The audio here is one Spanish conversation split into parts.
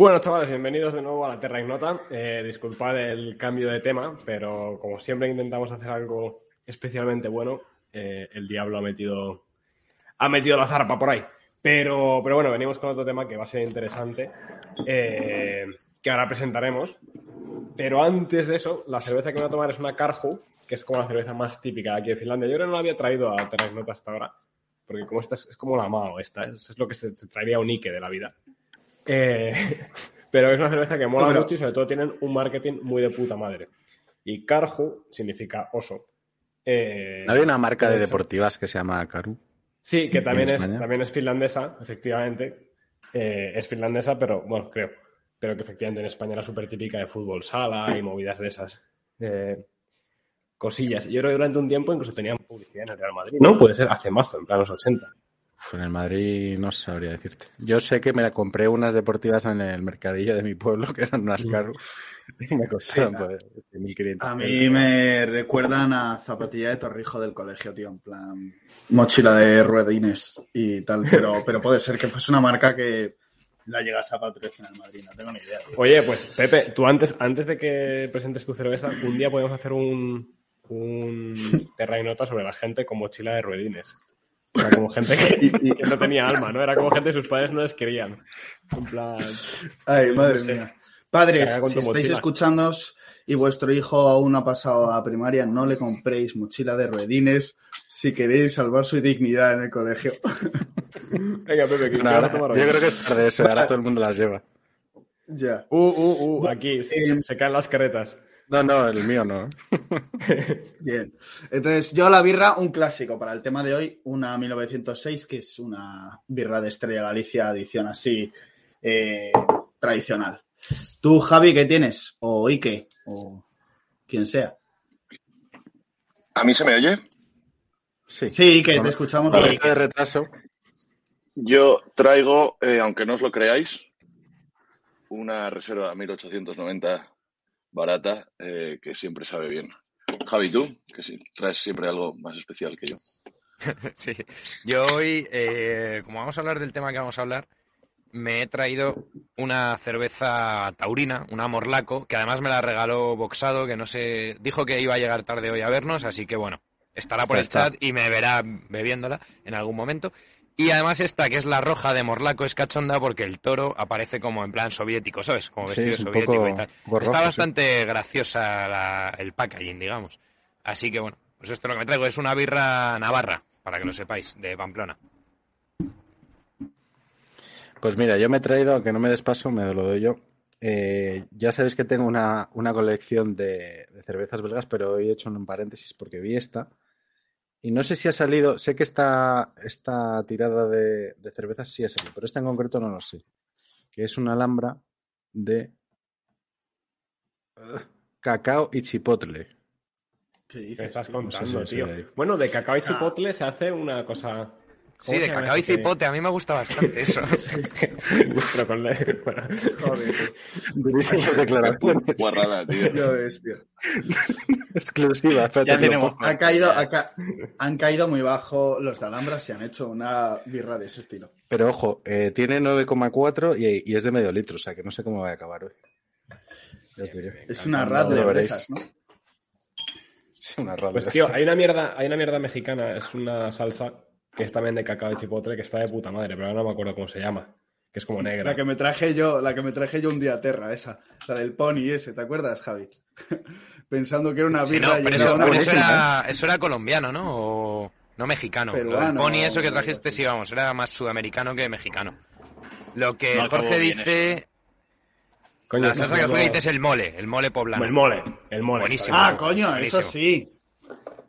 Bueno, chavales, bienvenidos de nuevo a la Terra Ignota. Eh, disculpad el cambio de tema, pero como siempre intentamos hacer algo especialmente bueno, eh, el diablo ha metido, ha metido la zarpa por ahí. Pero, pero bueno, venimos con otro tema que va a ser interesante, eh, que ahora presentaremos. Pero antes de eso, la cerveza que voy a tomar es una Karhu, que es como la cerveza más típica aquí de Finlandia. Yo que no la había traído a Terra Ignota hasta ahora, porque como esta es, como la Mao, esta es, es lo que se, se traería un Ike de la vida. Eh, pero es una cerveza que mola Pero- mucho y sobre todo tienen un marketing muy de puta madre. Y Karhu significa oso. Eh, ¿No había una marca de deportivas que se llama Karu? Sí, que también es, España? también es finlandesa, efectivamente. Eh, es finlandesa, pero bueno, creo. Pero que efectivamente en España era súper típica de fútbol sala y movidas de esas. eh, cosillas. Yo creo que durante un tiempo incluso tenían publicidad en el Real Madrid. No, puede ser hace mazo, en plan los 80. En el Madrid no sabría decirte. Yo sé que me la compré unas deportivas en el mercadillo de mi pueblo, que eran unas Karu, y me costaron Sí, pues, 1.500 A mí me recuerdan a zapatilla de torrijo del colegio, tío, en plan mochila de ruedines y tal, pero, pero puede ser que fuese una marca que la llegase a patrocinar en Madrid, no tengo ni idea. tío. Oye, pues Pepe, tú antes, antes de que presentes tu cerveza, un día podemos hacer un, un terra y nota sobre la gente con mochila de ruedines. Era como gente que, que no tenía alma, ¿no? Era como gente que sus padres no les querían. En plan. Ay, madre No sé. mía. Padres, si estáis mochila. escuchándonos y vuestro hijo aún no ha pasado a primaria, no le compréis mochila de ruedines si queréis salvar su dignidad en el colegio. Venga, Pepe, que No, ahora- tomar yo creo que es tarde eso, ahora todo el mundo las lleva. ya. Uh, uh, uh, aquí se, Eh, se caen las caretas. No, no, el mío no. Bien. Entonces, yo la birra, un clásico para el tema de hoy, una 1906, que es una birra de Estrella Galicia, edición así eh, tradicional. Tú, Javi, ¿qué tienes? O Ike, o quien sea. ¿A mí se me oye? Sí. Sí, Ike, te escuchamos. un poquito de retraso. Yo traigo, eh, aunque no os lo creáis, una reserva 1890 barata eh, que siempre sabe bien. Javi, tú, que sí, traes siempre algo más especial que yo. Sí, yo hoy, eh, como vamos a hablar del tema que vamos a hablar, me he traído una cerveza taurina, una morlaco, que además me la regaló Boxado, que no sé, dijo que iba a llegar tarde hoy a vernos, así que bueno, estará por Ahí el está. chat y me verá bebiéndola en algún momento. Y además esta, que es la roja de Morlaco, es cachonda porque el toro aparece como en plan soviético, ¿sabes? Como Sí, vestido es soviético y tal. Está sí. bastante graciosa la- el packaging, digamos. Así que bueno, pues esto es lo que me traigo. Es una birra navarra, para que lo sepáis, de Pamplona. Pues mira, yo me he traído, aunque no me des paso, me lo doy yo. Eh, ya sabéis que tengo una, una colección de, de cervezas belgas, pero hoy he hecho un paréntesis porque vi esta. Y no sé si ha salido, sé que esta, esta tirada de, de cervezas sí ha salido, pero esta en concreto no lo sé. Que es una alhambra de cacao y chipotle. ¿Qué ¿Qué dices? estás tío? contando, No sé si tío? Bueno, de cacao y chipotle se hace una cosa. Sí, ¿cómo de cacao y cipote. A mí me gusta bastante eso. Pero con la- bueno, Joder, tío. Durísimas declaraciones. Guarrada, tío. Ya ves, tío. Exclusiva. espérate Ya tenemos- pongo. Ha caído, ha ca- han caído muy bajo los de Alhambra y han hecho una birra de ese estilo. Pero ojo, eh, tiene 9,4 y, y es de medio litro, o sea que no sé cómo va a acabar hoy. Ya os diré. Es una lo de esas, ¿no? Sí, una rara. Pues tío, hay una mierda, hay una mierda mexicana, es una salsa que es también de cacao y chipotle que está de puta madre, pero ahora no me acuerdo cómo se llama. Que es como negra. La que me traje yo, la que me traje yo un día a Terra, esa. La del pony ese, ¿te acuerdas, Javi? Pensando que era una Sí, birra no, y pero era eso, una pero eso buenísima. era, eso era colombiano, ¿no? O no mexicano. Lo del Peruano, pony, eso que trajiste, sí, vamos, era más sudamericano que mexicano. Lo que No Jorge dice, Coño, la salsa que Jorge dice es el mole, el mole poblano. el mole, el mole. Buenísimo. Ah, coño, Buenísimo. eso sí.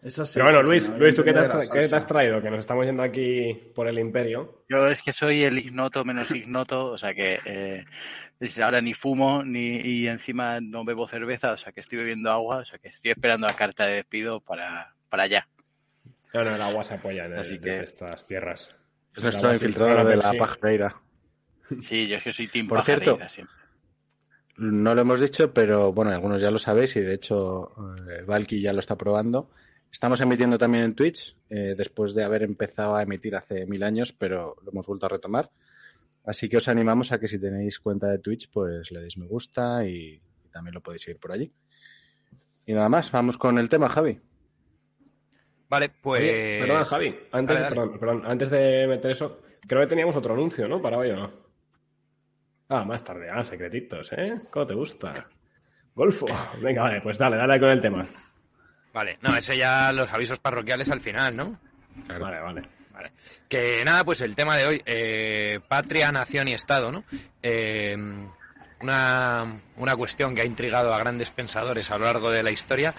Eso sí. Pero bueno, Luis, sí, no, Luis, ¿tú qué te, has, qué te traído? Que nos estamos yendo aquí por el imperio. Yo es que soy el ignoto menos ignoto, o sea que eh, ahora ni fumo ni y encima no bebo cerveza, o sea que estoy bebiendo agua, o sea que estoy esperando la carta de despido para, para allá. No, no, el agua se apoya en, Así en que- estas tierras. Es El nuestro agua sí, infiltrador pero de la sí. pajareira. Sí, yo es que soy Team Por cierto, siempre. No lo hemos dicho, pero bueno, algunos ya lo sabéis y de hecho eh, Valky ya lo está probando. Estamos emitiendo también en Twitch, eh, después de haber empezado a emitir hace mil años, pero lo hemos vuelto a retomar. Así que os animamos a que si tenéis cuenta de Twitch, pues le deis me gusta y, y también lo podéis seguir por allí. Y nada más, vamos con el tema, Javi. Vale, pues. Oye, perdón, Javi. Antes, Dale, dale. Perdón, perdón, antes de meter eso, creo que teníamos otro anuncio, ¿no? Para hoy o no. Ah, más tarde. Ah, secretitos, ¿eh? ¿Cómo te gusta? Golfo. Venga, vale, pues dale, dale con el tema. Vale, no, ese ya los avisos parroquiales al final, ¿no? Vale, vale. Vale. Que nada, pues el tema de hoy, eh, patria, nación y Estado, ¿no? Eh, una, una cuestión que ha intrigado a grandes pensadores a lo largo de la historia.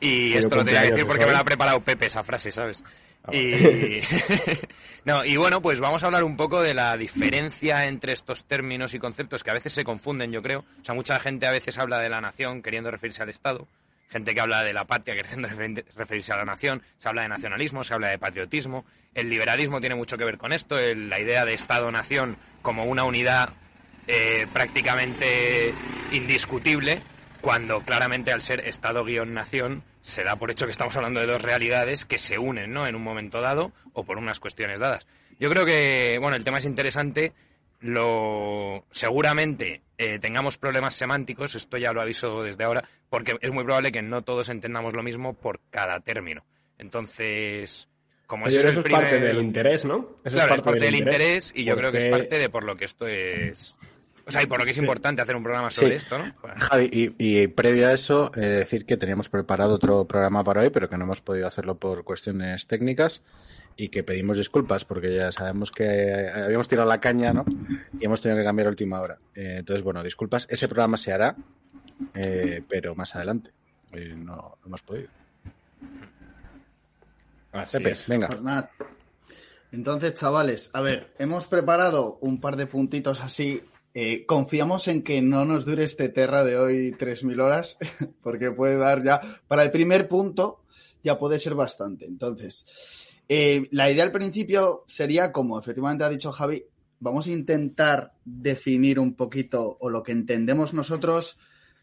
Y esto lo tenía que decir porque me lo ha preparado Pepe esa frase, ¿sabes? Ah, Y... no, y bueno, pues vamos a hablar un poco de la diferencia entre estos términos y conceptos que a veces se confunden, yo creo. O sea, mucha gente a veces habla de la nación queriendo referirse al Estado, gente que habla de la patria queriendo refer- referirse a la nación, se habla de nacionalismo, se habla de patriotismo. El liberalismo tiene mucho que ver con esto, el- la idea de Estado-nación como una unidad eh, prácticamente indiscutible, cuando claramente al ser Estado-nación se da por hecho que estamos hablando de dos realidades que se unen ¿no? en un momento dado o por unas cuestiones dadas. Yo creo que, bueno, el tema es interesante. Lo seguramente eh, tengamos problemas semánticos, esto ya lo aviso desde ahora, porque es muy probable que no todos entendamos lo mismo por cada término. Entonces, como Oye, eso es parte del interés, ¿no? Eso claro, es parte del interés, y yo creo que es parte de por lo que esto es. O sea, y por lo que es importante hacer un programa sobre Sí. esto, ¿no? Javi, y, y previo a eso, eh, decir que teníamos preparado otro programa para hoy, pero que no hemos podido hacerlo por cuestiones técnicas y que pedimos disculpas porque ya sabemos que eh, habíamos tirado la caña, ¿no? Y hemos tenido que cambiar a última hora. Eh, entonces, bueno, disculpas. Ese programa se hará, eh, pero más adelante. Eh, no, no hemos podido. Así Pepe, es. venga. Pues nada. Entonces, chavales, a ver, hemos preparado un par de puntitos así. Eh, confiamos en que no nos dure este Terra de hoy 3.000 horas, porque puede dar ya, para el primer punto, ya puede ser bastante. Entonces, eh, la idea al principio sería, como efectivamente ha dicho Javi, vamos a intentar definir un poquito o lo que entendemos nosotros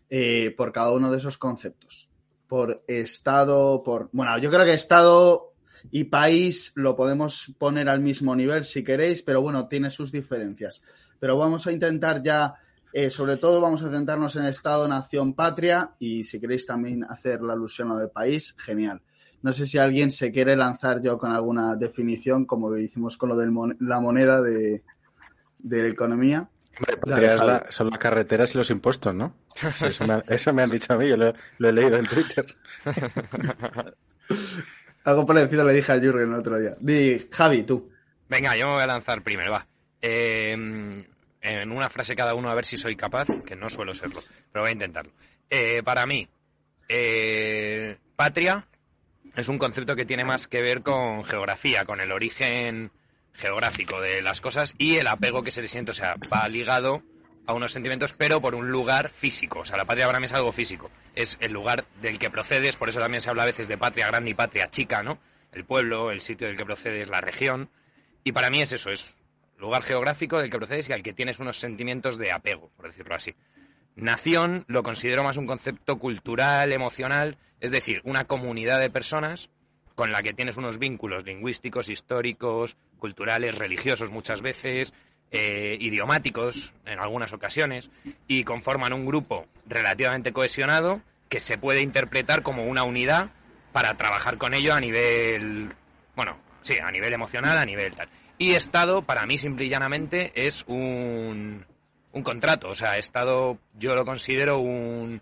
eh, por cada uno de esos conceptos. Por estado, por... Bueno, yo creo que estado y país lo podemos poner al mismo nivel si queréis, pero bueno, tiene sus diferencias. Pero vamos a intentar ya, eh, sobre todo vamos a centrarnos en Estado, Nación, Patria y si queréis también hacer la alusión a lo de país, genial. No sé si alguien se quiere lanzar yo con alguna definición, como lo hicimos con lo de la moneda de, de la economía. Hombre, la- son las carreteras y los impuestos, ¿no? Eso me, ha- eso me han dicho a mí, yo lo, lo he leído en Twitter. Algo parecido le dije a Jürgen el otro día. Di, Javi, tú. Venga, yo me voy a lanzar primero, va. Eh, en una frase cada uno a ver si soy capaz, que no suelo serlo, pero voy a intentarlo. Eh, para mí, eh, patria es un concepto que tiene más que ver con geografía, con el origen geográfico de las cosas y el apego que se le siente, o sea, va ligado a unos sentimientos, pero por un lugar físico. O sea, la patria para mí es algo físico. Es el lugar del que procedes, por eso también se habla a veces de patria grande y patria chica, ¿no? El pueblo, el sitio del que procedes, la región. Y para mí es eso, es lugar geográfico del que procedes y al que tienes unos sentimientos de apego, por decirlo así. Nación lo considero más un concepto cultural, emocional, es decir, una comunidad de personas con la que tienes unos vínculos lingüísticos, históricos, culturales, religiosos muchas veces, eh, idiomáticos en algunas ocasiones, y conforman un grupo relativamente cohesionado que se puede interpretar como una unidad para trabajar con ello a nivel, bueno, sí, a nivel emocional, a nivel tal. Y Estado, para mí, simple y llanamente, es un, un contrato. O sea, Estado yo lo considero un,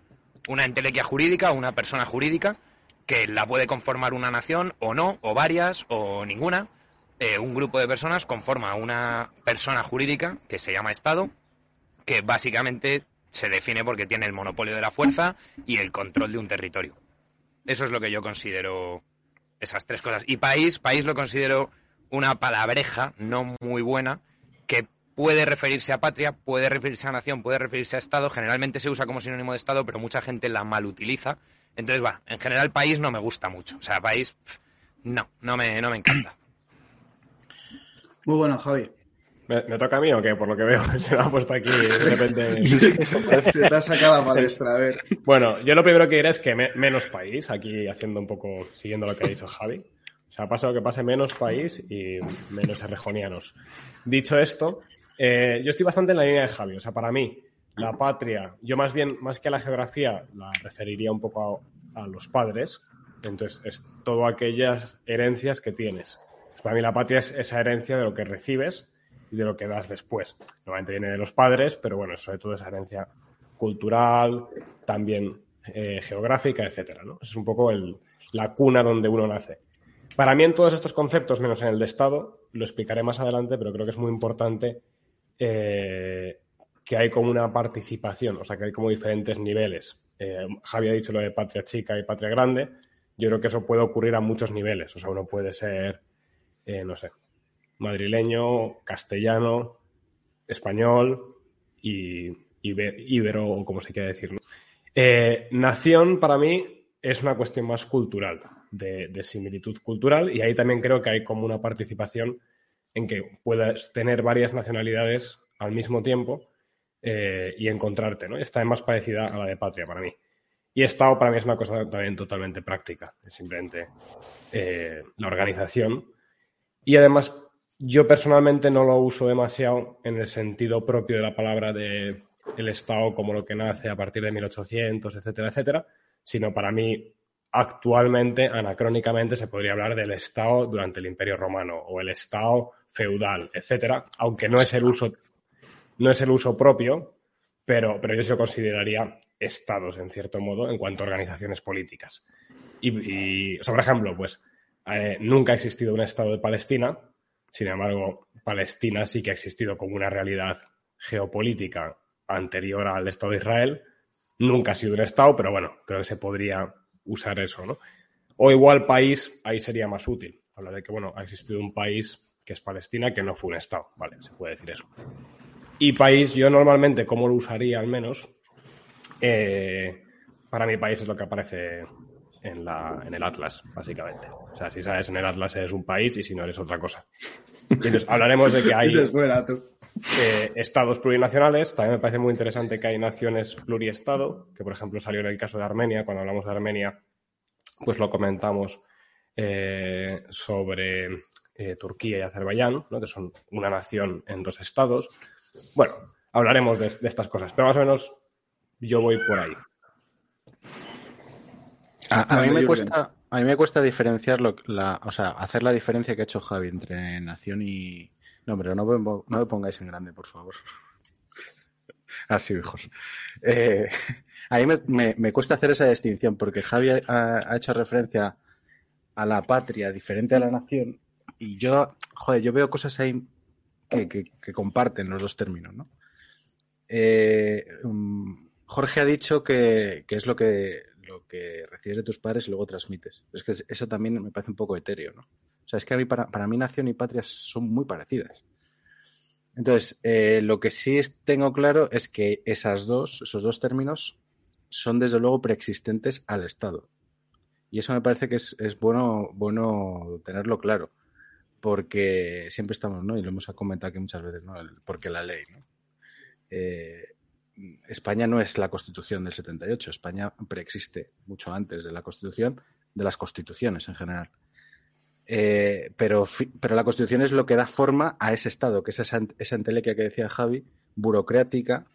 una entelequia jurídica, una persona jurídica, que la puede conformar una nación o no, o varias, o ninguna. Eh, un grupo de personas conforma una persona jurídica que se llama Estado, que básicamente se define porque tiene el monopolio de la fuerza y el control de un territorio. Eso es lo que yo considero esas tres cosas. Y país, país lo considero una palabreja no muy buena que puede referirse a patria, puede referirse a nación, puede referirse a Estado. Generalmente se usa como sinónimo de Estado, pero mucha gente la malutiliza. Entonces, va, en general país no me gusta mucho. O sea, país, no, no me, no me encanta. Muy bueno, Javi. ¿Me, me toca a mí o qué? Por lo que veo, se me ha puesto aquí de repente. Se te ha sacado la palestra, a ver. Bueno, yo lo primero que diré es que me- menos país, aquí haciendo un poco, siguiendo lo que ha dicho Javi. O sea, pasa lo que pase, menos país y menos errejonianos. Dicho esto, Eh, yo estoy bastante en la línea de Javi. O sea, para mí, la patria, yo más bien, más que a la geografía, la referiría un poco a, los padres. Entonces, es todo aquellas herencias que tienes. Pues para mí la patria es esa herencia de lo que recibes y de lo que das después. Normalmente viene de los padres, pero bueno, sobre todo esa herencia cultural, también eh, geográfica, etcétera. Es un poco el, la cuna donde uno nace. Para mí en todos estos conceptos, menos en el de Estado, lo explicaré más adelante, pero creo que es muy importante eh, que hay como una participación, o sea, que hay como diferentes niveles. Eh, Javi ha dicho lo de patria chica y patria grande. Yo creo que eso puede ocurrir a muchos niveles. O sea, uno puede ser, eh, no sé, madrileño, castellano, español y ibero, o como se quiera decir. Eh, nación, para mí, es una cuestión más cultural, de, similitud cultural, y ahí también creo que hay como una participación en que puedas tener varias nacionalidades al mismo tiempo eh, y encontrarte, ¿no? Está más parecida a la de patria para mí. Y Estado para mí es una cosa también totalmente práctica, es simplemente eh, la organización. Y además, yo personalmente no lo uso demasiado en el sentido propio de la palabra de el Estado como lo que nace a partir de 1800, etcétera, etcétera, sino para mí actualmente, anacrónicamente, se podría hablar del Estado durante el Imperio Romano o el Estado feudal, etcétera, aunque no es el uso, no es el uso propio, pero, pero yo se consideraría estados, en cierto modo, en cuanto a organizaciones políticas. Y, y por ejemplo, pues eh, nunca ha existido un Estado de Palestina, sin embargo, Palestina sí que ha existido como una realidad geopolítica anterior al Estado de Israel. Nunca ha sido un Estado, pero bueno, creo que se podría usar eso, ¿no? O igual país, ahí sería más útil. Hablar de que, bueno, ha existido un país que es Palestina que no fue un Estado, ¿vale? Se puede decir eso. Y país, yo normalmente, ¿cómo lo usaría al menos? Eh, para mi país es lo que aparece en, la, en el Atlas, básicamente. O sea, si sabes en el Atlas eres un país y si no eres otra cosa. Entonces, hablaremos de que hay eh, estados plurinacionales. También me parece muy interesante que hay naciones pluriestado, que por ejemplo salió en el caso de Armenia. Cuando hablamos de Armenia, pues lo comentamos eh, sobre eh, Turquía y Azerbaiyán, ¿no? que son una nación en dos estados. Bueno, hablaremos de, de estas cosas, pero más o menos yo voy por ahí. A, a, mí me cuesta, a mí me cuesta diferenciar lo, la, o sea, hacer la diferencia que ha hecho Javi entre nación y. No, pero no me, no me pongáis en grande, por favor. Así, hijos. Eh, a mí me, me, me, cuesta hacer esa distinción porque Javi ha, hecho referencia a la patria diferente a la nación y yo, joder, yo veo cosas ahí que, que, comparten los dos términos, ¿no? Eh, um, Jorge ha dicho que, que es lo que, lo que recibes de tus padres y luego transmites. Es que eso también me parece un poco etéreo, ¿no? O sea, es que a mí, para, para mí nación y patria son muy parecidas. Entonces, eh, lo que sí tengo claro es que esas dos, esos dos términos son desde luego preexistentes al Estado. Y eso me parece que es, es bueno, bueno tenerlo claro. Porque siempre estamos, ¿no? Y lo hemos comentado aquí muchas veces, ¿no? Porque la ley, ¿no? Eh, España no es la Constitución del 78. España preexiste mucho antes de la Constitución, de las constituciones en general. Eh, pero, pero la Constitución es lo que da forma a ese Estado, que es esa, esa entelequia que decía Javi, burocrática,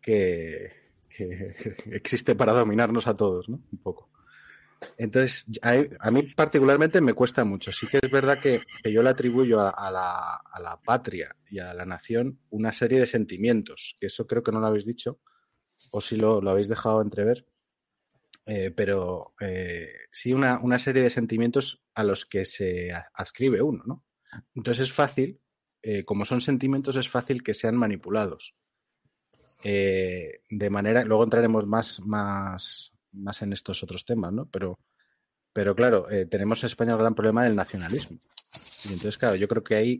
que, que, existe para dominarnos a todos, ¿no? Un poco. Entonces, a, a, mí particularmente me cuesta mucho. Sí que es verdad que, que yo le atribuyo a, a, la, a, la, patria y a la nación una serie de sentimientos, que eso creo que no lo habéis dicho, o si lo, lo habéis dejado entrever, eh, pero eh, sí una, una, serie de sentimientos a los que se ascribe uno, ¿no? Entonces es fácil, eh, como son sentimientos, es fácil que sean manipulados. Eh, de manera, luego entraremos más, más, más en estos otros temas, ¿no? Pero, pero claro, tenemos en España el gran problema del nacionalismo. Y entonces, claro, yo creo que ahí,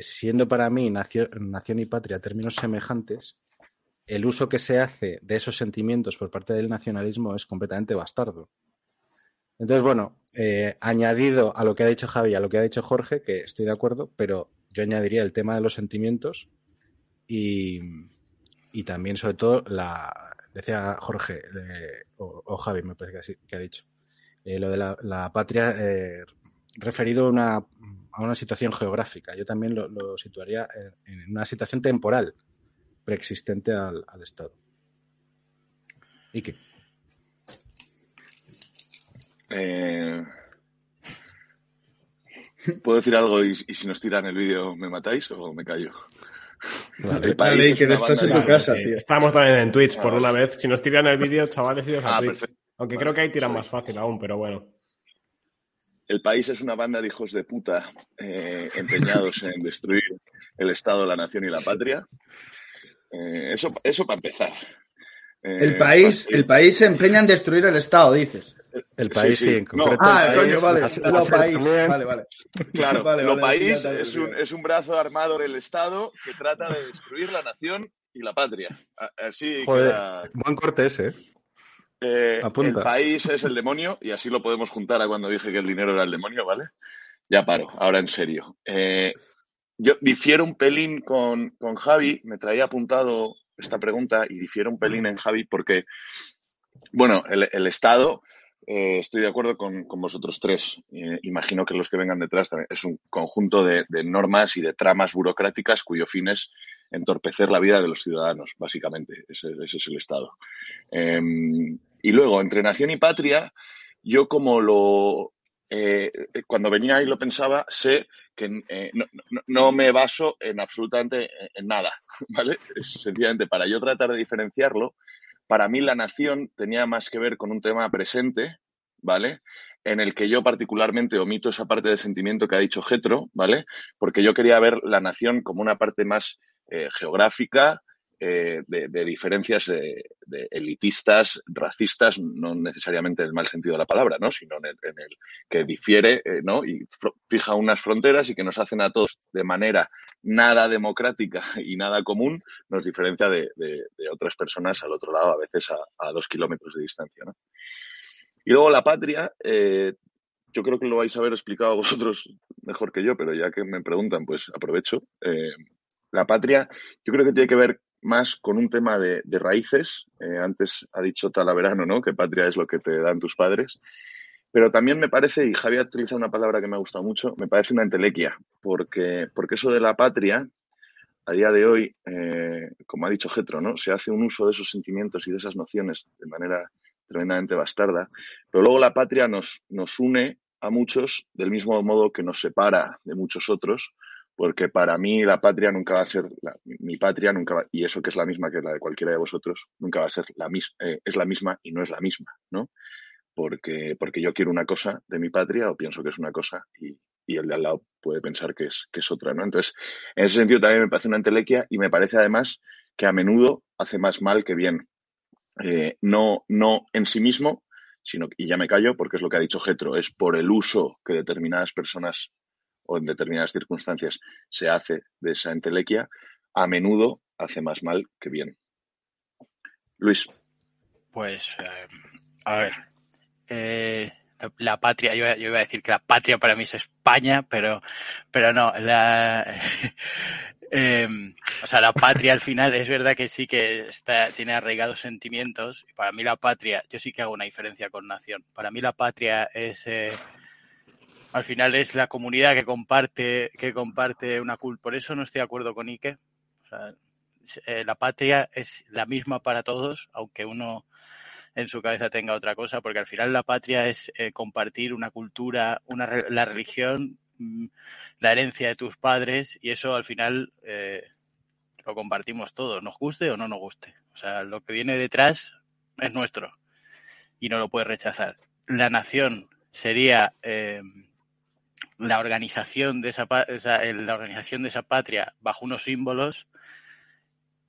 siendo para mí nación, y patria términos semejantes, el uso que se hace de esos sentimientos por parte del nacionalismo es completamente bastardo. Entonces, bueno, eh, añadido a lo que ha dicho Javi, a lo que ha dicho Jorge, que estoy de acuerdo, pero yo añadiría el tema de los sentimientos y, y también, sobre todo, la, decía Jorge eh, o, o, Javi, me parece que, ha dicho, eh, lo de la, patria referido a una, a una situación geográfica. Yo también lo, situaría en, una situación temporal preexistente al, al Estado. ¿Y qué? Eh, ¿Puedo decir algo y, y, si nos tiran el vídeo me matáis o me callo? Vale, el país vale, que estás en tu casa, tío. Estamos también en Twitch por una vez. Si nos tiran el vídeo, chavales, iros a ah, Twitch. Perfecto. Aunque vale, creo que ahí tiran más fácil aún, pero bueno. El país es una banda de hijos de puta eh, empeñados en destruir el Estado, la nación y la patria. Eh, eso, eso para empezar. Eh, el país, el país se empeña en destruir el Estado, dices. El país, sí, sí. en concreto. No. Ah, el coño, vale. Lo país. Vale, vale. Claro, vale, lo vale, país es un, es un brazo armado del Estado que trata de destruir la nación y la patria. Así Joder, queda- buen corte ese, ¿eh? Eh, Apunta. el país es el demonio y así lo podemos juntar a cuando dije que el dinero era el demonio, ¿vale? Ya paro, ahora en serio. Eh, yo difiero un pelín con, con Javi, me traía apuntado esta pregunta y difiero un pelín en Javi porque, bueno, el, el Estado, eh, estoy de acuerdo con, con vosotros tres, eh, imagino que los que vengan detrás también, es un conjunto de, de normas y de tramas burocráticas cuyo fin es entorpecer la vida de los ciudadanos, básicamente. Ese, ese es el Estado. Eh, y luego, entre nación y patria, yo como lo... eh, cuando venía y lo pensaba, sé que eh, no, me baso en absolutamente en, nada, ¿vale? Sencillamente para yo tratar de diferenciarlo, para mí la nación tenía más que ver con un tema presente, ¿vale? En el que yo particularmente omito esa parte de sentimiento que ha dicho Getro, ¿vale? Porque yo quería ver la nación como una parte más eh, geográfica, eh, de, diferencias de, elitistas, racistas, no necesariamente en el mal sentido de la palabra, ¿no? sino en el, en el que difiere eh, ¿no? y fija unas fronteras y que nos hacen a todos de manera nada democrática y nada común, nos diferencia de, otras personas al otro lado, a veces a, dos kilómetros de distancia. Y luego la patria, eh, yo creo que lo vais a haber explicado vosotros mejor que yo, pero ya que me preguntan, pues aprovecho. La patria, yo creo que tiene que ver más con un tema de, raíces. Eh, antes ha dicho Talaverano, ¿no? Que patria es lo que te dan tus padres. Pero también me parece, y Javier utiliza una palabra que me ha gustado mucho, me parece una entelequia, porque, porque eso de la patria, a día de hoy, eh, como ha dicho Getro, ¿no? Se hace un uso de esos sentimientos y de esas nociones de manera tremendamente bastarda, pero luego la patria nos, nos une a muchos del mismo modo que nos separa de muchos otros, porque para mí la patria nunca va a ser, mi patria nunca va, y eso que es la misma que la de cualquiera de vosotros, nunca va a ser la misma, eh, es la misma y no es la misma, ¿no? Porque, porque yo quiero una cosa de mi patria o pienso que es una cosa y, y el de al lado puede pensar que es, que es otra, ¿no? Entonces, en ese sentido también me parece una entelequia y me parece además que a menudo hace más mal que bien. Eh, no, no en sí mismo, sino, y ya me callo porque es lo que ha dicho Getro, es por el uso que determinadas personas o en determinadas circunstancias se hace de esa entelequia, a menudo hace más mal que bien. Luis. Pues, eh, a ver, eh, la patria, yo, yo, iba a decir que la patria para mí es España, pero, pero no, la, eh, o sea, la patria al final es verdad que sí que está, tiene arraigados sentimientos. Para mí la patria, yo sí que hago una diferencia con nación. Para mí la patria es, eh, al final es la comunidad que comparte, que comparte una cultura. Por eso no estoy de acuerdo con Ike. O sea, eh, la patria es la misma para todos, aunque uno en su cabeza tenga otra cosa, porque al final la patria es eh, compartir una cultura, una, la religión, mmm, la herencia de tus padres, y eso al final eh, lo compartimos todos, nos guste o no nos guste. O sea, lo que viene detrás es nuestro y no lo puedes rechazar. La nación sería eh, la organización de esa, esa, la organización de esa patria bajo unos símbolos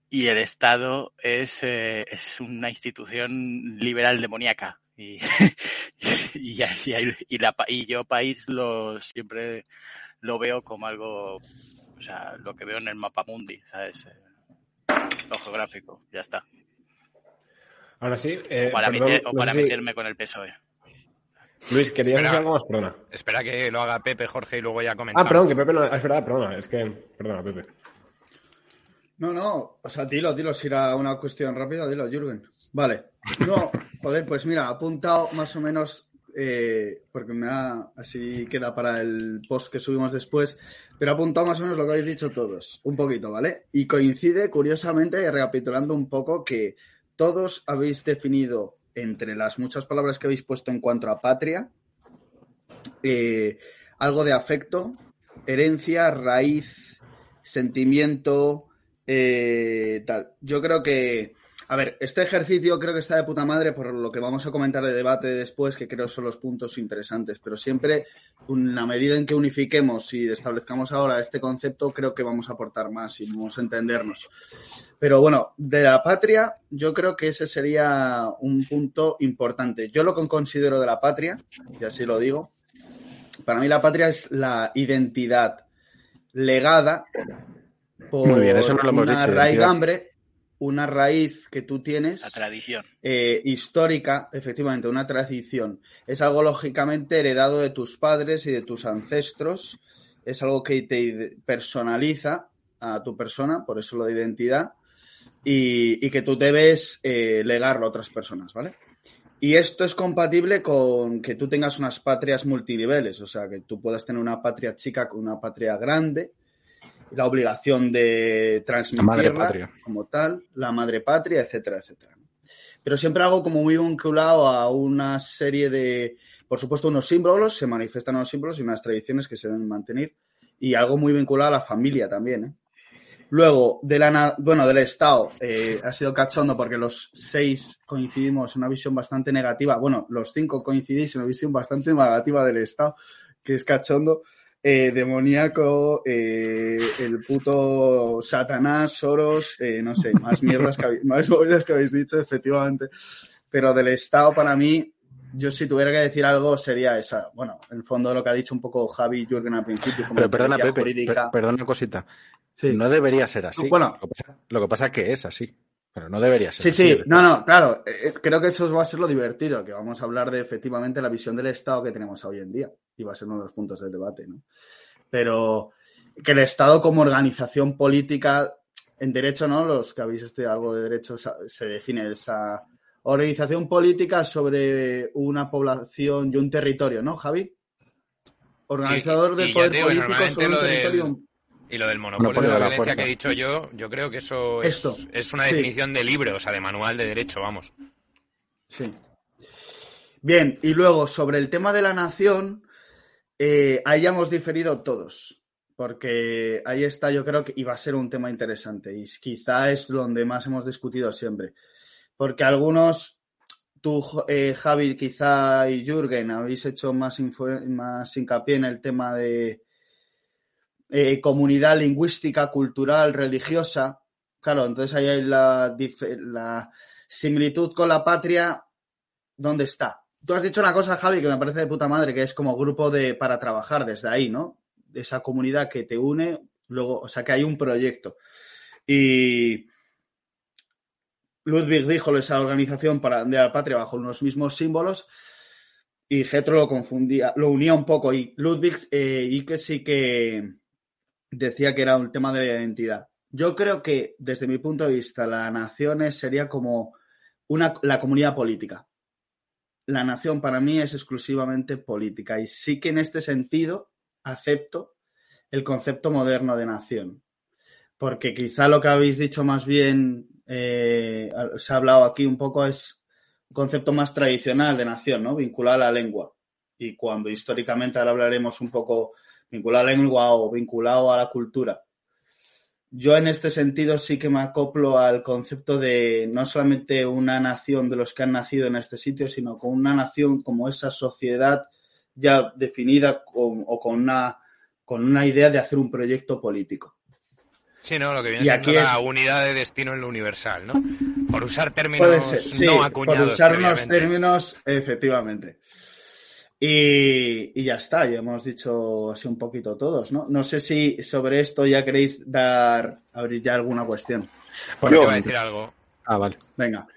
y el Estado es, eh, es una institución liberal demoníaca. Y, y, y, y, la, y yo país lo siempre lo veo como algo, o sea, lo que veo en el mapa mundi, ¿sabes? Lo geográfico, ya está. Ahora sí. Eh, o para, perdón, meter, o no para si- meterme con el PSOE. Luis, querías Espera. decir algo más, perdona. Espera que lo haga Pepe, Jorge, y luego ya comentamos. Ah, perdón, que Pepe no. Es verdad, perdona. Es que. Perdona, Pepe. No, no, o sea, dilo, dilo, si era una cuestión rápida, dilo, Jürgen. Vale. No, joder, pues mira, he apuntado más o menos eh, porque me ha, así queda para el post que subimos después, pero ha apuntado más o menos lo que habéis dicho todos, un poquito, ¿vale? Y coincide, curiosamente, recapitulando un poco, que todos habéis definido entre las muchas palabras que habéis puesto en cuanto a patria, eh, algo de afecto, herencia, raíz, sentimiento, eh, tal. Yo creo que, a ver, este ejercicio creo que está de puta madre por lo que vamos a comentar de debate después, que creo son los puntos interesantes, pero siempre, en la medida en que unifiquemos y establezcamos ahora este concepto, creo que vamos a aportar más y vamos a entendernos. Pero bueno, de la patria, yo creo que ese sería un punto importante. Yo lo que considero de la patria, y así lo digo, para mí la patria es la identidad legada por Muy bien, eso no lo hemos una dicho, raigambre, una raíz que tú tienes La tradición. eh, histórica, efectivamente, una tradición. Es algo lógicamente heredado de tus padres y de tus ancestros. Es algo que te personaliza a tu persona, por eso lo de identidad, y, y que tú debes eh, legarlo a otras personas, ¿vale? Y esto es compatible con que tú tengas unas patrias multiniveles, o sea, que tú puedas tener una patria chica con una patria grande, la obligación de transmitirla madre patria. como tal, la madre patria, etcétera, etcétera. Pero siempre algo como muy vinculado a una serie de, por supuesto, unos símbolos, se manifiestan unos símbolos y unas tradiciones que se deben mantener, y algo muy vinculado a la familia también, ¿eh? Luego, de la, bueno, del Estado, eh, ha sido cachondo porque los seis coincidimos en una visión bastante negativa. Bueno, los cinco coincidís en una visión bastante negativa del Estado, que es cachondo. Eh, demoníaco, eh, el puto Satanás, Soros, eh, no sé, más mierdas que habéis, más movidas que habéis dicho, efectivamente. Pero del Estado, para mí, yo si tuviera que decir algo sería esa. Bueno, en el fondo de lo que ha dicho un poco Javi y Jürgen al principio. como Pero perdona, Pepe, jurídica. per- perdona una cosita. Sí. No debería ser así. Bueno. lo, que pasa, lo que pasa es que es así. Pero no debería ser Sí, así. sí, no, no, claro, eh, eh, creo que eso va a ser lo divertido, que vamos a hablar de efectivamente la visión del Estado que tenemos hoy en día, y va a ser uno de los puntos del debate, ¿no? Pero que el Estado como organización política, en derecho, ¿no? Los que habéis estudiado algo de derecho, se define esa organización política sobre una población y un territorio, ¿no, Javi? Organizador Y- del y poder digo, político sobre un del- territorio. Y lo del monopolio, Monopolio de la, de la violencia fuerza. que he dicho yo, yo creo que eso es, Esto, es una sí. definición de libro, o sea, de manual de derecho, vamos. Sí. Bien, y luego sobre el tema de la nación, eh, ahí ya hemos diferido todos, porque ahí está, yo creo que iba a ser un tema interesante y quizá es donde más hemos discutido siempre, porque algunos, tú, eh, Javi, quizá y Jürgen, habéis hecho más, más hincapié en el tema de eh, comunidad lingüística, cultural, religiosa. Claro, entonces ahí hay la, similitud con la patria, ¿dónde está? Tú has dicho una cosa, Javi, que me parece de puta madre, que es como grupo de para trabajar desde ahí, ¿no? De esa comunidad que te une, luego, o sea, que hay un proyecto. Y Ludwig dijo esa organización para, de la patria bajo unos mismos símbolos y Getro lo confundía, lo unía un poco y Ludwig eh, y que sí que decía que era un tema de la identidad. Yo creo que, desde mi punto de vista, la nación es- sería como una, la comunidad política. La nación para mí es exclusivamente política y sí que en este sentido acepto el concepto moderno de nación. Porque quizá lo que habéis dicho más bien, eh, se ha hablado aquí un poco, es un concepto más tradicional de nación, ¿no? Vinculado a la lengua. Y cuando históricamente ahora hablaremos un poco vinculado a la lengua o vinculado a la cultura. Yo en este sentido sí que me acoplo al concepto de no solamente una nación de los que han nacido en este sitio, sino con una nación como esa sociedad ya definida con- o con una, con una idea de hacer un proyecto político. Sí, ¿no? Lo que viene Y siendo aquí la es- unidad de destino en lo universal, ¿no? Por usar términos ser, sí, no por acuñados usar unos términos, efectivamente. Y, y ya está, ya hemos dicho así un poquito todos, ¿no? No sé si sobre esto ya queréis dar, abrir ya alguna cuestión. Bueno, Yo- iba a decir algo. Ah, vale. Venga.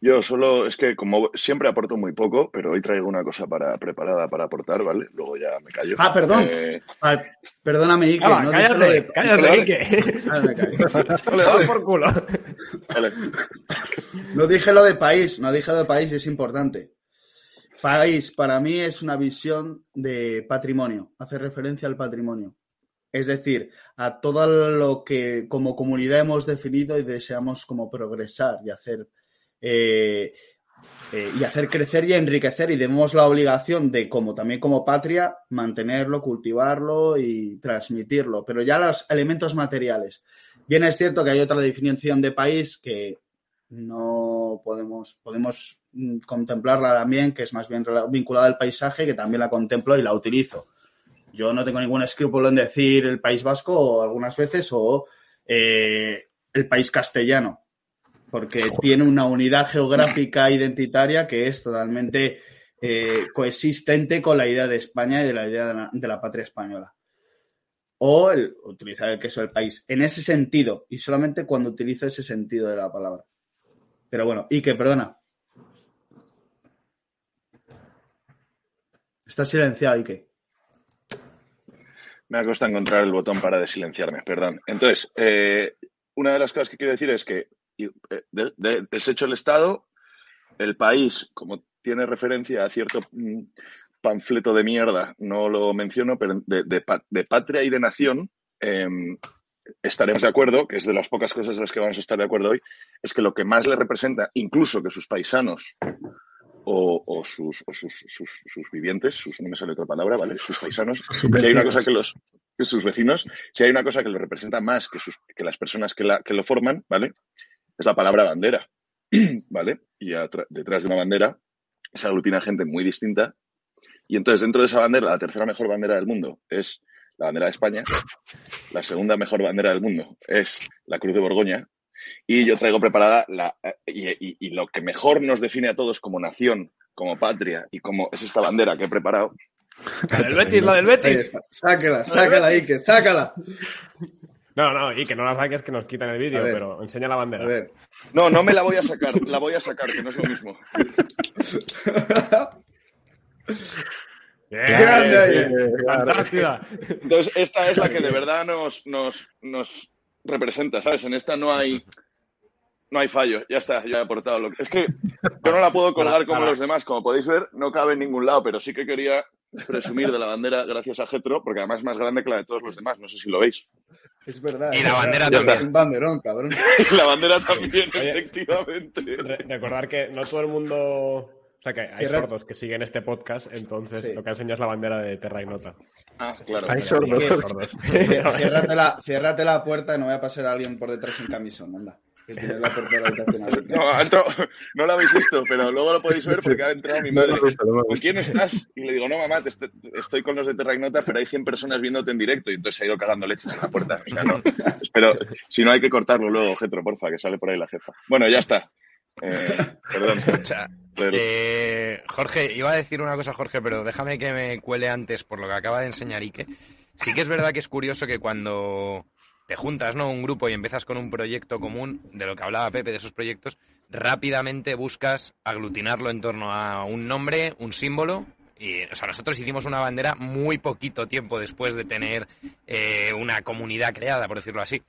Yo solo, es que como siempre aporto muy poco, pero hoy traigo una cosa para, preparada para aportar, ¿vale? Luego ya me callo. Ah, perdón. Eh, Ah, perdóname, Ike, Calla, no lo de... cállate, cállate, Dale. Ike. Ah, me callo. dale, dale, por culo. dale. No dije lo de país, no dije lo de país, es importante. País para mí es una visión de patrimonio, hace referencia al patrimonio. Es decir, a todo lo que como comunidad hemos definido y deseamos como progresar y hacer eh, eh, y hacer crecer y enriquecer y tenemos la obligación de, como también como patria, mantenerlo, cultivarlo y transmitirlo. Pero ya los elementos materiales. Bien es cierto que hay otra definición de país que no podemos, podemos mm, contemplarla también, que es más bien vinculada al paisaje, que también la contemplo y la utilizo. Yo no tengo ningún escrúpulo en decir el País Vasco o algunas veces o eh, el país castellano, porque tiene una unidad geográfica identitaria que es totalmente eh, coexistente con la idea de España y de la idea de la, de la patria española. O el, utilizar el queso del país en ese sentido y solamente cuando utilizo ese sentido de la palabra. Pero bueno, y que, perdona. Está silenciado, Ike. Me ha costado encontrar el botón para desilenciarme, perdón. Entonces, eh, una de las cosas que quiero decir es que eh, de, de, deshecho el Estado, el país, como tiene referencia a cierto mm, panfleto de mierda, no lo menciono, pero de, de patria y de nación, eh, estaremos de acuerdo, que es de las pocas cosas de las que vamos a estar de acuerdo hoy, es que lo que más le representa, incluso que sus paisanos o, o, sus, o sus, sus, sus, vivientes, sus, no me sale otra palabra, ¿vale? Sus paisanos, si hay una cosa que los, sus vecinos, si hay una cosa que le representa más que, sus, que las personas que, la, que lo forman, ¿vale? Es la palabra bandera, ¿vale? Y detrás de una bandera se aglutina gente muy distinta. Y entonces, dentro de esa bandera, la tercera mejor bandera del mundo es la bandera de España. La segunda mejor bandera del mundo es la Cruz de Borgoña. Y yo traigo preparada la, y, y, y, lo que mejor nos define a todos como nación, como patria y como es esta bandera que he preparado. La del Betis, la del Betis. Sácala, sácala, Ike, sácala. No, no, y que no la saques que nos quitan el vídeo, pero enseña la bandera. A ver. No, no me la voy a sacar, la voy a sacar, que no es lo mismo. Bien, fantástica. Entonces, esta es la que de verdad nos, nos, nos representa, ¿sabes? En esta no hay no hay fallo, ya está, yo he aportado lo que... Es que yo no la puedo colgar como los demás, como podéis ver, no cabe en ningún lado, pero sí que quería presumir de la bandera gracias a Getro, porque además es más grande que la de todos los demás, no sé si lo veis. Es verdad. Y la bandera ya también. Un banderón, cabrón. Y la bandera también, Oye, efectivamente. Re recordar que no todo el mundo... O sea, que hay Cierra- sordos que siguen este podcast, entonces Sí. lo que enseña es la bandera de Terra Ignota. Ah, claro. Hay sordos. Hay sordos. Ciérrate la, ciérrate la puerta y no voy a pasar a alguien por detrás sin camisón, anda. Que tienes la puerta de la habitación abierta. No, ha entrado- no lo habéis visto, pero luego lo podéis ver porque ha entrado mi madre. visto, no ¿Con quién estás? Y le digo, no, mamá, estoy con los de Terra Ignota, pero hay 100 personas viéndote en directo. Y entonces se ha ido cagando leches en la puerta. O sea, no. Espero, si no hay que cortarlo luego, Getro, porfa, que sale por ahí la jefa. Bueno, ya está. Eh, perdón. Escucha, eh, Jorge, iba a decir una cosa, Jorge, pero déjame que me cuele antes por lo que acaba de enseñar Ike. Sí que es verdad que es curioso que cuando te juntas, ¿no? Un grupo y empiezas con un proyecto común, de lo que hablaba Pepe, de esos proyectos, rápidamente buscas aglutinarlo en torno a un nombre, un símbolo. Y, o sea, nosotros hicimos una bandera muy poquito tiempo después de tener eh, una comunidad creada, por decirlo así.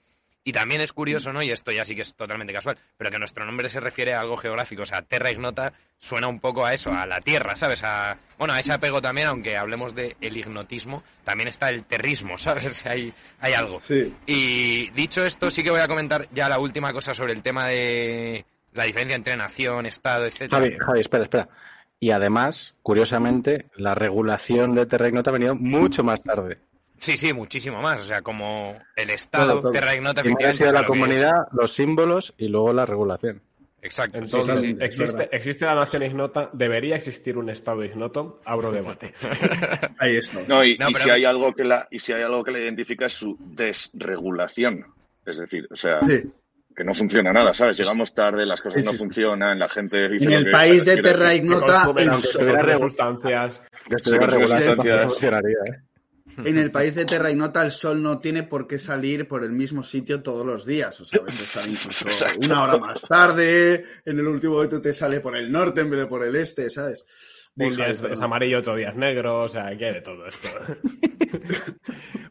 Y también es curioso, ¿no? Y esto ya sí que es totalmente casual, pero que nuestro nombre se refiere a algo geográfico. O sea, Terra Ignota suena un poco a eso, a la tierra, ¿sabes? A, bueno, a ese apego también, aunque hablemos de el ignotismo, también está el terrismo, ¿sabes? Hay, hay algo. Sí. Y dicho esto, sí que voy a comentar ya la última cosa sobre el tema de la diferencia entre nación, Estado, etcétera. Javi, Javi, espera, espera. Y además, curiosamente, la regulación de Terra Ignota ha venido mucho más tarde. Sí, sí, muchísimo más. O sea, como el Estado, Todo. Terra Ignota, Primero ha efectivamente, sido es la comunidad, los símbolos y luego la regulación. Exacto. sí, Entonces, sí, sí. es existe, existe la nación ignota, debería existir un estado ignoto, abro debate. Ahí está. No, y, No, y pero- si hay algo que la, y si hay algo que la identifica es su desregulación. Es decir, o sea, Sí. que no funciona nada, ¿sabes? Llegamos tarde, las cosas Sí, no sí, sí. funcionan, la gente dice En el que país de Terra decir. Que Ignota, consumen, sustancias. Que sustancias. En el país de Terra Ignota el sol no tiene por qué salir por el mismo sitio todos los días. O sea, a veces sale incluso Exacto. una hora más tarde, en el último momento te sale por el norte en vez de por el este, ¿sabes? Un día es, amarillo, otro día es negro, o sea, hay de todo esto.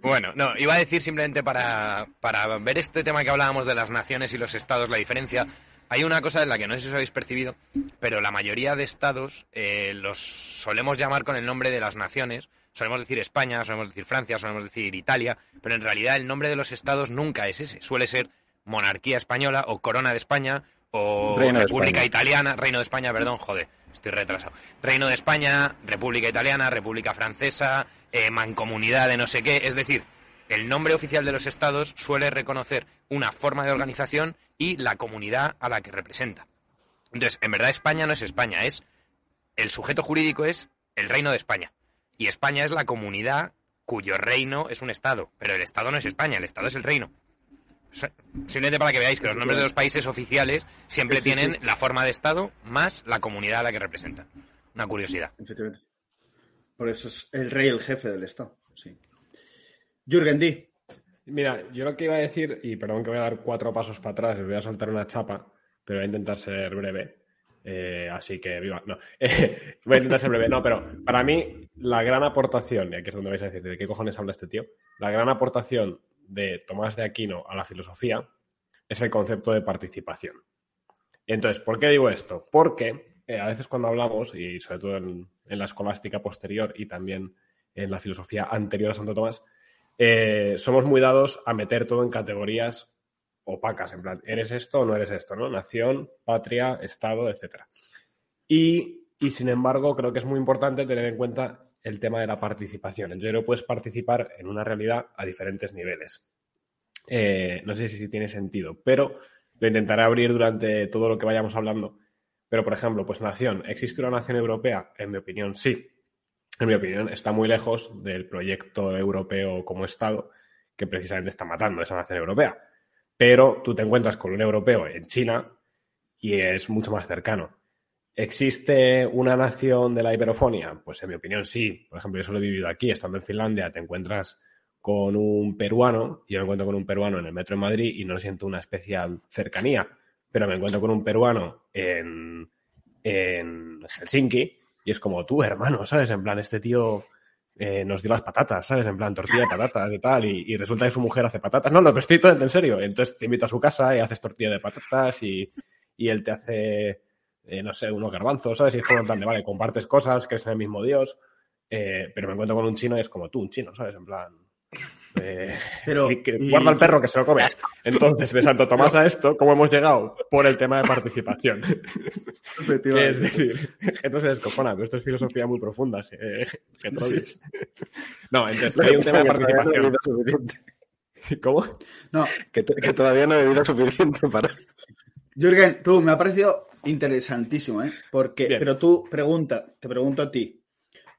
Bueno, no, iba a decir simplemente para, para ver este tema que hablábamos de las naciones y los estados, la diferencia. hay una cosa en la que no sé si os habéis percibido, pero la mayoría de estados eh, los solemos llamar con el nombre de las naciones. Solemos decir España, solemos decir Francia, solemos decir Italia, pero en realidad el nombre de los estados nunca es ese. Suele ser monarquía española o corona de España o Reino República. Italiana, Reino de España, perdón, joder, estoy retrasado. Reino de España, República Italiana, República Francesa, eh, mancomunidad de no sé qué. Es decir, el nombre oficial de los estados suele reconocer una forma de organización y la comunidad a la que representa. Entonces, en verdad España no es España, es el sujeto jurídico es el Reino de España. Y España es la comunidad cuyo reino es un estado, pero el estado no es España, el estado es el reino. O sea, Simplemente para que veáis que los nombres de los países oficiales siempre Sí, sí, tienen sí. la forma de estado más la comunidad a la que representan. Una curiosidad. Efectivamente. Por eso es el rey el jefe del Estado. Sí. Jürgen D. Mira, yo lo que iba a decir, y perdón que voy a dar cuatro pasos para atrás, voy a soltar una chapa, pero voy a intentar ser breve. Eh, así que viva. No, Eh, voy a intentar ser breve. No, pero para mí, la gran aportación, y aquí es donde vais a decir, ¿de qué cojones habla este tío? La gran aportación de Tomás de Aquino a la filosofía es el concepto de participación. Entonces, ¿por qué digo esto? Porque eh, a veces cuando hablamos, y sobre todo en, la escolástica posterior y también en la filosofía anterior a Santo Tomás, somos muy dados a meter todo en categorías opacas, en plan, ¿eres esto o no eres esto? ¿no? Nación, patria, Estado, etc. Y, y, sin embargo, creo que es muy importante tener en cuenta el tema de la participación. Entonces, no puedes participar en una realidad a diferentes niveles. Eh, no sé si, si tiene sentido, pero lo intentaré abrir durante todo lo que vayamos hablando. Pero, por ejemplo, pues nación. ¿Existe una nación europea? En mi opinión, sí. En mi opinión, está muy lejos del proyecto europeo como Estado que precisamente está matando esa nación europea. Pero tú te encuentras con un europeo en China y es mucho más cercano. ¿Existe una nación de la Iberofonia? Pues en mi opinión sí. Por ejemplo, yo solo he vivido aquí, estando en Finlandia, te encuentras con un peruano, yo me encuentro con un peruano en el metro de Madrid y no siento una especial cercanía, pero me encuentro con un peruano en, en Helsinki y es como tú, hermano, ¿sabes? En plan, este tío eh, nos dio las patatas, ¿sabes? En plan, tortilla de patatas y tal, y, y resulta que su mujer hace patatas. No, no, pero estoy todo en serio. Entonces te invito a su casa y haces tortilla de patatas y, y él te hace, eh, no sé, unos garbanzos, ¿sabes? Y es como en plan de, vale, compartes cosas, crees en el mismo Dios, eh, pero me encuentro con un chino y es como tú, un chino, ¿sabes? En plan, eh, Pero, que- que y- guarda al perro que se lo comes. Entonces, de Santo Tomás a esto, ¿cómo hemos llegado? Por el tema de participación. Que es decir, esto se descojona, pero esto es filosofía muy profunda, eh, Getrovis. No, entonces, que hay un tema de participación. ¿Cómo? No, Que, to- que todavía no he bebido suficiente para. Jürgen, tú me ha parecido interesantísimo, ¿eh? Porque, Bien. pero tú pregunta, te pregunto a ti,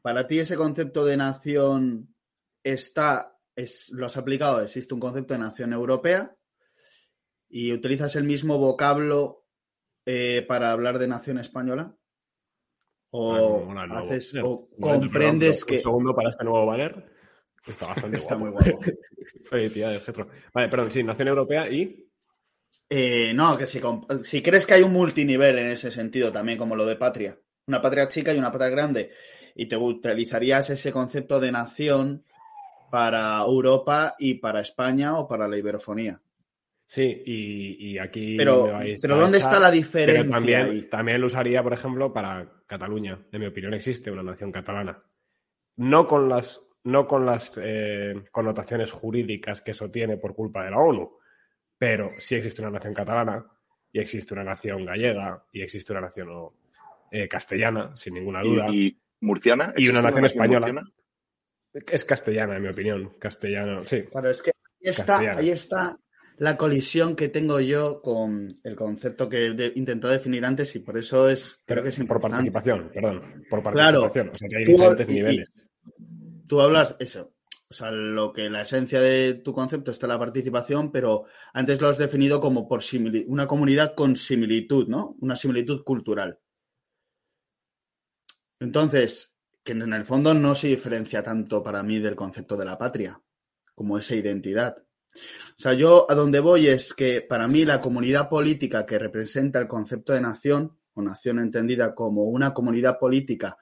para ti ese concepto de nación está, es, lo has aplicado, existe un concepto de nación europea y utilizas el mismo vocablo eh, para hablar de nación española o Ah, haces o comprendes que Un segundo para este nuevo banner. Está bastante está guapo. muy guapo. Felicidades, Getro. Vale, perdón, sí, Nación Europea y. Eh, no, que si, si crees que hay un multinivel en ese sentido también, como lo de patria, una patria chica y una patria grande, y te utilizarías ese concepto de nación para Europa y para España o para la Iberofonía. Sí, y, y aquí. Pero, vais pero ¿dónde está la diferencia Pero también, también lo usaría, por ejemplo, para Cataluña. En mi opinión, existe una nación catalana. No con las, no con las eh, connotaciones jurídicas que eso tiene por culpa de la ONU, pero sí existe una nación catalana y existe una nación gallega y existe una nación eh, castellana, sin ninguna duda. ¿Y, y murciana? Y una ¿Existe nación española. murciana? Es castellana, en mi opinión. Castellano, sí. Claro, es que ahí está, Castellano. ahí está la colisión que tengo yo con el concepto que he intentado definir antes y por eso es, creo que es por importante. participación, perdón. Por Claro. participación. O sea, que hay Tú- diferentes y- y- niveles. tú hablas eso. O sea, lo que la esencia de tu concepto está en la participación, pero antes lo has definido como por una comunidad con similitud, ¿no? Una similitud cultural. Entonces, que en el fondo no se diferencia tanto para mí del concepto de la patria, como esa identidad. O sea, yo a donde voy es que para mí la comunidad política que representa el concepto de nación, o nación entendida como una comunidad política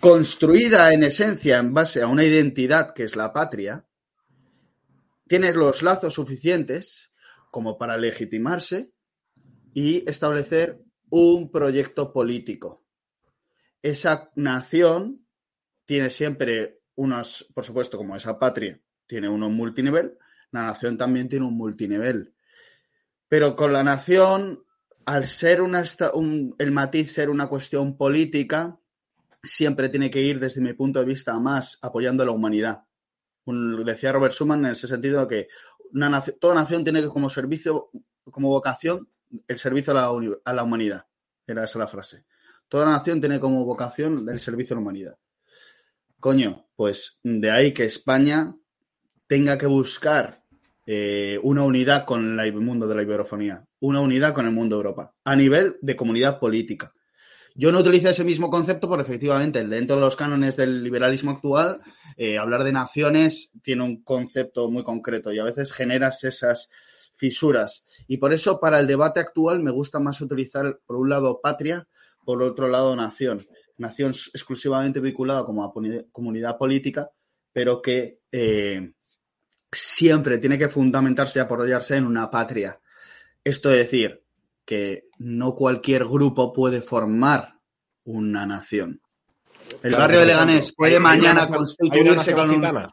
construida en esencia en base a una identidad que es la patria, tiene los lazos suficientes como para legitimarse y establecer un proyecto político. Esa nación tiene siempre unos, por supuesto, como esa patria tiene uno multinivel, la nación también tiene un multinivel. Pero con la nación, al ser una, el matiz ser una cuestión política, siempre tiene que ir, desde mi punto de vista, más apoyando a la humanidad. decía Robert Schuman en ese sentido que una toda nación tiene que como servicio, como vocación, el servicio a la, a la humanidad. Era esa la frase. Toda nación tiene como vocación el servicio a la humanidad. Coño, pues de ahí que España tenga que buscar eh, una unidad con el mundo de la iberofonía, una unidad con el mundo de Europa, a nivel de comunidad política. Yo no utilizo ese mismo concepto porque efectivamente dentro de los cánones del liberalismo actual, eh, hablar de naciones tiene un concepto muy concreto y a veces generas esas fisuras. Y por eso para el debate actual me gusta más utilizar, por un lado, patria, por otro lado, nación. Nación exclusivamente vinculada como a comunidad política, pero que eh, siempre tiene que fundamentarse y apoyarse en una patria. Esto es decir, que no cualquier grupo puede formar una nación. El barrio de Leganés puede mañana constituirse con un...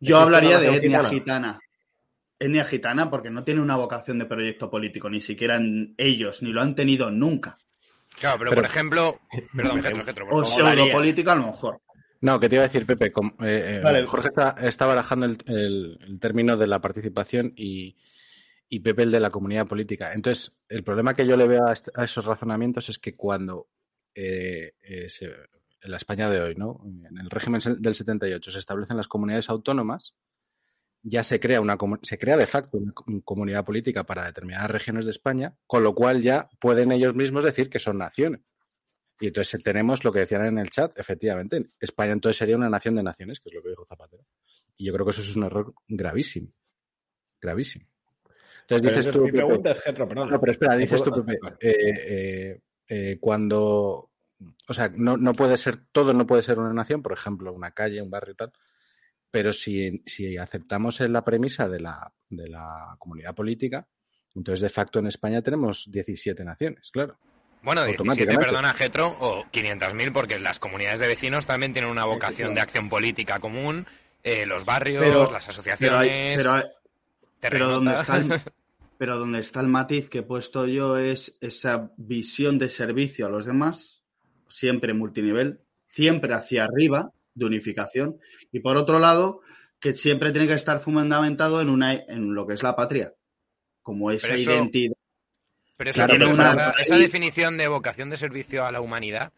Yo hablaría de etnia gitana etnia gitana porque no tiene una vocación de proyecto político, ni siquiera ellos, ni lo han tenido nunca. Claro, pero, por ejemplo, perdón, o pseudo política a lo mejor. No, que te iba a decir, Pepe, eh, eh, Jorge está, barajando el, término de la participación y, Pepe el de la comunidad política. Entonces, el problema que yo le veo a, esos razonamientos es que cuando eh, en la España de hoy, ¿no? en el régimen del 78, se establecen las comunidades autónomas, ya se crea una se crea de facto una comunidad política para determinadas regiones de España, con lo cual ya pueden ellos mismos decir que son naciones. Y entonces tenemos lo que decían en el chat, efectivamente, España entonces sería una nación de naciones, que es lo que dijo Zapatero. Y yo creo que eso es un error gravísimo. Gravísimo. Entonces dices tú. No, pero espera, dices tú, Pepe, eh, eh, eh, cuando. O sea, no, no puede ser, todo no puede ser una nación, por ejemplo, una calle, un barrio y tal, pero si, si aceptamos la premisa de la, de la comunidad política, entonces de facto en España tenemos 17 naciones, claro. Bueno, 17, perdona, Getro, o 500.000, porque las comunidades de vecinos también tienen una vocación de acción política común, eh, los barrios, las asociaciones. Pero, pero, donde está el, pero donde está el matiz que he puesto yo es esa visión de servicio a los demás, siempre multinivel, siempre hacia arriba, de unificación. Y por otro lado, que siempre tiene que estar fundamentado en, una, en lo que es la patria, como esa identidad. Pero, esa, definición de vocación de servicio a la humanidad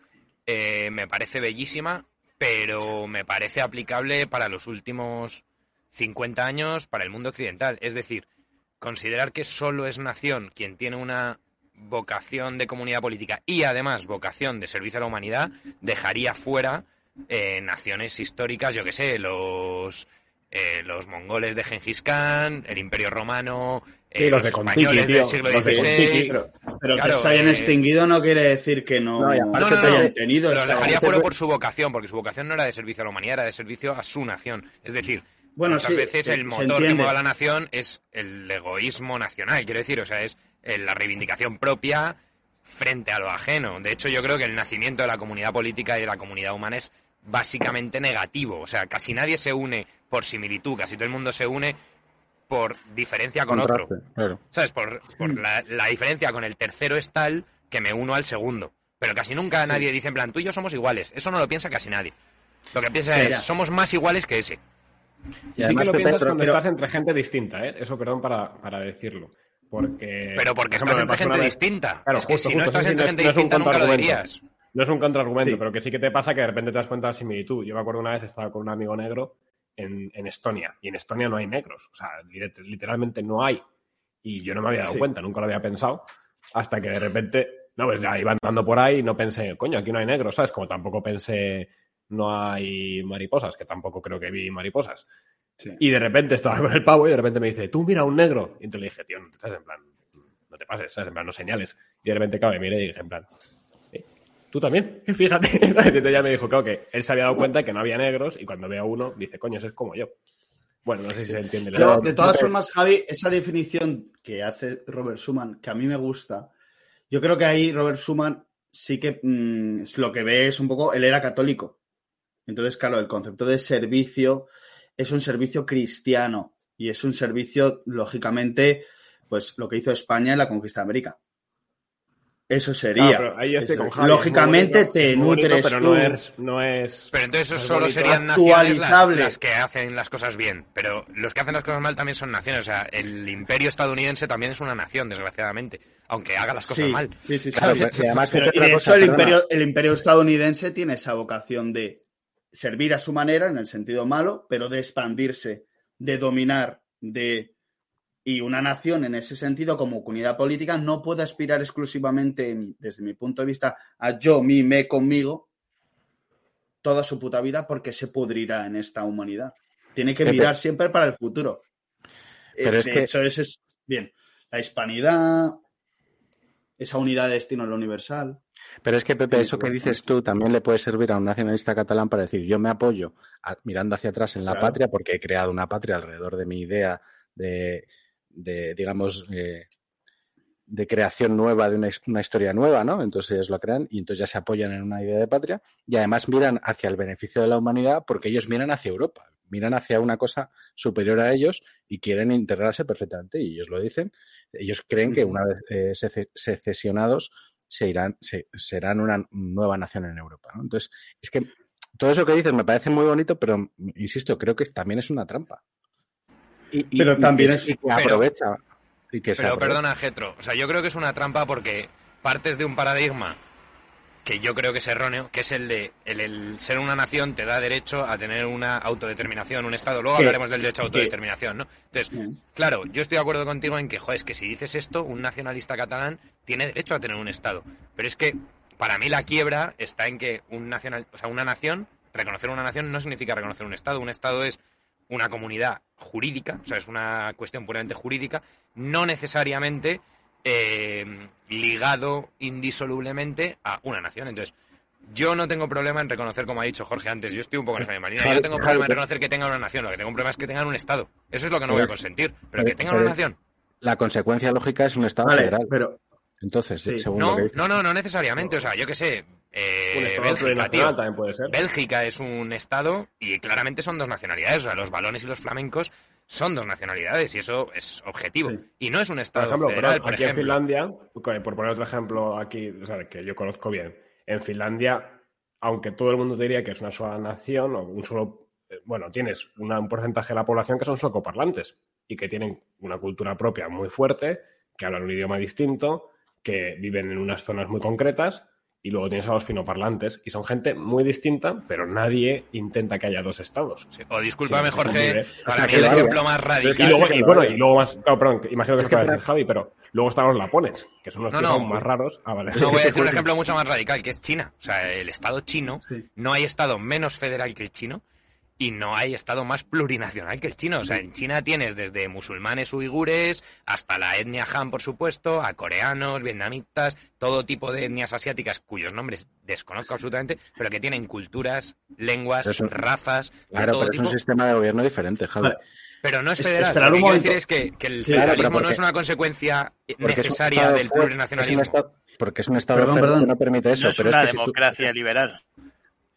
eh, me parece bellísima, pero me parece aplicable para los últimos 50 años para el mundo occidental. Es decir, considerar que solo es nación quien tiene una vocación de comunidad política y además vocación de servicio a la humanidad dejaría fuera eh, naciones históricas, yo que sé, los eh, los mongoles de Gengis Khan, el Imperio Romano, eh, los, españoles del siglo XVI. pero, que se hayan extinguido no quiere decir que no, no, no, no tenido. Los dejaría fuera por su vocación, porque su vocación no era de servicio a la humanidad, era de servicio a su nación. Es decir, bueno, muchas veces el motor que mueve a la nación es el egoísmo nacional, quiero decir, o sea, es la reivindicación propia frente a lo ajeno. De hecho, yo creo que el nacimiento de la comunidad política y de la comunidad humana es básicamente negativo. O sea, casi nadie se une por similitud, casi todo el mundo se une por diferencia con otro. ¿Sabes? Por, mm. la, diferencia con el tercero es tal que me uno al segundo. Pero casi nunca nadie dice, en plan, tú y yo somos iguales. Eso no lo piensa casi nadie. Lo que piensa es, somos más iguales que ese. Y, sí que lo piensas cuando estás entre gente distinta, ¿eh? Eso, perdón para, para decirlo. Porque, pero porque estás entre gente distinta. es que si no estás entre gente distinta nunca lo dirías. No es un contraargumento, pero que sí que te pasa que de repente te das cuenta de la similitud. Yo me acuerdo una vez estaba con un amigo negro en, Estonia y en Estonia no hay negros. O sea, literalmente no hay. Y yo no me había dado cuenta, nunca lo había pensado. Hasta que de repente, no, pues ya iba andando por ahí y no pensé, coño, aquí no hay negros, ¿sabes? Como tampoco pensé, no hay mariposas, que tampoco creo que vi mariposas. Y de repente estaba con el pavo y de repente me dice, tú mira un negro. Y entonces le dije, tío, no estás en plan, no te pases, ¿sabes? En plan, no señales. Y de repente, claro, me miré y dije, en plan, tú también, fíjate. Entonces ya me dijo, claro, que él se había dado cuenta que no había negros y cuando ve a uno dice, coño, ese es como yo. Bueno, no sé si se entiende. la Pero, de todas formas, Javi, esa definición que hace Robert Schuman, que a mí me gusta, yo creo que ahí Robert Schuman sí que mm, lo que ve es un poco, él era católico. Entonces, claro, el concepto de servicio es un servicio cristiano y es un servicio, lógicamente, pues lo que hizo España en la conquista de América. Eso sería. Claro, pero ahí estoy Eso con es. Javi, Lógicamente bonito, te bonito, nutres pero tú. no es, no es. Pero entonces eso es solo bonito. serían naciones las, que hacen las cosas bien. Pero los que hacen las cosas mal también son naciones. O sea, el imperio estadounidense también es una nación, desgraciadamente. Aunque haga las cosas Sí, mal. sí, sí, sí. Claro, sí. pero- y además, Pero, fíjate y una de cosa, hecho, el imperio, el imperio estadounidense tiene esa vocación de servir a su manera, en el sentido malo, pero de expandirse, de dominar, de... Y una nación, en ese sentido, como comunidad política, no puede aspirar exclusivamente, en- desde mi punto de vista, a yo, mi, me, conmigo, toda su puta vida, porque se pudrirá en esta humanidad. Tiene que Pepe. mirar siempre para el futuro. Eh, Pero es de que- hecho, ese es, bien, la hispanidad, esa unidad de destino en lo universal. Pero es que, Pepe, eso que dices tú también le puede servir a un nacionalista catalán para decir, yo me apoyo a- mirando hacia atrás en la Claro. patria porque he creado una patria alrededor de mi idea de, de, digamos, eh, de creación nueva, de una, una historia nueva, ¿no? Entonces ellos lo crean y entonces ya se apoyan en una idea de patria y además miran hacia el beneficio de la humanidad porque ellos miran hacia Europa, miran hacia una cosa superior a ellos y quieren integrarse perfectamente y ellos lo dicen. Ellos creen que una vez eh, sece- secesionados se irán, se- serán una nueva nación en Europa, ¿no? Entonces, es que todo eso que dices me parece muy bonito, pero insisto, creo que también es una trampa. Y, y- Pero y también que- es- y que pero- aprovecha. Y que Pero aprovecha. perdona, Getro. O sea, yo creo que es una trampa porque partes de un paradigma que yo creo que es erróneo, que es el de el, el ser una nación te da derecho a tener una autodeterminación, un Estado. Luego hablaremos del derecho a autodeterminación, ¿no? Entonces, claro, yo estoy de acuerdo contigo en que, joder, es que si dices esto, un nacionalista catalán tiene derecho a tener un Estado. Pero es que, para mí, la quiebra está en que un nacional, o sea, una nación, reconocer una nación no significa reconocer un Estado. Un Estado es una comunidad jurídica, o sea, es una cuestión puramente jurídica, no necesariamente eh, ligado indisolublemente a una nación. Entonces, yo no tengo problema en reconocer, como ha dicho Jorge antes, yo estoy un poco en esa misma línea. Yo no tengo problema en reconocer que tengan una nación, lo que tengo problema es que tengan un Estado. Eso es lo que no voy a consentir, pero que tengan una nación. La consecuencia lógica es un Estado Vale, federal. pero Entonces, Sí. según lo No, que dice. no, no, no necesariamente. O sea, yo qué sé. Eh, Un Bélgica, tío. también puede ser. Bélgica es un estado y claramente son dos nacionalidades. O sea, los balones y los flamencos son dos nacionalidades y eso es objetivo. Sí. Y no es un Por estado ejemplo, federal, por aquí en. Finlandia, por poner otro ejemplo aquí, o sea, que yo conozco bien, en Finlandia, aunque todo el mundo diría que es una sola nación, o un solo, eh, bueno, tienes una- un porcentaje de la población que son socoparlantes y que tienen una cultura propia muy fuerte, que hablan un idioma distinto, que viven en unas zonas muy concretas, y luego tienes a los finoparlantes, y son gente muy distinta, pero nadie intenta que haya dos estados. Sí, O discúlpame, Sí, Jorge, para mí que el ejemplo más Y radical. luego, que y bueno, y luego más, claro, perdón, imagino que Es que va a decir Javi, pero luego están los lapones, que son los No, que no. son más raros. Ah, vale. No voy a decir un ejemplo mucho más radical, que es China. O sea, el Estado chino, Sí. no hay Estado menos federal que el chino y no hay Estado más plurinacional que el chino. O sea, en China tienes desde musulmanes uigures hasta la etnia Han, por supuesto, a coreanos, vietnamitas, todo tipo de etnias asiáticas cuyos nombres desconozco absolutamente, pero que tienen culturas, lenguas, Eso- razas, Claro, todo pero es un sistema de gobierno diferente, Javi. Vale. Pero no es Es- federal. esperad Lo que quiero momento. decir es que, que el Sí, claro, federalismo no es una consecuencia es un necesaria estado del es plurinacionalismo. estado- porque es un Estado Perdón, que no permite eso. no es pero una es que si tú- democracia liberal.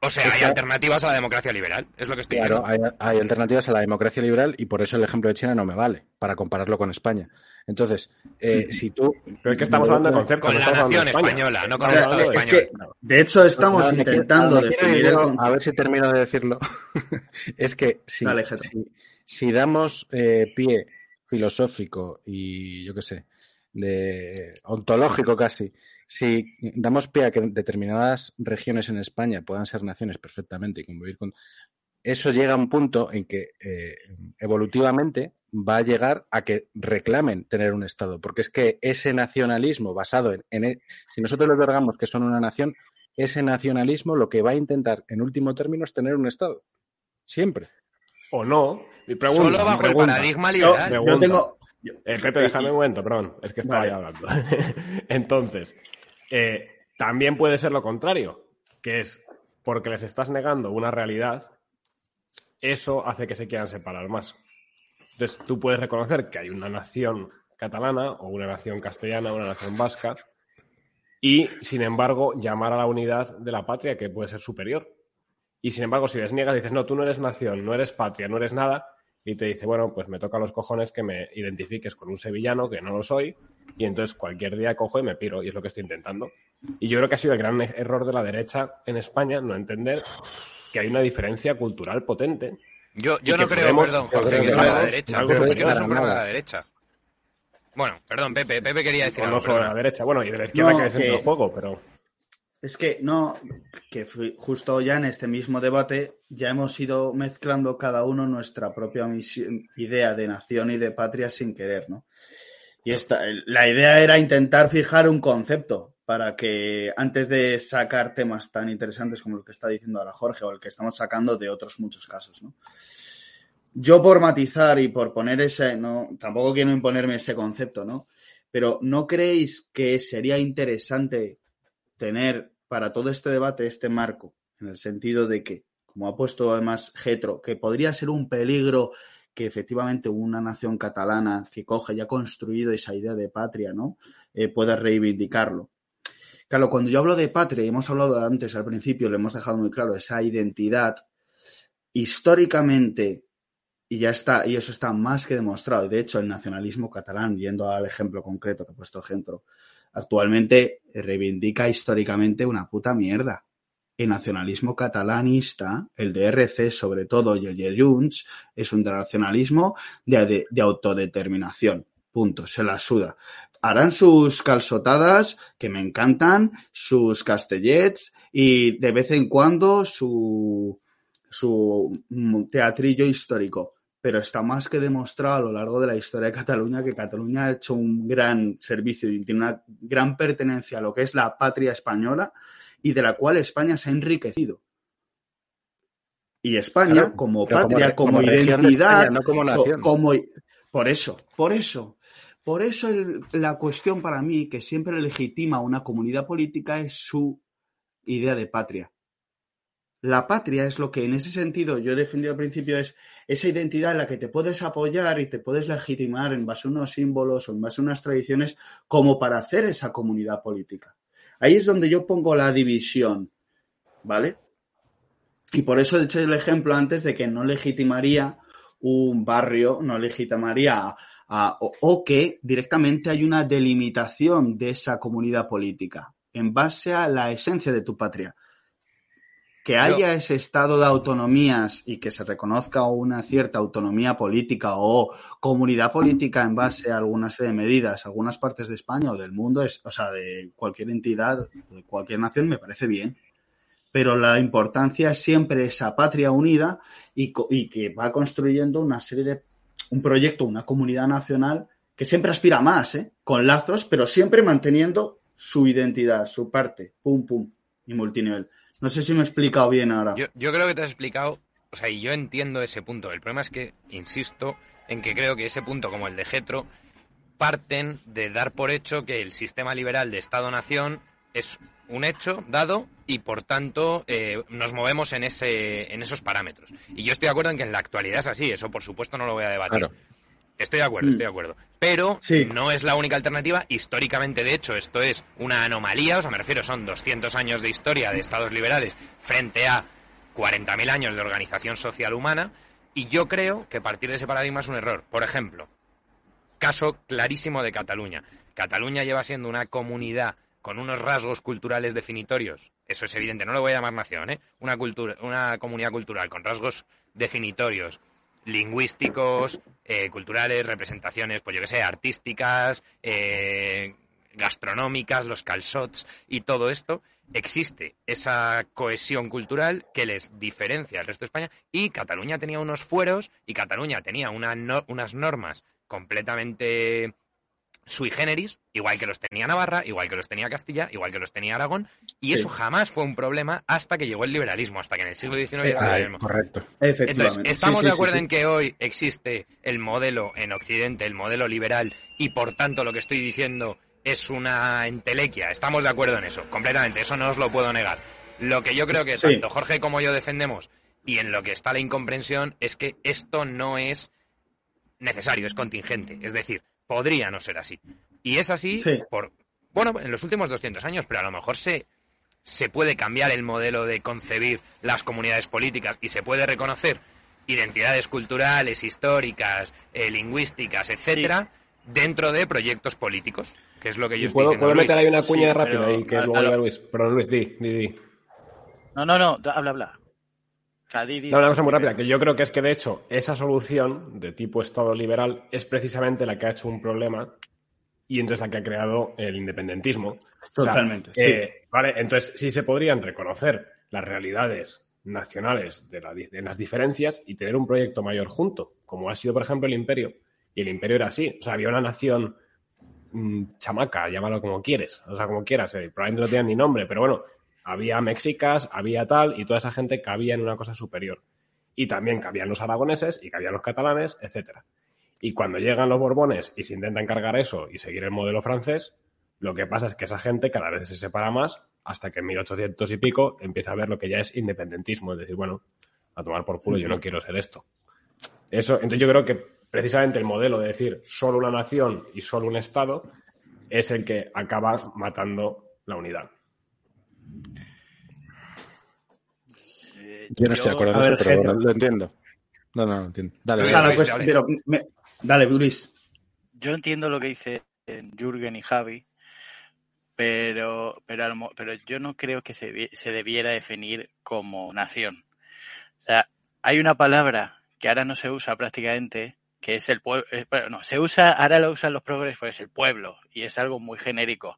O sea, hay alternativas a la democracia liberal, es lo que estoy Claro, diciendo. hay, hay alternativas a la democracia liberal y por eso el ejemplo de China no me vale para compararlo con España. Entonces, eh, si tú... Pero es que estamos hablando de conceptos. Con la nación España. española, no con O el Estado es español. que, de hecho, estamos intentando quiero definir ir el. A ver si termino de decirlo. es que si, Dale, Geto. si, si damos eh, pie filosófico y yo qué sé, de ontológico casi, si damos pie a que determinadas regiones en España puedan ser naciones perfectamente y convivir con... Eso llega a un punto en que eh, evolutivamente va a llegar a que reclamen tener un Estado, porque es que ese nacionalismo basado en, en e- si nosotros les otorgamos que son una nación, ese nacionalismo lo que va a intentar en último término es tener un Estado. Siempre. O no. Mi pregunta, Solo bajo mi pregunta. el paradigma liberal. Yo tengo. Eh, Pepe, déjame un momento, perdón. Es que estaba Vale. hablando. Entonces, eh, también puede ser lo contrario, que es porque les estás negando una realidad, eso hace que se quieran separar más. Entonces, tú puedes reconocer que hay una nación catalana o una nación castellana o una nación vasca y, sin embargo, llamar a la unidad de la patria que puede ser superior. Y, sin embargo, si desniegas, dices, no, tú no eres nación, no eres patria, no eres nada, y te dice, bueno, pues me toca los cojones que me identifiques con un sevillano, que no lo soy, y entonces cualquier día cojo y me piro, y es lo que estoy intentando. Y yo creo que ha sido el gran error de la derecha en España no entender que hay una diferencia cultural potente. Yo, yo no que creo, podemos- perdón, que Jorge, que sea de la derecha. es que no es un problema de la derecha. Bueno, perdón, Pepe. Pepe quería decir O algo. no solo de la derecha, bueno, y de la izquierda No, que es que- el juego, pero Es que no, que justo ya en este mismo debate ya hemos ido mezclando cada uno nuestra propia idea de nación y de patria sin querer, ¿no? Y esta, la idea era intentar fijar un concepto para que antes de sacar temas tan interesantes como el que está diciendo ahora Jorge o el que estamos sacando de otros muchos casos, ¿no? Yo por matizar y por poner ese, no, tampoco quiero imponerme ese concepto, ¿no? Pero ¿no creéis que sería interesante tener para todo este debate este marco, en el sentido de que, como ha puesto además Getro, que podría ser un peligro que efectivamente una nación catalana que coge ya construido esa idea de patria, ¿no? Eh, pueda reivindicarlo. Claro, cuando yo hablo de patria, y hemos hablado antes al principio, le hemos dejado muy claro, esa identidad, históricamente, y ya está, y eso está más que demostrado, y de hecho el nacionalismo catalán, yendo al ejemplo concreto que ha puesto Gentro, actualmente reivindica históricamente una puta mierda. El nacionalismo catalanista, el DRC sobre todo y el de es un nacionalismo de, de- de autodeterminación. Punto, se la suda. Harán sus calzotadas, que me encantan, sus castellets y de vez en cuando su, su teatrillo histórico pero está más que demostrado a lo largo de la historia de Cataluña que Cataluña ha hecho un gran servicio y tiene una gran pertenencia a lo que es la patria española y de la cual España se ha enriquecido. Y España, Claro, como patria, como, identidad, España, no como co- nación. como, por eso, por eso, por eso el- la cuestión para mí que siempre legitima una comunidad política es su idea de patria. La patria es lo que en ese sentido yo he defendido al principio, es esa identidad en la que te puedes apoyar y te puedes legitimar en base a unos símbolos o en base a unas tradiciones como para hacer esa comunidad política. Ahí es donde yo pongo la división, ¿vale? Y por eso he hecho el ejemplo antes de que no legitimaría un barrio, no legitimaría a- o que directamente hay una delimitación de esa comunidad política en base a la esencia de tu patria. Que haya ese estado de autonomías y que se reconozca una cierta autonomía política o comunidad política en base a alguna serie de medidas, algunas partes de España o del mundo, es, o sea, de cualquier entidad, de cualquier nación, me parece bien. Pero la importancia es siempre esa patria unida y, y que va construyendo una serie de, un proyecto, una comunidad nacional que siempre aspira a más, ¿eh? con lazos, pero siempre manteniendo su identidad, su parte, pum, pum, y multinivel. No sé si me he explicado bien ahora. Yo, yo creo que te has explicado, o sea, y yo entiendo ese punto. El problema es que, insisto, en que creo que ese punto, como el de Getro, parten de dar por hecho que el sistema liberal de Estado-Nación es un hecho dado y, por tanto, eh, nos movemos en, ese, en esos parámetros. Y yo estoy de acuerdo en que en la actualidad es así, eso por supuesto no lo voy a debatir. Claro. Estoy de acuerdo, Mm. estoy de acuerdo. Pero Sí. no es la única alternativa. Históricamente, de hecho, esto es una anomalía. O sea, me refiero, son 200 años de historia de estados liberales frente a 40.000 años de organización social humana. Y yo creo que partir de ese paradigma es un error. Por ejemplo, caso clarísimo de Cataluña. Cataluña lleva siendo una comunidad con unos rasgos culturales definitorios. Eso es evidente, no lo voy a llamar nación, ¿eh? Una, cultura, una comunidad cultural con rasgos definitorios, lingüísticos, eh, culturales, representaciones, pues yo que sé, artísticas, eh, gastronómicas, los calzots y todo esto, existe esa cohesión cultural que les diferencia al resto de España y Cataluña tenía unos fueros y Cataluña tenía una unas normas completamente sui generis, igual que los tenía Navarra, igual que los tenía Castilla, igual que los tenía Aragón, y Sí. eso jamás fue un problema hasta que llegó el liberalismo, hasta que en el siglo XIX llegó el liberalismo. correcto. Efectivamente. Entonces, ¿estamos Sí, de acuerdo sí. en que hoy existe el modelo en Occidente, el modelo liberal, y por tanto lo que estoy diciendo es una entelequia? Estamos de acuerdo en eso, completamente, eso no os lo puedo negar. Lo que yo creo que tanto Jorge como yo defendemos, y en lo que está la incomprensión, es que esto no es necesario, es contingente. Es decir, podría no ser así. Y es así Sí. por, bueno, en los últimos 200 años, pero a lo mejor se, se puede cambiar el modelo de concebir las comunidades políticas y se puede reconocer identidades culturales, históricas, eh, lingüísticas, etcétera, dentro de proyectos políticos, que es lo que yo estoy puedo, diciendo, puedo meter ahí una cuña Sí, rápida pero y que a- luego a Luis. Perdón, Luis, di, di, di. No, no, no, habla, habla. O No, una cosa muy rápida, que yo creo que es que de hecho esa solución de tipo Estado liberal es precisamente la que ha hecho un problema y entonces la que ha creado el independentismo. O sea, Totalmente, eh, Vale, entonces sí se podrían reconocer las realidades nacionales de, la di- de las diferencias y tener un proyecto mayor junto, como ha sido por ejemplo el imperio. Y el imperio era así, o sea, había una nación mm, chamaca, llámalo como quieres, o sea, como quieras, eh, probablemente no tenían ni nombre, pero bueno, había mexicas, había tal, y toda esa gente cabía en una cosa superior. Y también cabían los aragoneses y cabían los catalanes, etcétera. Y cuando llegan los borbones y se intenta encargar eso y seguir el modelo francés, lo que pasa es que esa gente cada vez se separa más hasta que en 1800 y pico empieza a ver lo que ya es independentismo, es decir, bueno, a tomar por culo, yo no quiero ser esto. Eso, entonces yo creo que precisamente el modelo de decir solo una nación y solo un Estado es el que acaba matando la unidad. Eh, Yo no estoy de acuerdo a en ver, eso, pero lo entiendo. No, no, lo entiendo. Dale, O sea, la Luis, cuestión- dale. pero me- dale, Luis. Yo entiendo lo que dice Jürgen y Javi, pero, pero, pero yo no creo que se, se debiera definir como nación. O sea, hay una palabra que ahora no se usa prácticamente, que es el pueblo. Bueno, no, se usa, ahora lo usan los progres, pues el pueblo, y es algo muy genérico.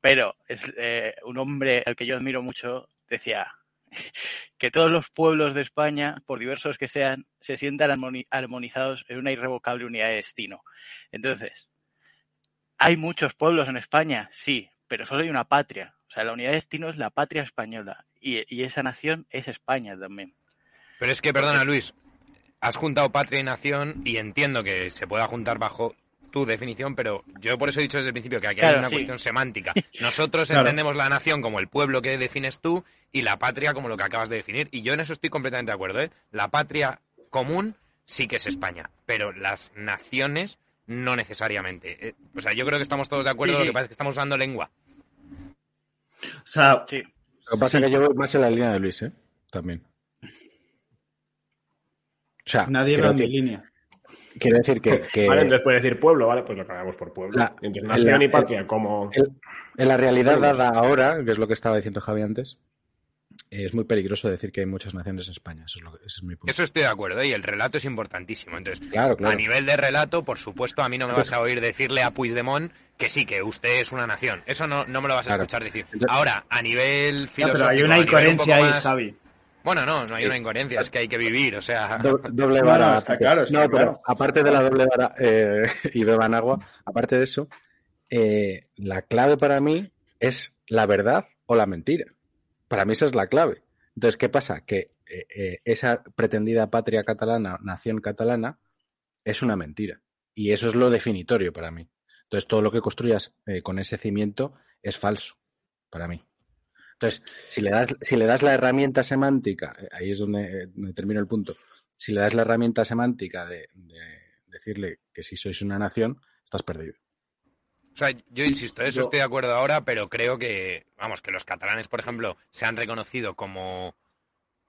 Pero es eh, un hombre al que yo admiro mucho decía que todos los pueblos de España, por diversos que sean, se sientan armoni- armonizados en una irrevocable unidad de destino. Entonces, ¿hay muchos pueblos en España? Sí, pero solo hay una patria. O sea, la unidad de destino es la patria española y, y esa nación es España también. Pero es que, perdona, Luis, has juntado patria y nación y entiendo que se pueda juntar bajo tu definición, pero yo por eso he dicho desde el principio que aquí hay una sí. cuestión semántica. Nosotros Claro. entendemos la nación como el pueblo que defines tú y la patria como lo que acabas de definir. Y yo en eso estoy completamente de acuerdo. ¿eh? La patria común sí que es España, pero las naciones no necesariamente. Eh, O sea, yo creo que estamos todos de acuerdo, Sí, lo que pasa es que estamos usando lengua. O sea, Sí, Lo que pasa es que yo voy más en la línea de Luis, ¿eh? También. O sea, nadie va en mi línea. Quiero decir que, que Vale, entonces puede decir pueblo, ¿vale? Pues lo cambiamos por pueblo. La- entonces nación y patria como... el- en la realidad dada ahora, que es lo que estaba diciendo Javi antes, es muy peligroso decir que hay muchas naciones en España. Eso es, lo que- ese es mi punto. Eso estoy de acuerdo, ¿eh? y el relato es importantísimo. Entonces, Claro, claro. A nivel de relato, por supuesto, a mí no me vas a oír decirle a Puigdemont que sí, que usted es una nación. Eso no, no me lo vas a Claro. escuchar decir. Ahora, a nivel filosófico... pero hay una un incoherencia ahí, más- Javi. Bueno, no, no hay una incoherencia, es que hay que vivir, o sea... Do- doble No, vara. no, está claro, está No, pero claro. aparte de la doble vara eh, y beban agua, aparte de eso, eh, la clave para mí es la verdad o la mentira. Para mí esa es la clave. Entonces, ¿qué pasa? Que eh, eh, esa pretendida patria catalana, nación catalana, es una mentira. Y eso es lo definitorio para mí. Entonces, todo lo que construyas eh, con ese cimiento es falso, para mí. Entonces, si le das, si le das la herramienta semántica, eh, ahí es donde, eh, donde termino el punto, si le das la herramienta semántica de, de decirle que si sois una nación, estás perdido. O sea, yo insisto, eso Yo- estoy de acuerdo ahora, pero creo que, vamos, que los catalanes, por ejemplo, se han reconocido como,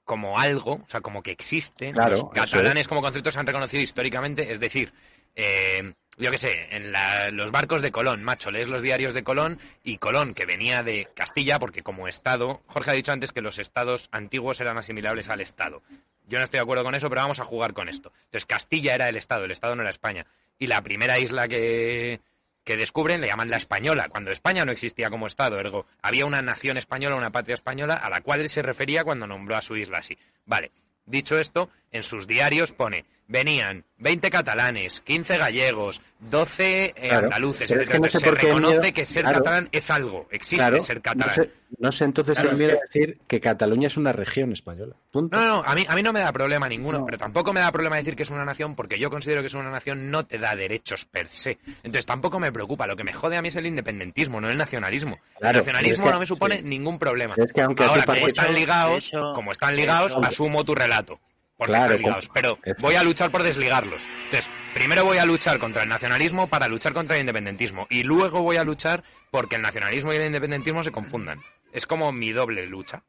como algo, o sea, como que existen. Claro, los catalanes como concepto se han reconocido históricamente, es decir, eh, yo qué sé, en la- los barcos de Colón, macho, lees los diarios de Colón y Colón, que venía de Castilla, porque como Estado, Jorge ha dicho antes que los estados antiguos eran asimilables al Estado. Yo no estoy de acuerdo con eso, pero vamos a jugar con esto. Entonces, Castilla era el Estado, el Estado no era España. Y la primera isla que, que descubren le llaman la española, cuando España no existía como Estado, ergo, había una nación española, una patria española, a la cual él se refería cuando nombró a su isla así. Vale, dicho esto, en sus diarios pone, venían 20 catalanes, 15 gallegos, 12 eh, Claro, andaluces, es que no sé se por qué el reconoce miedo- que ser claro. catalán es algo, existe Claro, ser no catalán. sé, no sé entonces Claro, el es miedo que- decir que Cataluña es una región española. Punto. No, no, a mí, a mí no me da problema ninguno, No. pero tampoco me da problema decir que es una nación porque yo considero que es una nación no te da derechos per se. Entonces tampoco me preocupa, lo que me jode a mí es el independentismo, no el nacionalismo. Claro, el nacionalismo pero es que- no me supone sí. ningún problema. Es que aunque Ahora, como están ligados, hecho- como están ligados, hecho- asumo tu relato. Porque están ligados, pero voy a luchar por desligarlos. Entonces, primero voy a luchar contra el nacionalismo para luchar contra el independentismo y luego voy a luchar porque el nacionalismo y el independentismo se confundan. Es como mi doble lucha.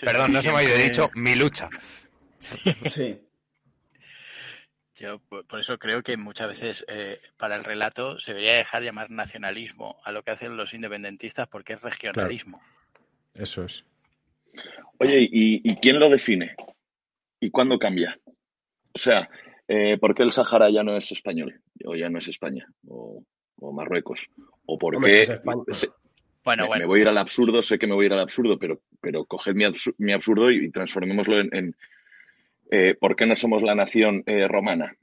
Perdón, no se me ha dicho mi lucha. Sí. Yo por eso creo que muchas veces eh, para el relato se debería dejar llamar nacionalismo a lo que hacen los independentistas porque es regionalismo. Eso es. Oye, ¿y, quién lo define? ¿Y cuándo cambia? O sea, eh, ¿por qué el Sahara ya no es español? O ya no es España, o, Marruecos. ¿O por qué... bueno, me, voy a ir al absurdo, sé que me voy a ir al absurdo, pero, pero coged mi, absurdo y, transformémoslo en... Eh, ¿Por qué no somos la nación eh, romana?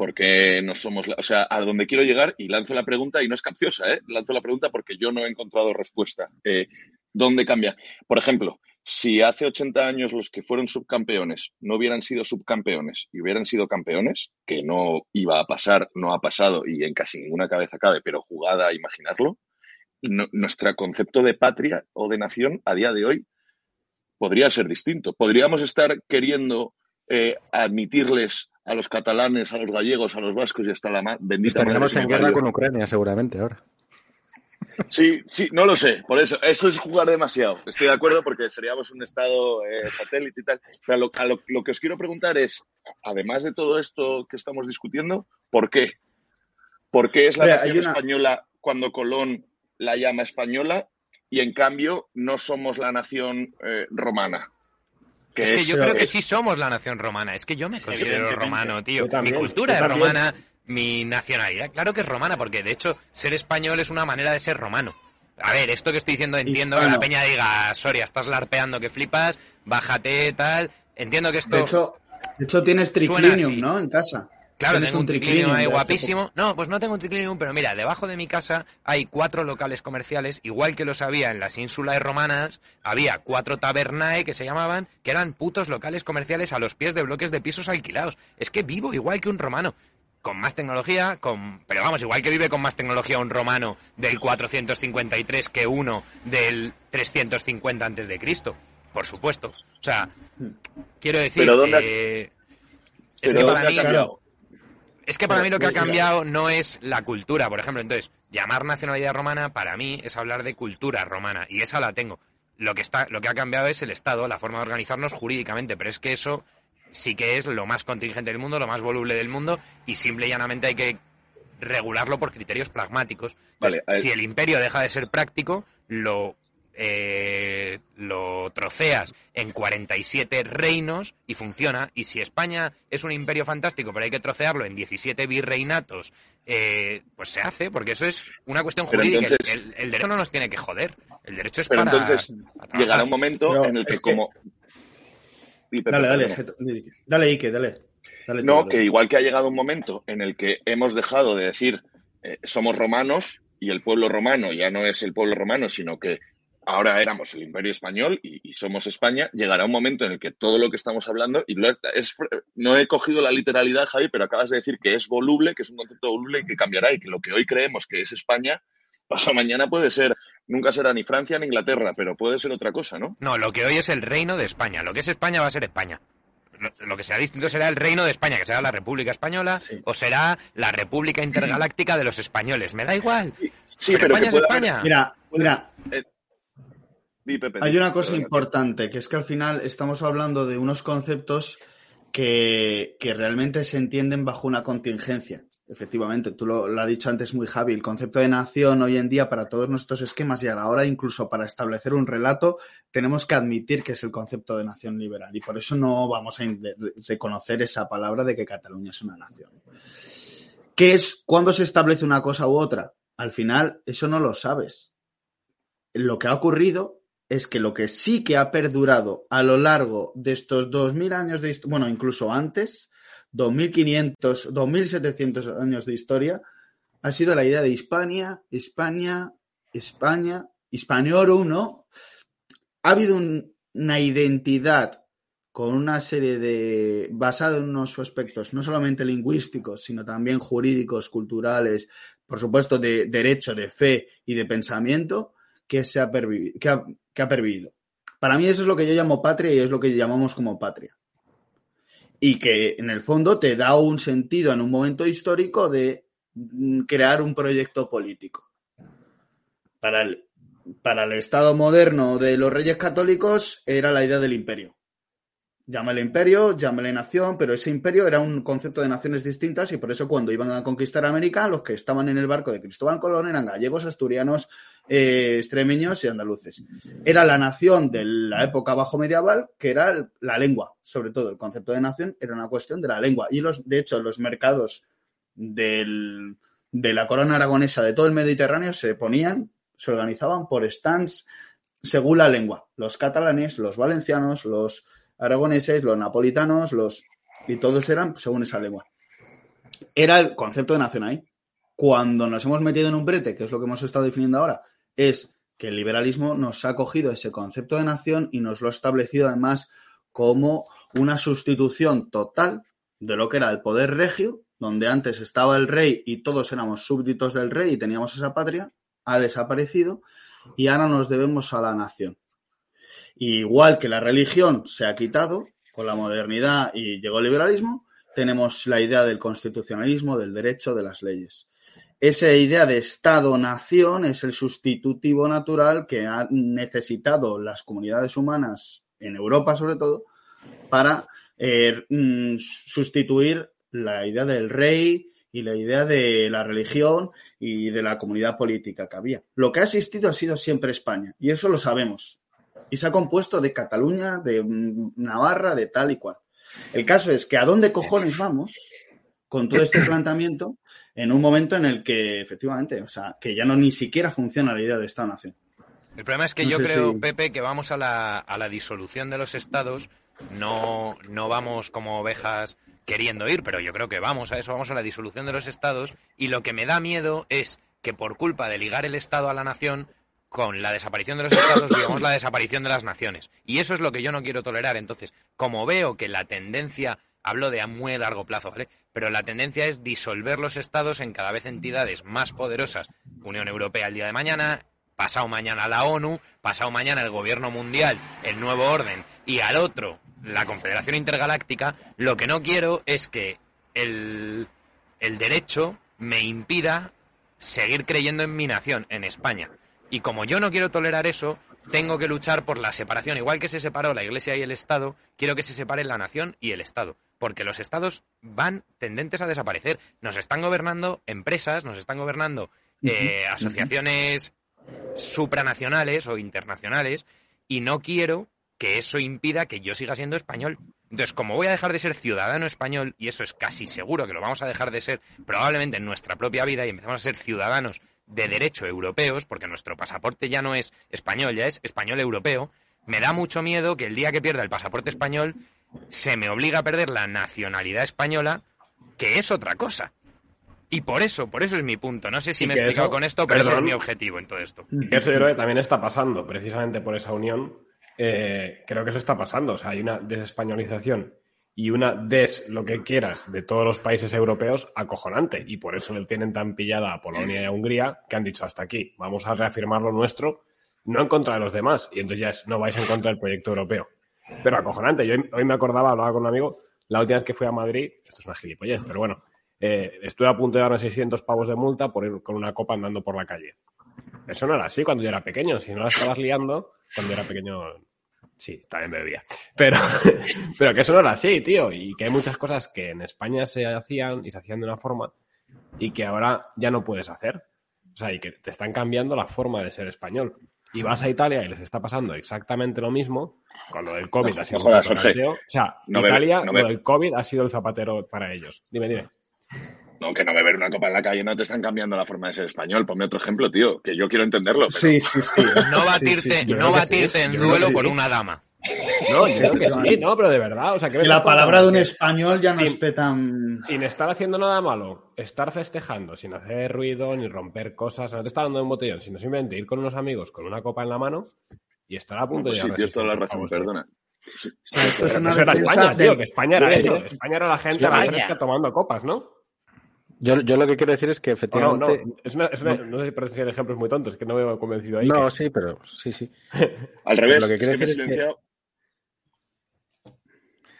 porque no somos, o sea, a donde quiero llegar y lanzo la pregunta y no es capciosa, ¿eh? lanzo la pregunta porque yo no he encontrado respuesta. Eh, ¿Dónde cambia? Por ejemplo, si hace 80 años los que fueron subcampeones no hubieran sido subcampeones y hubieran sido campeones, que no iba a pasar, no ha pasado y en casi ninguna cabeza cabe, pero jugada a imaginarlo, nuestro concepto de patria o de nación a día de hoy podría ser distinto. Podríamos estar queriendo eh, admitirles a los catalanes, a los gallegos, a los vascos y hasta la bendita Estaríamos en guerra con Ucrania seguramente ahora. Sí, sí, no lo sé. Por eso, eso es jugar demasiado. Estoy de acuerdo porque seríamos un estado eh, satélite y tal. Pero lo, que os quiero preguntar es, además de todo esto que estamos discutiendo, ¿por qué? ¿Por qué es la nación española cuando Colón la llama española y en cambio no somos la nación eh, romana? es que yo creo que sí somos la nación romana. Es que yo me considero romano, tío. mi cultura es romana mi nacionalidad, claro que es romana, porque de hecho ser español es una manera de ser romano. A ver, esto que estoy diciendo entiendo que la peña diga, Soria, estás larpeando que flipas, bájate, tal. Entiendo que esto. De hecho, de hecho tienes triclinium, ¿no? En casa. Claro, tengo un triclinium ahí guapísimo. No, pues no tengo un triclinium, pero mira, debajo de mi casa hay cuatro locales comerciales, igual que los había en las ínsulas romanas, había cuatro tabernae que se llamaban, que eran putos locales comerciales a los pies de bloques de pisos alquilados. Es que vivo igual que un romano con más tecnología, con, pero vamos, igual que vive con más tecnología un romano del 453 que uno del 350 antes de Cristo, por supuesto. O sea, quiero decir, que es que para mí es que para mí lo que ha cambiado no es la cultura, por ejemplo. Entonces, llamar nacionalidad romana para mí es hablar de cultura romana y esa la tengo. Lo que está, lo que ha cambiado es el Estado, la forma de organizarnos jurídicamente, pero es que eso sí que es lo más contingente del mundo, lo más voluble del mundo, y simple y llanamente hay que regularlo por criterios pragmáticos. si el imperio deja de ser práctico, lo, eh, lo troceas en 47 reinos y funciona. Y si España es un imperio fantástico, pero hay que trocearlo en 17 virreinatos, eh, pues se hace, porque eso es una cuestión jurídica. el, derecho no nos tiene que joder. El derecho es pero para. Entonces, llegará un momento en el que, como dale, dale, dale, Ike, dale. no, que igual que ha llegado un momento en el que hemos dejado de decir eh, somos romanos y el pueblo romano ya no es el pueblo romano, sino que ahora éramos el imperio español y, somos España, llegará un momento en el que todo lo que estamos hablando, y es, no he cogido la literalidad, Javi, pero acabas de decir que es voluble, que es un concepto voluble y que cambiará y que lo que hoy creemos que es España, pasado mañana puede ser nunca será ni Francia ni Inglaterra, pero puede ser otra cosa, ¿no? No, lo que hoy es el reino de España. Lo que es España va a ser España. Lo, que será distinto será el reino de España, que será la República Española, o será la República Intergaláctica de los Españoles. Me da igual. Sí, pero, España es España. Mira, mira. Eh, hay una cosa importante, que es que al final estamos hablando de unos conceptos que, que realmente se entienden bajo una contingencia. Efectivamente, tú lo, has dicho antes muy Javi, el concepto de nación hoy en día para todos nuestros esquemas y ahora incluso para establecer un relato tenemos que admitir que es el concepto de nación liberal y por eso no vamos a reconocer esa palabra de que Cataluña es una nación. ¿Qué es cuando se establece una cosa u otra? Al final eso no lo sabes. Lo que ha ocurrido es que lo que sí que ha perdurado a lo largo de estos 2000 años de bueno, incluso antes, 2500, 2700 años de historia, ha sido la idea de Hispania, España, España, Hispaniorum, ¿no? Ha habido una identidad con una serie de. basada en unos aspectos no solamente lingüísticos, sino también jurídicos, culturales, por supuesto, de derecho, de fe y de pensamiento, que, se ha, que que ha pervivido. Para mí eso es lo que yo llamo patria y es lo que llamamos como patria. Y que en el fondo te da un sentido en un momento histórico de mm, crear un proyecto político. Para el, para el Estado moderno de los reyes católicos era la idea del imperio. Llámale imperio, llámale nación, pero ese imperio era un concepto de naciones distintas y por eso cuando iban a conquistar América, los que estaban en el barco de Cristóbal Colón eran gallegos, asturianos, eh, extremeños y andaluces. Era la nación de la época bajo medieval, que era la lengua, sobre todo el concepto de nación era una cuestión de la lengua. Y los, de hecho, los mercados de la corona aragonesa de todo el Mediterráneo se ponían, se organizaban por stands según la lengua. Los catalanes, los valencianos, los aragoneses, los napolitanos, los y todos eran según esa lengua. Era el concepto de nación ahí. Cuando nos hemos metido en un brete, que es lo que hemos estado definiendo ahora, es que el liberalismo nos ha cogido ese concepto de nación y nos lo ha establecido además como una sustitución total de lo que era el poder regio, donde antes estaba el rey y todos éramos súbditos del rey y teníamos esa patria, ha desaparecido y ahora nos debemos a la nación. Igual que la religión se ha quitado con la modernidad y llegó el liberalismo, tenemos la idea del constitucionalismo, del derecho, de las leyes. Esa idea de Estado-nación es el sustitutivo natural que han necesitado las comunidades humanas, en Europa sobre todo, para eh, mm, sustituir la idea del rey y la idea de la religión y de la comunidad política que había. Lo que ha existido ha sido siempre España, y eso lo sabemos y se ha compuesto de Cataluña, de Navarra, de tal y cual. El caso es que a dónde cojones vamos con todo este planteamiento en un momento en el que efectivamente, o sea, que ya no ni siquiera funciona la idea de Estado-Nación. El problema es que No yo creo, si- Pepe, que vamos a la, a la disolución de los estados, no, no vamos como ovejas queriendo ir, pero yo creo que vamos a eso, vamos a la disolución de los estados, y lo que me da miedo es que por culpa de ligar el estado a la nación, con la desaparición de los estados, digamos la desaparición de las naciones. Y eso es lo que yo no quiero tolerar. Entonces, como veo que la tendencia, hablo de a muy largo plazo, ¿vale? Pero la tendencia es disolver los estados en cada vez entidades más poderosas. Unión Europea el día de mañana, pasado mañana la ONU, pasado mañana el Gobierno Mundial, el Nuevo Orden, y al otro, la Confederación Intergaláctica, lo que no quiero es que el, el derecho me impida seguir creyendo en mi nación, en España. Y como yo no quiero tolerar eso, tengo que luchar por la separación. Igual que se separó la Iglesia y el Estado, quiero que se separe la nación y el Estado. Porque los Estados van tendentes a desaparecer. Nos están gobernando empresas, nos están gobernando eh, asociaciones supranacionales o internacionales y no quiero que eso impida que yo siga siendo español. Entonces, como voy a dejar de ser ciudadano español, y eso es casi seguro que lo vamos a dejar de ser probablemente en nuestra propia vida y empezamos a ser ciudadanos de derecho europeos, porque nuestro pasaporte ya no es español, ya es español europeo, me da mucho miedo que el día que pierda el pasaporte español se me obliga a perder la nacionalidad española, que es otra cosa. Y por eso, por eso es mi punto. No sé si me he explicado eso- con esto, pero ese es mi objetivo en todo esto. Eso yo creo que también está pasando, precisamente por esa unión. eh, creo que eso está pasando. O sea, hay una desespañolización y una des lo que quieras de todos los países europeos acojonante. Y por eso le tienen tan pillada a Polonia y a Hungría que han dicho hasta aquí. Vamos a reafirmar lo nuestro, no en contra de los demás. Y entonces ya no vais en contra del proyecto europeo. Pero acojonante. Yo hoy, me acordaba, hablaba con un amigo, la última vez que fui a Madrid, esto es una gilipollez, pero bueno, eh, estuve a punto de darme 600 pavos de multa por ir con una copa andando por la calle. Eso no era así cuando yo era pequeño. Si no la estabas liando, cuando era pequeño, sí, también bebía. Pero, pero que eso no era así, tío. Y que hay muchas cosas que en España se hacían y se hacían de una forma y que ahora ya no puedes hacer. O sea, y que te están cambiando la forma de ser español. Y vas a Italia y les está pasando exactamente lo mismo. Con lo del COVID No ha sido jodas, un. O sea, No Italia, no lo del COVID ha sido el zapatero para ellos. Dime, dime. No, que no beber una copa en la calle no te están cambiando la forma de ser español. Ponme otro ejemplo, tío, que yo quiero entenderlo. pero- Sí, sí, sí. No batirte, no batirte sí. en duelo sí. una dama. No, yo creo que sí, no, pero de verdad. O sea, que la palabra de un que- español ya no esté tan... sin estar haciendo nada malo, estar festejando, sin hacer ruido ni romper cosas, no te está dando un botellón, sino simplemente ir con unos amigos con una copa en la mano y estar a No, punto pues de sí, tienes toda la 600 razón, pavos, tío. perdona. Es Pero eso era España, tío, que España era eso. España era la gente a la tomando copas, ¿no? Yo, yo lo que quiero decir es que O no, no, efectivamente. es una, es una- no sé si parecen ejemplos muy tontos, que no me he convencido ahí. No, que- sí, pero sí, sí. Al revés, Lo que es quiero que me he decir es que- silenciado.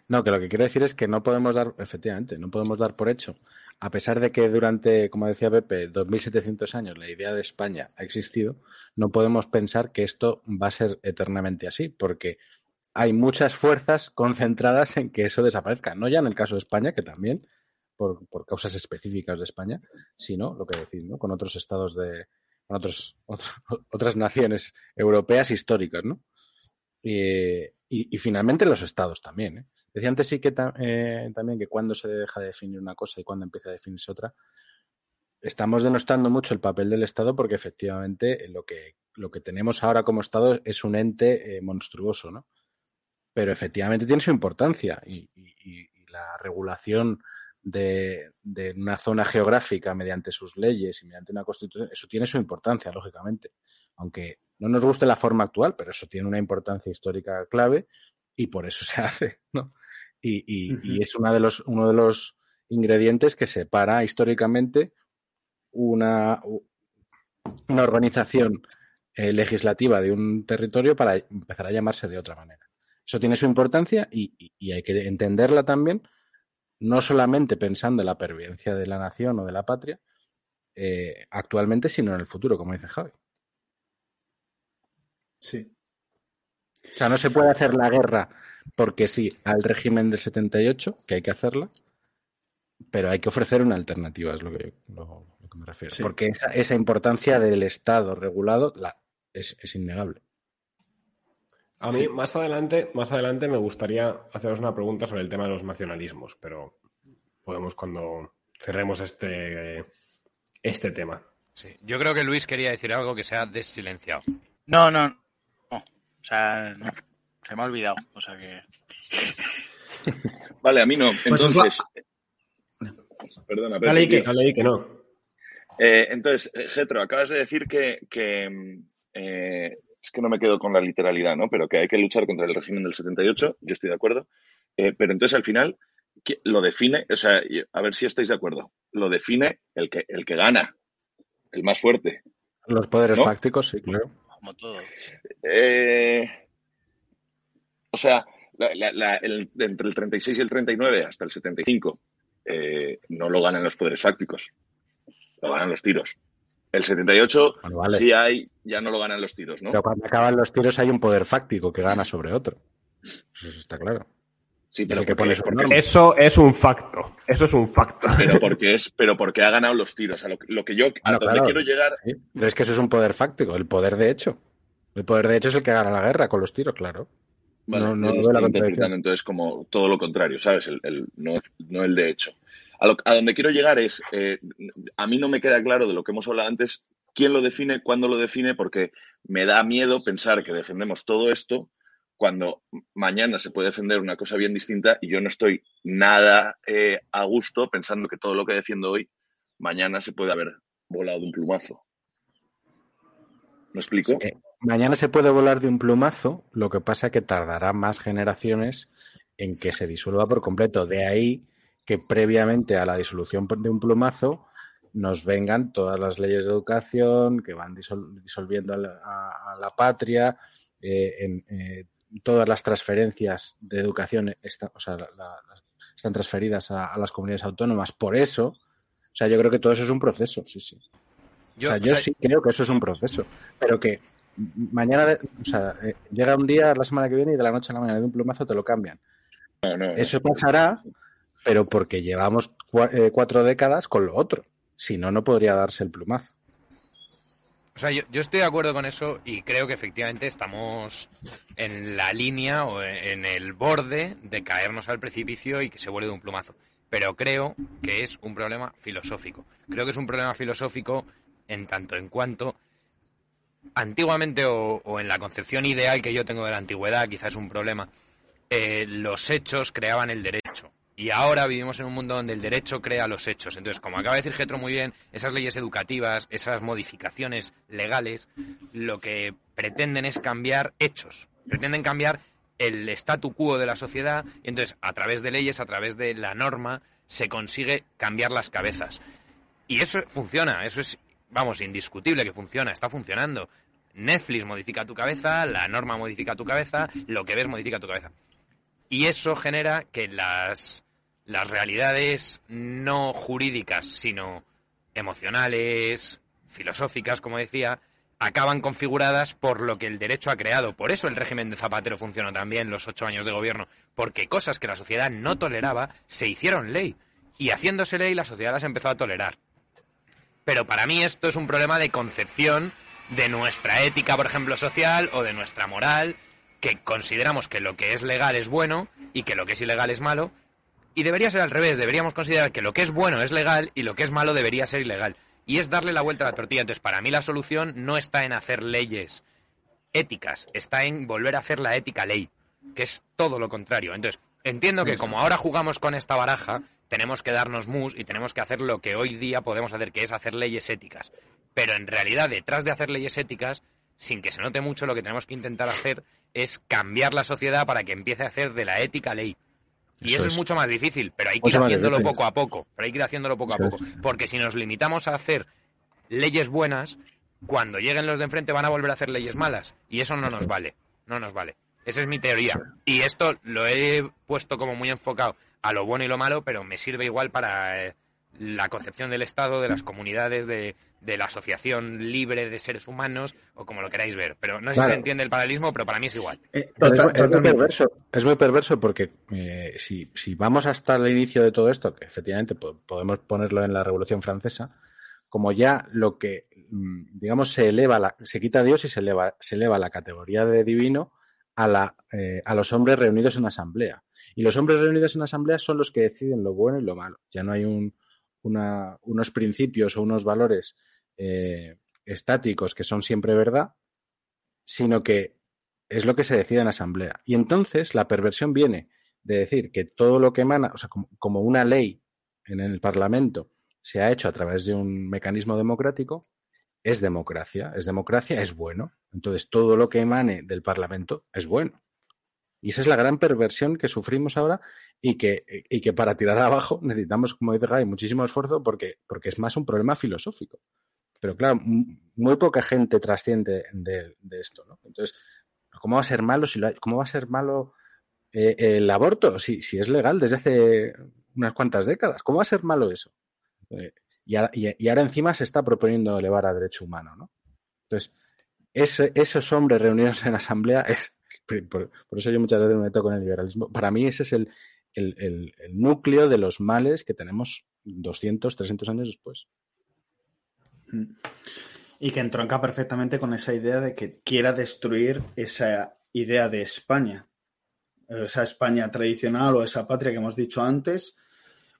No, que lo que quiero decir es que no podemos dar, efectivamente, no podemos dar por hecho, a pesar de que durante, como decía Pepe, 2.700 años la idea de España ha existido, no podemos pensar que esto va a ser eternamente así, porque hay muchas fuerzas concentradas en que eso desaparezca. No ya en el caso de España, que también, por, por causas específicas de España, sino lo que decís, ¿no? Con otros estados de, con otros, otro- otras naciones europeas históricas, ¿no? Y, y- finalmente los estados también. ¿eh? Decía antes sí que eh, también que cuando se deja de definir una cosa y cuando empieza a definirse otra, estamos denostando mucho el papel del Estado porque efectivamente lo que, lo que tenemos ahora como Estado es un ente eh, monstruoso, ¿no? Pero efectivamente tiene su importancia y- y la regulación de, de una zona geográfica mediante sus leyes y mediante una constitución, eso tiene su importancia, lógicamente. Aunque no nos guste la forma actual, pero eso tiene una importancia histórica clave y por eso se hace, ¿no? Y, y- es una de los, uno de los ingredientes que separa históricamente una, una organización eh, legislativa de un territorio para empezar a llamarse de otra manera. Eso tiene su importancia y- y hay que entenderla también, no solamente pensando en la pervivencia de la nación o de la patria eh, actualmente, sino en el futuro, como dice Javi. Sí. O sea, no se puede hacer la guerra porque sí al régimen del 78, que hay que hacerla, pero hay que ofrecer una alternativa, es lo que, lo, lo que me refiero. Sí. Porque esa, esa importancia del Estado regulado la, es, es innegable. A mí, más adelante, más adelante me gustaría haceros una pregunta sobre el tema de los nacionalismos, pero podemos cuando cerremos este, este tema. Sí. Yo creo que Luis quería decir algo que se ha desilenciado. No, no, no. O sea, no. se me ha olvidado. O sea que. Vale, a mí no. Pues Entonces. Perdona, Pepe, Dale, ahí que no. Eh, entonces, eh, Getro, acabas de decir que, que, mm, eh, es que no me quedo con la literalidad, ¿no? Pero que hay que luchar contra el régimen del 78, yo estoy de acuerdo. Eh, pero entonces al final ¿qué- lo define, o sea, a ver si estáis de acuerdo, lo define el que, el que gana, el más fuerte. Los poderes ¿No? fácticos, sí, claro. Como todo. Eh, o sea, la- la- la- el- entre el 36 y el 39 hasta el 75 eh, no lo ganan los poderes fácticos, lo ganan los tiros. El 78 Bueno, vale. sí hay, ya no lo ganan los tiros, ¿no? Pero cuando acaban los tiros hay un poder fáctico que gana sobre otro. Eso está claro. Sí, pero que porque, pone su porque- norma. Eso es un facto. Eso es un facto. pero porque es, pero porque ha ganado los tiros. A lo, que- lo que yo, a Bueno, donde claro. quiero llegar, Sí, Pero es que eso es un poder fáctico, el poder de hecho. El poder de hecho es el que gana la guerra con los tiros, claro. Vale, no, no lo la interpretando entonces como todo lo contrario, ¿sabes? El, el- no, no el de hecho. A, donde quiero llegar es, eh, a mí no me queda claro de lo que hemos hablado antes, quién lo define, cuándo lo define, porque me da miedo pensar que defendemos todo esto cuando mañana se puede defender una cosa bien distinta y yo no estoy nada eh, a gusto pensando que todo lo que defiendo hoy, mañana se puede haber volado de un plumazo. ¿Me explico? Mañana se puede volar de un plumazo, lo que pasa es que tardará más generaciones en que se disuelva por completo. De ahí que previamente a la disolución de un plumazo nos vengan todas las leyes de educación que van disol- disolviendo a la, a- a la patria, eh, en, eh, todas las transferencias de educación está- o sea, la- la- están transferidas a, a las comunidades autónomas. Por eso, o sea, yo creo que todo eso es un proceso, sí, sí. Yo, o sea, yo o sea, sí creo que eso es un proceso, pero que mañana, de- o sea, eh, llega un día la semana que viene y de la noche a la mañana de un plumazo te lo cambian. No, no, no. Eso pasará, pero porque llevamos eh, cuatro décadas con lo otro. Si no, no podría darse el plumazo. O sea, yo, estoy de acuerdo con eso y creo que efectivamente estamos en la línea o en el borde de caernos al precipicio y que se vuelve de un plumazo. Pero creo que es un problema filosófico. Creo que es un problema filosófico en tanto en cuanto antiguamente o, o en la concepción ideal que yo tengo de la antigüedad, quizás es un problema, eh, los hechos creaban el derecho. Y ahora vivimos en un mundo donde el derecho crea los hechos. Entonces, como acaba de decir Getro muy bien, esas leyes educativas, esas modificaciones legales, lo que pretenden es cambiar hechos. Pretenden cambiar el statu quo de la sociedad y entonces, a través de leyes, a través de la norma, se consigue cambiar las cabezas. Y eso funciona, eso es, vamos, indiscutible que funciona, está funcionando. Netflix modifica tu cabeza, la norma modifica tu cabeza, lo que ves modifica tu cabeza. Y eso genera que las, las realidades no jurídicas, sino emocionales, filosóficas, como decía, acaban configuradas por lo que el derecho ha creado. Por eso el régimen de Zapatero funcionó también los ocho años de gobierno, porque cosas que la sociedad no toleraba se hicieron ley. Y haciéndose ley, la sociedad las empezó a tolerar. Pero para mí esto es un problema de concepción de nuestra ética, por ejemplo, social o de nuestra moral, que consideramos que lo que es legal es bueno y que lo que es ilegal es malo. Y debería ser al revés, deberíamos considerar que lo que es bueno es legal y lo que es malo debería ser ilegal y es darle la vuelta a la tortilla. Entonces, para mí la solución no está en hacer leyes éticas, está en volver a hacer la ética ley, que es todo lo contrario. Entonces, entiendo que como ahora jugamos con esta baraja, tenemos que darnos mus y tenemos que hacer lo que hoy día podemos hacer, que es hacer leyes éticas. Pero en realidad, detrás de hacer leyes éticas, sin que se note mucho, lo que tenemos que intentar hacer es cambiar la sociedad para que empiece a hacer de la ética ley. Y eso, es. mucho más difícil, pero hay que ir haciéndolo poco a poco. Pero hay que ir haciéndolo poco a poco. Porque si nos limitamos a hacer leyes buenas, cuando lleguen los de enfrente van a volver a hacer leyes malas. Y eso no nos vale. No nos vale. Esa es mi teoría. Y esto lo he puesto como muy enfocado a lo bueno y lo malo, pero me sirve igual para eh, la concepción del Estado, de las comunidades, de, de la asociación libre de seres humanos o como lo queráis ver. Pero no sé si se entiende el paralelismo, pero para mí es igual. Eh, es, muy perverso, es, muy perverso, porque eh, si, si, vamos hasta el inicio de todo esto, que efectivamente podemos ponerlo en la Revolución Francesa, como ya lo que, mm, digamos, se eleva, la, se quita a Dios y se eleva, se eleva la categoría de divino a, la, eh, a los hombres reunidos en asamblea. Y los hombres reunidos en asamblea son los que deciden lo bueno y lo malo. Ya no hay un, una, unos principios o unos valores eh, estáticos que son siempre verdad, sino que es lo que se decide en asamblea. Y entonces la perversión viene de decir que todo lo que emana, o sea, como, como una ley en el Parlamento se ha hecho a través de un mecanismo democrático, es democracia, es democracia, es bueno. Entonces todo lo que emane del Parlamento es bueno. Y esa es la gran perversión que sufrimos ahora y que, y que para tirar abajo necesitamos, como dice Guy, muchísimo esfuerzo porque, porque es más un problema filosófico. Pero claro, muy poca gente trasciende de, esto, ¿no? Entonces, ¿cómo va a ser malo si lo hay? ¿Cómo va a ser malo eh, el aborto si, si es legal desde hace unas cuantas décadas? ¿Cómo va a ser malo eso? Eh, y, ahora, encima se está proponiendo elevar a derecho humano, ¿no? Entonces, esos hombres reunidos en asamblea es, por, eso yo muchas veces me meto con el liberalismo. Para mí ese es el, el, núcleo de los males que tenemos 200, 300 años después. Y que entronca perfectamente con esa idea de que quiera destruir esa idea de España, esa España tradicional o esa patria que hemos dicho antes.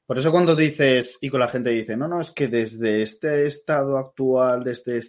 Por eso cuando dices, y con la gente dice, no, no, es que desde este estado actual, desde,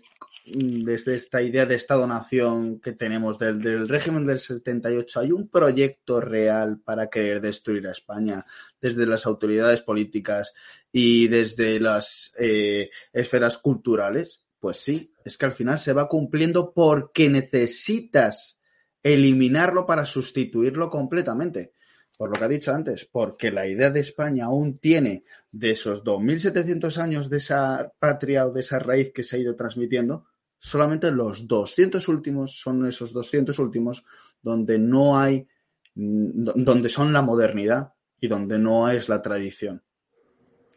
desde esta idea de Estado-Nación que tenemos del, del, régimen del 78, hay un proyecto real para querer destruir a España desde las autoridades políticas y desde las eh, esferas culturales. Pues sí, es que al final se va cumpliendo porque necesitas eliminarlo para sustituirlo completamente. Por lo que ha dicho antes, porque la idea de España aún tiene de esos 2.700 años de esa patria o de esa raíz que se ha ido transmitiendo, solamente los 200 últimos son esos 200 últimos donde no hay, donde son la modernidad y donde no es la tradición,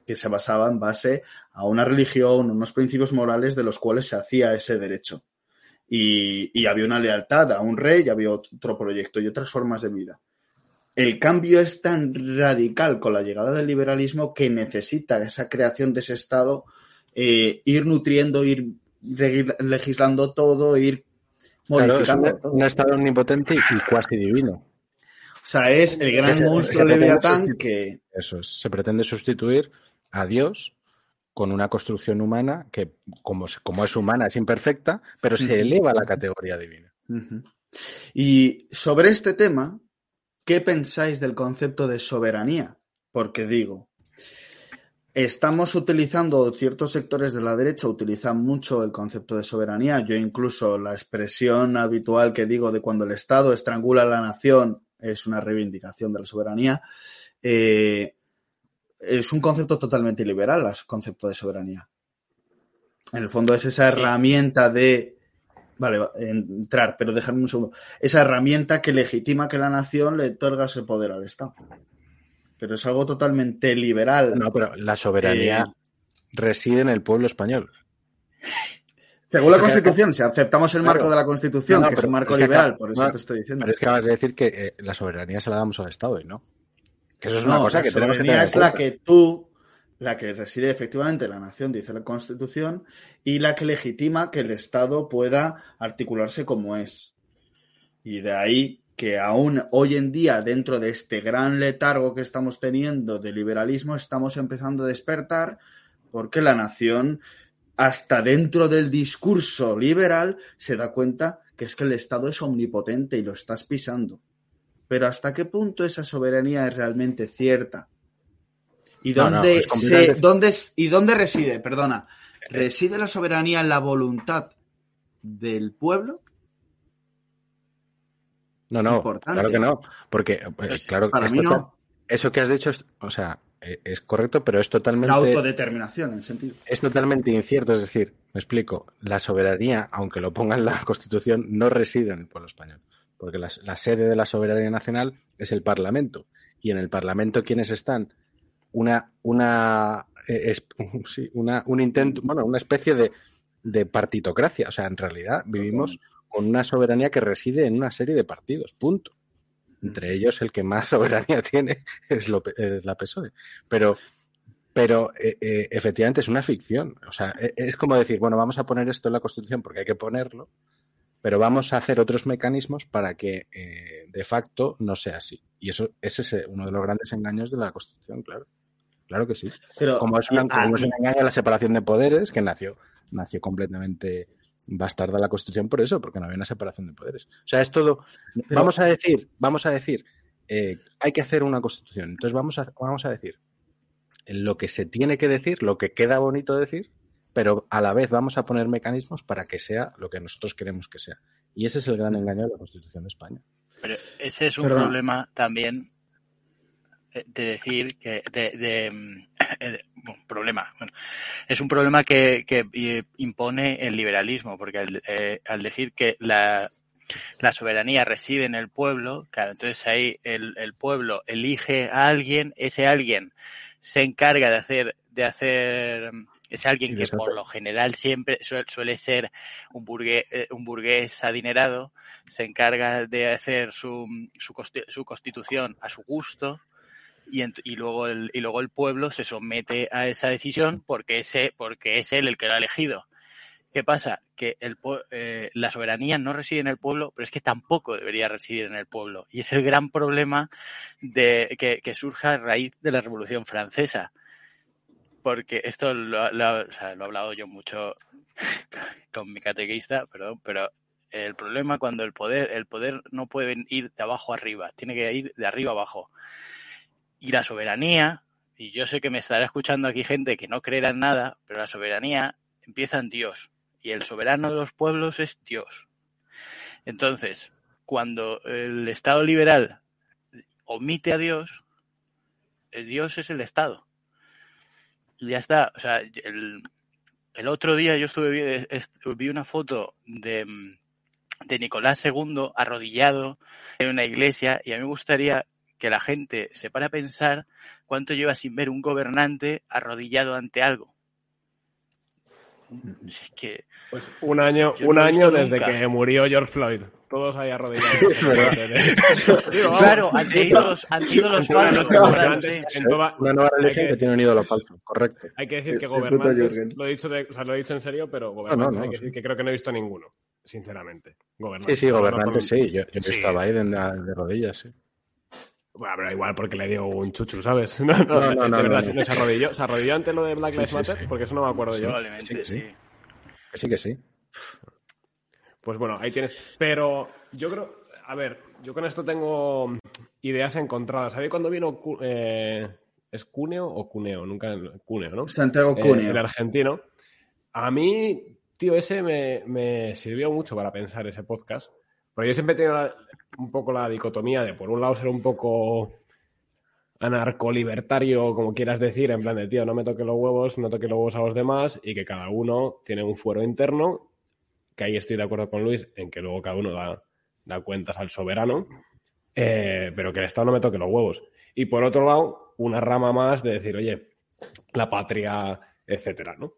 que se basaba en base a una religión, unos principios morales de los cuales se hacía ese derecho. Y, y había una lealtad a un rey y había otro proyecto y otras formas de vida. El cambio es tan radical con la llegada del liberalismo que necesita esa creación de ese Estado eh, ir nutriendo, ir legislando todo, ir modificando claro, es un, todo. un Estado omnipotente y cuasi divino. O sea, es el gran se, monstruo Leviatán que... Eso es, se pretende sustituir a Dios con una construcción humana que, como, como es humana, es imperfecta, pero se eleva a la categoría divina. Uh -huh. Y sobre este tema, ¿qué pensáis del concepto de soberanía? Porque digo, estamos utilizando, ciertos sectores de la derecha utilizan mucho el concepto de soberanía. Yo incluso la expresión habitual que digo de cuando el Estado estrangula a la nación es una reivindicación de la soberanía. Eh, es un concepto totalmente liberal, el concepto de soberanía. En el fondo es esa herramienta de. Vale, entrar, pero déjame un segundo. Esa herramienta que legitima que la nación le otorga ese poder al Estado. Pero es algo totalmente liberal. No, pero la soberanía eh, reside en el pueblo español. Según la Constitución, si aceptamos el marco de la Constitución, que es un marco liberal, por eso te estoy diciendo. Pero es que acabas de decir que eh, la soberanía se la damos al Estado y no. Que eso es una cosa que tenemos que tener es la que tú, la que reside efectivamente en la nación, dice la Constitución, y la que legitima que el Estado pueda articularse como es. Y de ahí que aún hoy en día, dentro de este gran letargo que estamos teniendo de liberalismo, estamos empezando a despertar porque la nación hasta dentro del discurso liberal se da cuenta que es que el Estado es omnipotente y lo estás pisando. Pero ¿hasta qué punto esa soberanía es realmente cierta? ¿Y dónde, dónde, ¿y dónde reside? Perdona. ¿Reside la soberanía en la voluntad del pueblo? No, no, claro que no. Porque, pues, claro, Para mí no. eso que has dicho, o sea, eh, es correcto, pero es totalmente. La autodeterminación, en sentido. Es totalmente incierto. Es decir, me explico, la soberanía, aunque lo ponga en la Constitución, no reside en el pueblo español. Porque la, sede de la soberanía nacional es el Parlamento. Y en el Parlamento, ¿quiénes están? Una, una, eh, es, una, un intento, bueno, una especie de, de partitocracia. O sea, en realidad vivimos con una soberanía que reside en una serie de partidos. Punto. Entre ellos, el que más soberanía tiene es, la PSOE. Pero, pero eh, eh, efectivamente es una ficción. O sea, e, es como decir, bueno, vamos a poner esto en la Constitución porque hay que ponerlo, pero vamos a hacer otros mecanismos para que eh, de facto no sea así. Y eso ese es uno de los grandes engaños de la Constitución, claro. Claro que sí. Pero, como, es, una, como es un engaño a la separación de poderes que nació, nació completamente bastarda la Constitución por eso, porque no había una separación de poderes. O sea, es todo. Vamos a decir, vamos a decir, eh, hay que hacer una Constitución. Entonces vamos a, vamos a decir lo que se tiene que decir, lo que queda bonito decir, pero a la vez vamos a poner mecanismos para que sea lo que nosotros queremos que sea. Y ese es el gran engaño de la Constitución de España. Pero ese es un problema también eh, de decir que de, mm, eh, problema bueno, es un problema que, que, eh, impone el liberalismo porque al, al decir que la, la, soberanía reside en el pueblo claro entonces ahí el, el, pueblo elige a alguien ese alguien se encarga de hacer de hacer ese alguien que por lo general siempre suele, ser un burgués, un burgués adinerado, se encarga de hacer su, su, su constitución a su gusto, y, luego el, y luego el pueblo se somete a esa decisión porque, es él el que lo ha elegido. ¿Qué pasa? Que el, eh, la soberanía no reside en el pueblo, pero es que tampoco debería residir en el pueblo. Y es el gran problema de, que, que surge a raíz de la Revolución Francesa. Porque esto lo, lo, o sea, lo he hablado yo mucho con mi catequista, perdón, pero el problema cuando el poder, el poder no puede ir de abajo arriba, tiene que ir de arriba abajo. Y la soberanía, y yo sé que me estará escuchando aquí gente que no creerá en nada, pero la soberanía empieza en Dios. Y el soberano de los pueblos es Dios. Entonces, cuando el Estado liberal omite a Dios, el Dios es el Estado. Y ya está. O sea, el, el otro día yo estuve vi una foto de, de Nicolás II arrodillado en una iglesia y a mí me gustaría que la gente se para a pensar cuánto lleva sin ver un gobernante arrodillado ante algo. Es que, pues un año, un año desde que murió George Floyd. Todos ahí arrodillados. claro, han sido los, han sido los En toda, una nueva religión que, que, tiene un ídolo falso, correcto. Hay que decir que gobernantes, lo he, dicho de, o sea, lo he dicho en serio, pero gobernantes no, no, hay que decir que creo que no he visto ninguno, sinceramente. Gobernantes. Sí, sí, gobernantes sí. Yo, yo sí. estaba ahí de, de rodillas, sí. Bueno, pero igual porque le dio un chuchu, ¿sabes? No, no, no, no, de verdad, no, se arrodilló. ¿Se arrodilló ante lo de Black Lives Matter? Sí, sí. Porque eso no me acuerdo yo. Probablemente sí. sí. Que sí, que sí. Pues bueno, ahí tienes. Pero yo creo. A ver, yo con esto tengo ideas encontradas. ¿Sabéis cuando vino. Eh, ¿Es Cuneo o Cuneo? Nunca. Cuneo, ¿no? Santiago Cuneo. Eh, el argentino. A mí, tío, ese me, me sirvió mucho para pensar ese podcast. Porque yo siempre he tenido un poco la dicotomía de, por un lado, ser un poco anarcolibertario, como quieras decir, en plan de, tío, no me toque los huevos, no toque los huevos a los demás y que cada uno tiene un fuero interno, que ahí estoy de acuerdo con Luis, en que luego cada uno da, da cuentas al soberano, eh, pero que el Estado no me toque los huevos. Y por otro lado, una rama más de decir, oye, la patria, etcétera, ¿no?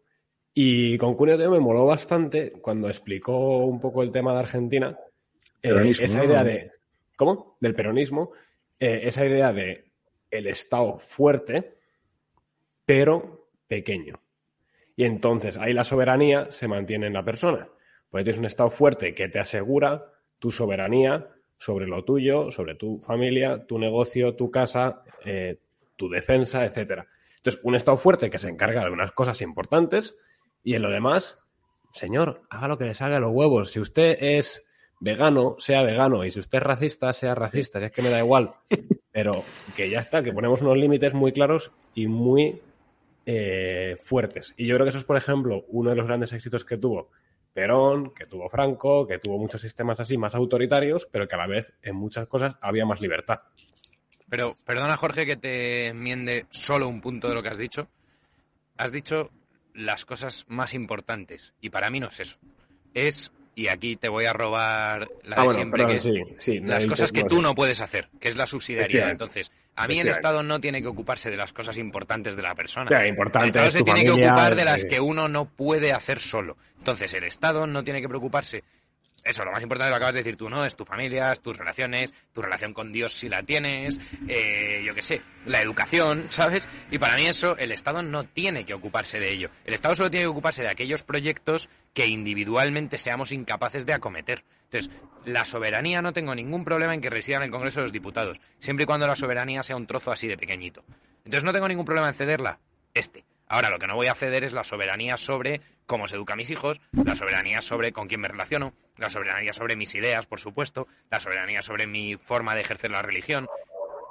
Y con Cuneo me moló bastante cuando explicó un poco el tema de Argentina, eh, esa idea de, ¿cómo? Del peronismo, eh, esa idea de el Estado fuerte, pero pequeño. Y entonces ahí la soberanía se mantiene en la persona. Porque tienes un Estado fuerte que te asegura tu soberanía sobre lo tuyo, sobre tu familia, tu negocio, tu casa, eh, tu defensa, etcétera. Entonces, un Estado fuerte que se encarga de unas cosas importantes y en lo demás, señor, haga lo que le salga a los huevos. Si usted es vegano, sea vegano, y si usted es racista, sea racista, si es que me da igual. Pero que ya está, que ponemos unos límites muy claros y muy eh, fuertes. Y yo creo que eso es, por ejemplo, uno de los grandes éxitos que tuvo Perón, que tuvo Franco, que tuvo muchos sistemas así más autoritarios, pero que a la vez en muchas cosas había más libertad. Pero perdona, Jorge, que te enmiende solo un punto de lo que has dicho. Has dicho las cosas más importantes, y para mí no es eso. Es y aquí te voy a robar la ah, de siempre, que es las cosas que tú no puedes hacer, que es la subsidiariedad. Entonces, a mí el Estado no tiene que ocuparse de las cosas importantes de la persona. el Estado se tiene que ocupar de las que uno no puede hacer solo. Entonces, el Estado no tiene que preocuparse eso, lo más importante lo acabas de decir tú, ¿no? Es tu familia, es tus relaciones, tu relación con Dios si la tienes, eh, yo qué sé, la educación, ¿sabes? Y para mí eso, el Estado no tiene que ocuparse de ello. El Estado solo tiene que ocuparse de aquellos proyectos que individualmente seamos incapaces de acometer. Entonces, la soberanía no tengo ningún problema en que resida en el Congreso de los Diputados, siempre y cuando la soberanía sea un trozo así de pequeñito. Entonces, no tengo ningún problema en cederla. Este. Ahora, lo que no voy a ceder es la soberanía sobre cómo se educa a mis hijos, la soberanía sobre con quién me relaciono, la soberanía sobre mis ideas, por supuesto, la soberanía sobre mi forma de ejercer la religión.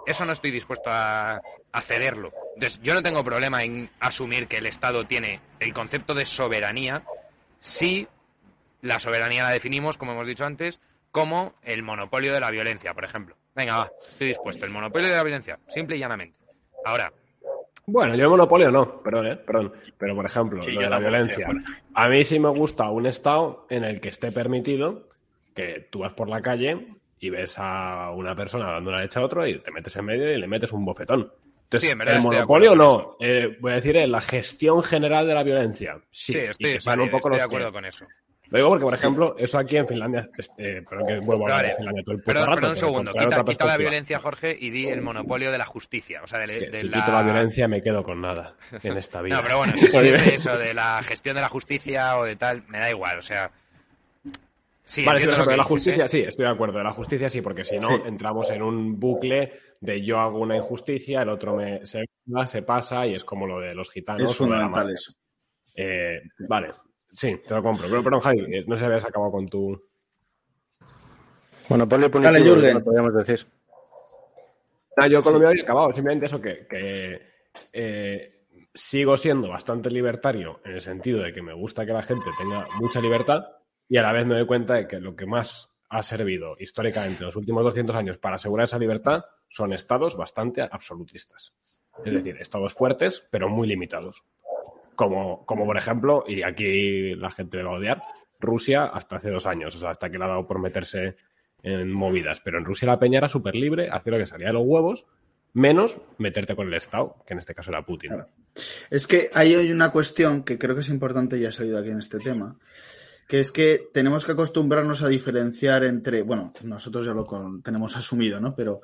Eso no estoy dispuesto a, cederlo. Entonces, yo no tengo problema en asumir que el Estado tiene el concepto de soberanía si la soberanía la definimos, como hemos dicho antes, como el monopolio de la violencia, por ejemplo. Venga, va, estoy dispuesto. El monopolio de la violencia, simple y llanamente. Ahora, bueno, yo el monopolio no, perdón, ¿eh? perdón. Pero, por ejemplo, lo de la violencia. A mí sí me gusta un estado en el que esté permitido que tú vas por la calle y ves a una persona dando una leche a otro y te metes en medio y le metes un bofetón. Entonces, el monopolio no. Eh, voy a decir, la gestión general de la violencia. Sí, estoy, un poco de acuerdo con eso. Lo digo porque, por ejemplo, eso aquí en Finlandia, este, pero que vuelvo a hablar de Finlandia todo el puto rato, un segundo, quita, la violencia, Jorge, y di el monopolio de la justicia. O sea, de, si quito la violencia me quedo con nada en esta vida. no, pero bueno, si de eso, de la gestión de la justicia o de tal, me da igual, o sea... Sí, vale, sí, de la justicia ¿eh? sí, estoy de acuerdo. De la justicia sí, porque si no, entramos en un bucle de yo hago una injusticia, el otro me se, se pasa y es como lo de los gitanos. Es fundamental eso. Eh, vale, Sí, te lo compro. Pero, perdón, Javi, eh, no sé si habías acabado con tu. Monopolio punitivo, Dale, Jürgen. podríamos decir. No, yo con lo mío había acabado. Simplemente eso que, eh, sigo siendo bastante libertario en el sentido de que me gusta que la gente tenga mucha libertad y a la vez me doy cuenta de que lo que más ha servido históricamente en los últimos 200 años para asegurar esa libertad son estados bastante absolutistas. Es decir, estados fuertes, pero muy limitados. Como, como por ejemplo, y aquí la gente va a odiar, Rusia hasta hace dos años, o sea, hasta que le ha dado por meterse en movidas. Pero en Rusia la peña era súper libre, hacía lo que salía de los huevos, menos meterte con el Estado, que en este caso era Putin. Es que ahí hay una cuestión que creo que es importante y ha salido aquí en este tema, que es que tenemos que acostumbrarnos a diferenciar entre, bueno, nosotros ya lo tenemos asumido, ¿no? Pero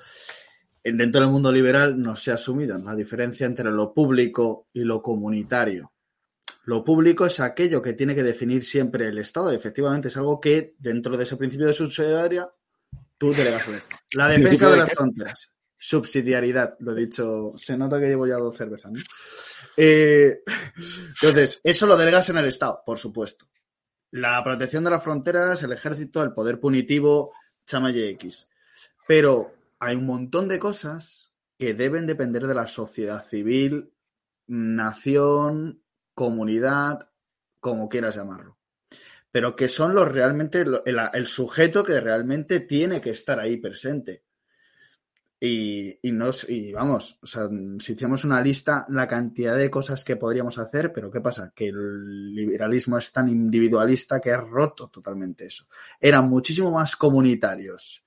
dentro del mundo liberal no se ha asumido la diferencia entre lo público y lo comunitario. Lo público es aquello que tiene que definir siempre el Estado. efectivamente, es algo que dentro de ese principio de subsidiariedad tú delegas al Estado. La defensa de las fronteras. Subsidiariedad, lo he dicho. Se nota que llevo ya dos cervezas, eh, entonces, eso lo delegas en el Estado, por supuesto. La protección de las fronteras, el ejército, el poder punitivo, chama X. Pero hay un montón de cosas que deben depender de la sociedad civil, nación, comunidad, como quieras llamarlo. Pero que son los realmente, el, sujeto que realmente tiene que estar ahí presente. Y, y, nos, y vamos, o sea, si hiciéramos una lista, la cantidad de cosas que podríamos hacer, pero ¿qué pasa? Que el liberalismo es tan individualista que ha roto totalmente eso. Eran muchísimo más comunitarios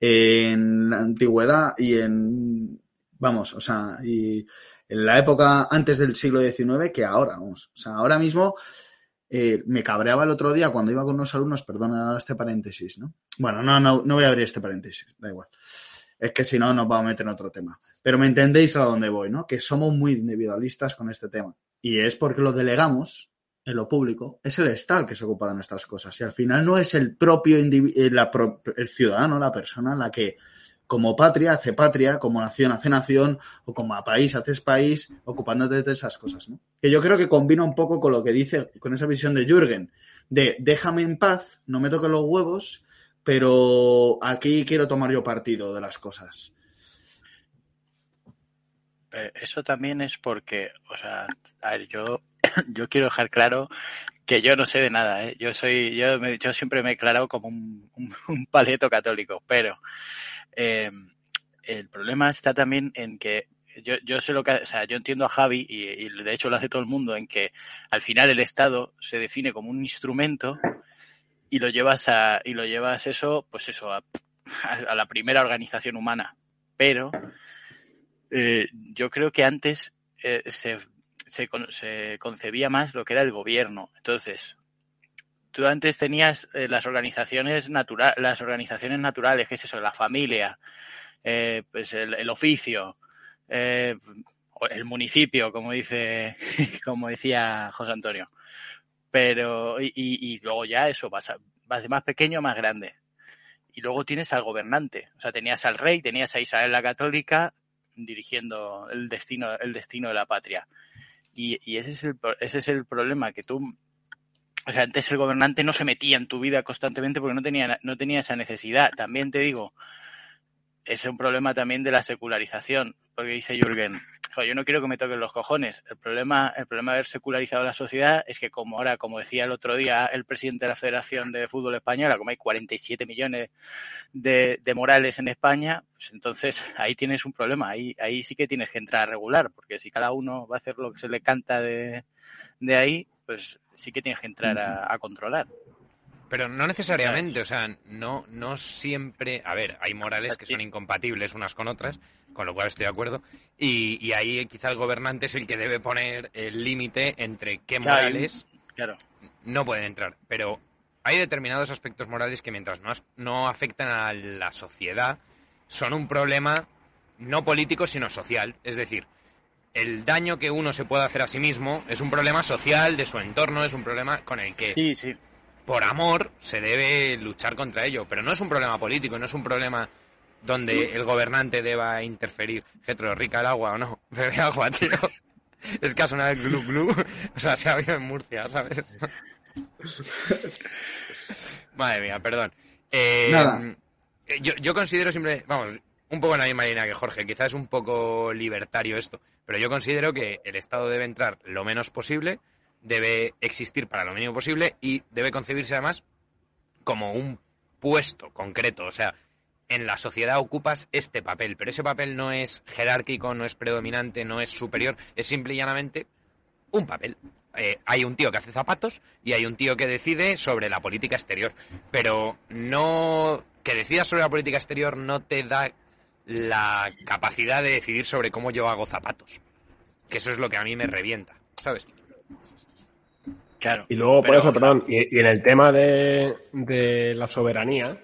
en la antigüedad y en, vamos, o sea, y en la época antes del siglo XIX que ahora, vamos. O sea, ahora mismo eh, me cabreaba el otro día cuando iba con unos alumnos, perdona este paréntesis, ¿no? Bueno, no, no, no voy a abrir este paréntesis, da igual. Es que si no, nos vamos a meter en otro tema. Pero me entendéis a dónde voy, ¿no? Que somos muy individualistas con este tema. Y es porque lo delegamos en lo público. Es el Estado que se ocupa de nuestras cosas. Y al final no es el propio eh, la el ciudadano, la persona, la que como patria hace patria, como nación hace nación, o como país haces país, ocupándote de esas cosas, ¿no? Que yo creo que combina un poco con lo que dice, con esa visión de Jürgen, de déjame en paz, no me toque los huevos, pero aquí quiero tomar yo partido de las cosas. Eh, eso también es porque, o sea, a ver, yo, yo quiero dejar claro que yo no sé de nada, ¿eh? Yo soy, yo, me, yo siempre me he declarado como un, un, un paleto católico, pero eh, el problema está también en que yo, yo sé lo que, o sea, yo entiendo a Javi y, de hecho lo hace todo el mundo en que al final el Estado se define como un instrumento y lo llevas a, y lo llevas eso, pues eso, a, a la primera organización humana. Pero eh, yo creo que antes eh, se, se, se concebía más lo que era el gobierno. Entonces, tú antes tenías eh, las organizaciones natural, las organizaciones naturales, que es eso, la familia, eh, pues el, oficio, eh, el municipio, como dice, como decía José Antonio. Pero, y, luego ya eso vas, vas de más pequeño a más grande. Y luego tienes al gobernante. O sea, tenías al rey, tenías a Isabel la Católica dirigiendo el destino, el destino de la patria. Y, y ese, es el, ese es el problema, que tú o sea, antes el gobernante no se metía en tu vida constantemente porque no tenía, no tenía esa necesidad. También te digo, es un problema también de la secularización, porque dice Jürgen, yo no quiero que me toquen los cojones. El problema, el problema de haber secularizado la sociedad es que como ahora, como decía el otro día el presidente de la Federación de Fútbol Española, como hay 47 millones de, de morales en España, pues entonces ahí tienes un problema. Ahí, ahí sí que tienes que entrar a regular, porque si cada uno va a hacer lo que se le canta de, de ahí, pues sí que tienes que entrar a, a controlar. Pero no necesariamente, o sea, no, no siempre. A ver, hay morales que son incompatibles unas con otras, con lo cual estoy de acuerdo. Y, y ahí quizá el gobernante es el que debe poner el límite entre qué morales claro. no pueden entrar. Pero hay determinados aspectos morales que mientras no, no afectan a la sociedad, son un problema no político, sino social. Es decir, el daño que uno se puede hacer a sí mismo es un problema social de su entorno, es un problema con el que, sí, sí. por amor, se debe luchar contra ello. Pero no es un problema político, no es un problema donde el gobernante deba interferir. Getro, rica el agua o no, bebe agua, tío. Es que ha sonado el glu glu. O sea, se ha habido en Murcia, ¿sabes? Madre mía, perdón. Eh, Nada. Yo, yo considero siempre, vamos, un poco en la misma línea que Jorge, quizás es un poco libertario esto, pero yo considero que el Estado debe entrar lo menos posible, debe existir para lo mínimo posible y debe concebirse además como un puesto concreto. O sea, en la sociedad ocupas este papel, pero ese papel no es jerárquico, no es predominante, no es superior, es simple y llanamente un papel. Eh, hay un tío que hace zapatos y hay un tío que decide sobre la política exterior, pero no que decidas sobre la política exterior no te da la capacidad de decidir sobre cómo yo hago zapatos. Que eso es lo que a mí me revienta, ¿sabes? Claro. Y luego, por pero, eso, o sea, perdón, y, y en el tema de, de la soberanía,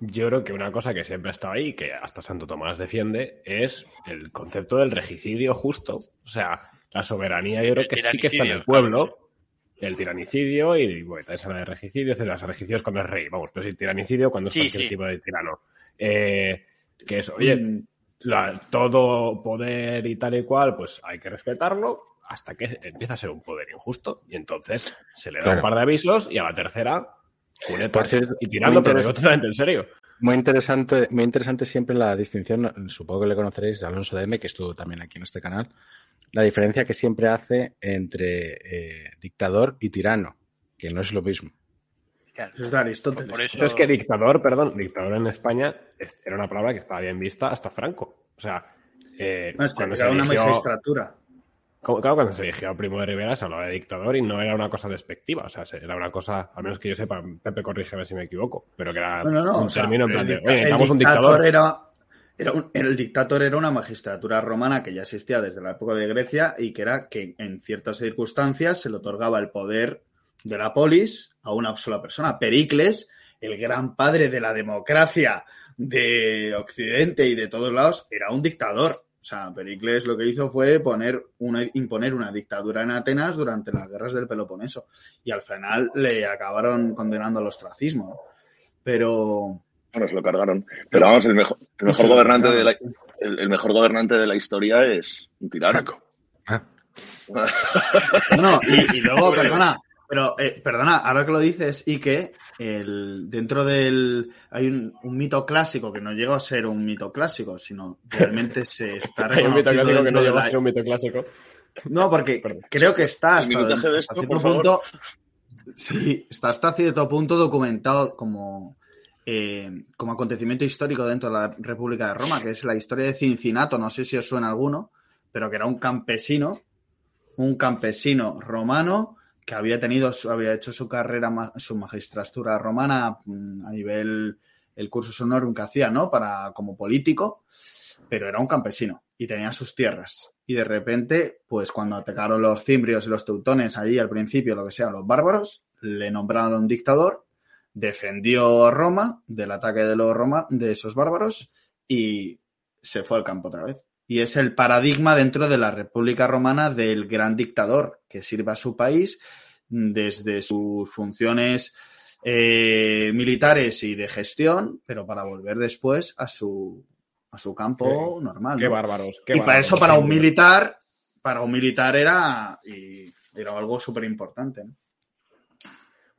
yo creo que una cosa que siempre ha estado ahí, que hasta Santo Tomás defiende, es el concepto del regicidio justo. O sea, la soberanía yo creo El que sí que está en el pueblo. El tiranicidio y, bueno, también se habla de regicidio, etcétera. Los regicidios cuando es rey, vamos, pero sí, tiranicidio cuando es Sí, cualquier sí. tipo de tirano. Eh, que eso, oye, Mm, la- todo poder y tal y cual, pues hay que respetarlo hasta que empieza a ser un poder injusto. Y entonces se le da Claro. un par de avisos y a la tercera, puñetas, Por cierto, y tirando, pero totalmente en serio. Muy interesante, muy interesante siempre la distinción, supongo que le conoceréis, de Alonso de M, que estuvo también aquí en este canal, la diferencia que siempre hace entre eh, dictador y tirano, que no es lo mismo. Claro. Eso es de Aristóteles. Por eso- Pero es que dictador, perdón, dictador en España es- era una palabra que estaba bien vista hasta Franco. O sea, eh, No, es que cuando era se una eligió- magistratura. como- Claro, cuando se eligió a Primo de Rivera se hablaba de dictador y no era una cosa despectiva. O sea, se- era una cosa, al menos que yo sepa, Pepe corrígeme si me equivoco, pero que era No, no, no. un sea, término en plan de, dicta- oye, el necesitamos un dictador dictador. Era, era un- el dictador era una magistratura romana que ya existía desde la época de Grecia y que era que en ciertas circunstancias se le otorgaba el poder de la polis a una sola persona. Pericles, el gran padre de la democracia de Occidente y de todos lados, era un dictador. O sea, Pericles lo que hizo fue poner una, imponer una dictadura en Atenas durante las guerras del Peloponeso. Y al final le acabaron condenando al ostracismo. ¿no? Pero Bueno, se lo cargaron. Pero vamos, el mejor, el mejor gobernante de la, el, el mejor gobernante de la historia es un tirano. Franco. No, y, y luego, perdona, pero eh, perdona, ahora que lo dices, y que el, dentro del hay un, un mito clásico que no llegó a ser un mito clásico, sino realmente se está Hay un mito clásico que no llegó a ser un mito clásico. No, porque Perdón. creo que está El hasta, minutaje de hasta esto, cierto por favor. punto. Sí, está hasta cierto punto documentado como, eh, como acontecimiento histórico dentro de la República de Roma, que es la historia de Cincinato, no sé si os suena alguno, pero que era un campesino, un campesino romano que había tenido, había hecho su carrera, su magistratura romana mm, a nivel, el curso honorum que hacía, ¿no? Para, como político, pero era un campesino y tenía sus tierras. Y de repente, pues cuando atacaron los cimbrios y los teutones allí al principio, lo que sea, los bárbaros, le nombraron dictador, defendió Roma del ataque de los Roma, de esos bárbaros y se fue al campo otra vez. Y es el paradigma dentro de la República Romana del gran dictador que sirve a su país desde sus funciones eh, militares y de gestión, pero para volver después a su, a su campo normal. Qué ¿no? bárbaros. qué y para bárbaros, eso, para un militar, para un militar era, y era algo súper importante. ¿no?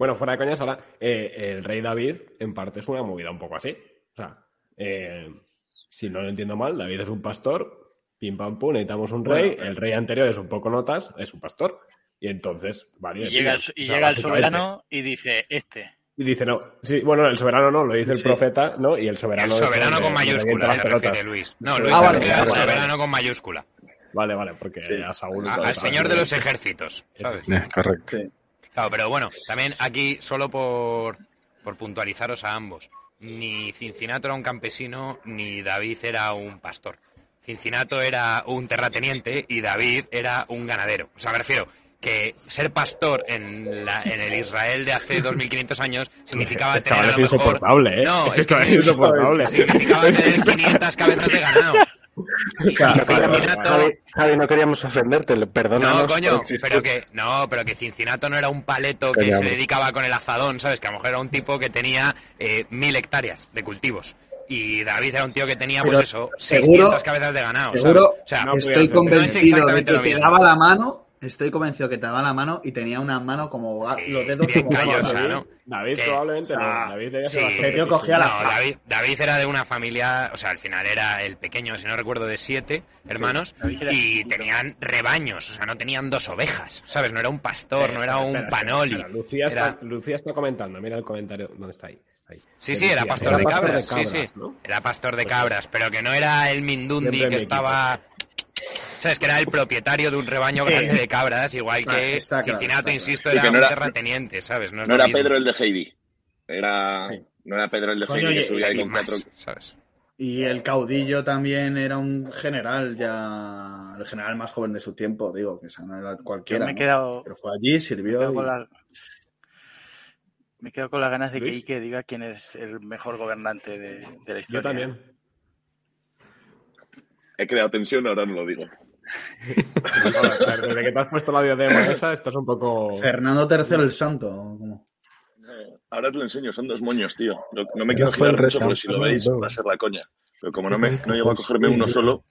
Bueno, fuera de coñas, ahora, eh, el rey David, en parte, es una movida un poco así. O sea, eh, si no lo entiendo mal, David es un pastor, pim pam pum, necesitamos un rey, Bueno, el rey anterior es un poco notas, es un pastor. Y entonces, vale. Y llega, el, tío, y o sea, llega el básicamente. soberano y dice, este. Y dice, no, sí, bueno, el soberano no, lo dice el Sí. profeta, ¿no? Y el El soberano. es soberano con mayúscula se refiere Luis. No, Sí. Luis Ah, vale, al vale, vale. soberano con mayúscula. Vale, vale, porque a Saúl. A- todo al señor de los ejércitos, ¿sabes? Eh, correcto. Sí. Claro, pero bueno, también aquí, solo por, por puntualizaros a ambos, ni Cincinato era un campesino, ni David era un pastor. Cincinato era un terrateniente y David era un ganadero. O sea, me refiero que ser pastor en, la, en el Israel de hace 2500 años significaba Este tener chaval a es lo mejor... insoportable, ¿eh? No, este es que chaval sí, es insoportable. significaba tener 500 cabezas de ganado. O sea, Cincinato- Javi, Javi, no queríamos ofenderte, perdónanos No, coño, pero que no, pero que Cincinato no era un paleto que se dedicaba con el azadón, ¿sabes? Que a lo mejor era un tipo que tenía eh, mil hectáreas de cultivos. Y David era un tío que tenía, pues Pero eso, seguro- 600 cabezas de ganado. ¿sabes? Seguro, O sea, no, estoy. No es convencido de exactamente que lo te mismo. daba la mano, estoy convencido que te daba la mano y tenía una mano como Sí, los dedos bien como callosa. David Que- probablemente o sea, no. David sí, tío cogía la- No, David, David era de una familia, o sea, al final era el pequeño, si no recuerdo, de siete hermanos David y tenían rebaños, o sea, no tenían dos ovejas, ¿sabes? No era un pastor, no era un Espera, panoli. espera, Lucía, Era- está, Lucía está comentando, mira el comentario, ¿dónde está ahí? Ahí. Sí, sí, era pastor de pastor cabras, sí, sí. ¿no? Era pastor de Pues cabras, pero que no era el Mindundi Siempre que estaba... ¿Sabes? Que era el propietario de un rebaño Sí. grande de cabras, igual Está- que está claro, Cincinato, está insisto, era que no un terrateniente, ¿sabes? No, es No era mismo. Pedro el de Heidi. Era, Sí. no era Pedro el de Coño, Heidi que subía ahí Y con más, cuatro. ¿sabes? Y el caudillo también era un general ya, el general más joven de su tiempo, digo, que esa no era Yo cualquiera. me he ¿no? quedado, Pero fue allí, me sirvió. quedo y- con la- me quedo con las ganas de que. Ike diga quién es el mejor gobernante de, de la historia. Yo también. He creado tensión, ahora no lo digo. Desde que te has puesto la diadema esa, estás un poco... Fernando III el Santo. Ahora te lo enseño, son dos moños, tío. No, no me quiero girar mucho porque si lo veis va a ser la coña. Pero como no, me, no llego a cogerme uno solo,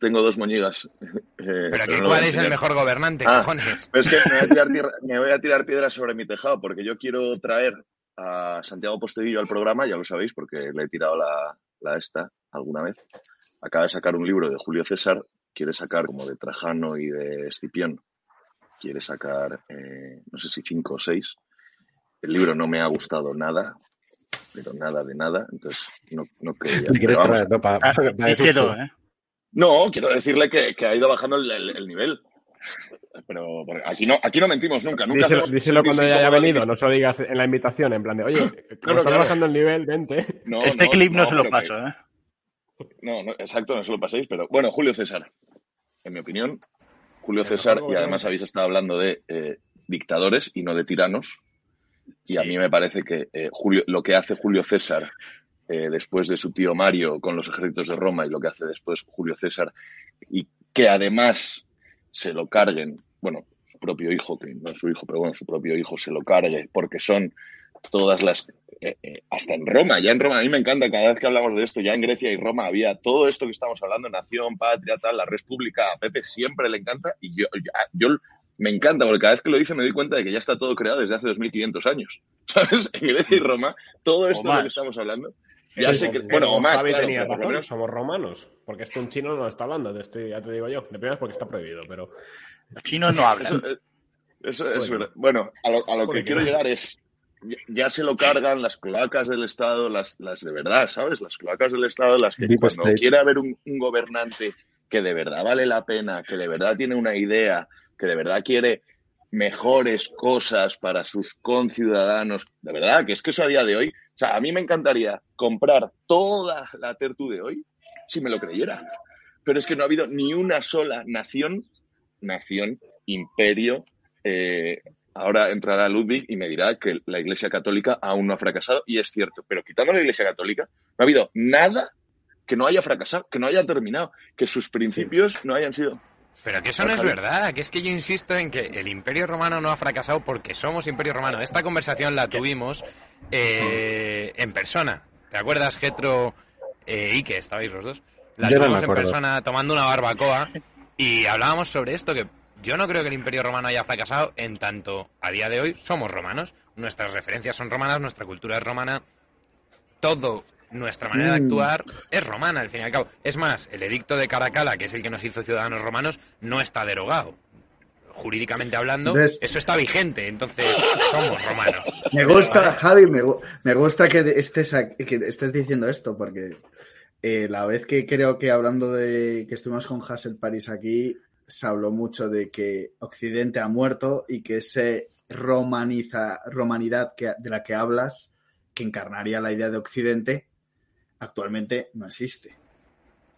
tengo dos moñigas. Eh, Pero que a ¿cuál es el mejor gobernante, Ah. cojones? Pero es que me voy, a tirar tierra- me voy a tirar piedras sobre mi tejado porque yo quiero traer a Santiago Postedillo al programa, ya lo sabéis, porque le he tirado la, la esta alguna vez. Acaba de sacar un libro de Julio César, quiere sacar como de Trajano y de Escipión. Quiere sacar, eh, no sé si cinco o seis. el libro no me ha gustado nada, pero nada de nada, entonces no, no quería. ¿Le quieres traer? No, pa- Ah, pa- pa- díselo, eso. ¿eh? No, quiero decirle que, que ha ido bajando el, el- el nivel. Pero aquí no, aquí no mentimos nunca. nunca Díselo, hacemos díselo cuando ya haya venido, no se lo digas en la invitación, en plan de, oye, como Claro, bajando el nivel, vente. No, Este no, clip no, se lo paso, ¿eh? No, no, exacto, no se lo paséis, pero bueno, Julio César, en mi opinión, Julio César, y además habéis estado hablando de eh, dictadores y no de tiranos, y a mí me parece que eh, Julio, lo que hace Julio César eh, después de su tío Mario con los ejércitos de Roma y lo que hace después Julio César, y que además se lo carguen, bueno, su propio hijo, que no es su hijo, pero bueno, su propio hijo se lo cargue, porque son todas las eh, eh, hasta en Roma, ya en Roma, a mí me encanta cada vez que hablamos de esto, ya en Grecia y Roma había todo esto que estamos hablando, nación, patria, tal, la república, a Pepe siempre le encanta y yo, yo, yo me encanta porque cada vez que lo dice me doy cuenta de que ya está todo creado desde hace 2500 años, ¿sabes? En Grecia y Roma, todo esto de lo que estamos hablando, ya sé que, bueno, o más, claro, tenía razón, menos- somos romanos, porque esto un chino no lo está hablando, te estoy- ya te digo yo. De primera porque está prohibido, pero Los chinos no hablan. Eso, eh, eso es verdad. Bueno, a lo, a lo que quiero que- llegar es, ya, se lo cargan las cloacas del Estado, las, las de verdad, ¿sabes? Las cloacas del Estado, las que Deep cuando State. quiere haber un, un gobernante que de verdad vale la pena, que de verdad tiene una idea, que de verdad quiere mejores cosas para sus conciudadanos, de verdad, que es que eso a día de hoy, o sea, a mí me encantaría comprar toda la Tertu de hoy si me lo creyera. Pero es que no ha habido ni una sola nación, nación, imperio. eh, ahora entrará Ludwig y me dirá que la Iglesia Católica aún no ha fracasado, y es cierto. Pero quitando la Iglesia Católica, no ha habido nada que no haya fracasado, que no haya terminado, que sus principios no hayan sido. Pero que eso no es verdad, que es que yo insisto en que el Imperio Romano no ha fracasado porque somos Imperio Romano. Esta conversación la tuvimos eh, en persona. ¿Te acuerdas, Getro eh, y que estabais los dos? La Yo no me tuvimos en persona tomando una barbacoa y hablábamos sobre esto, que yo no creo que el Imperio Romano haya fracasado en tanto a día de hoy somos romanos, nuestras referencias son romanas, nuestra cultura es romana, todo nuestra manera de Mm. actuar es romana, al fin y al cabo. Es más, el edicto de Caracalla, que es el que nos hizo ciudadanos romanos, no está derogado. Jurídicamente hablando, Entonces- eso está vigente, entonces somos romanos. Me gusta, Javi, me, gu- me gusta que estés, aquí- que estés diciendo esto, porque eh, la vez que creo que hablando de que estuvimos con Hassel Paris aquí, se habló mucho de que Occidente ha muerto y que ese romaniza, romanidad que, de la que hablas, que encarnaría la idea de Occidente, actualmente no existe.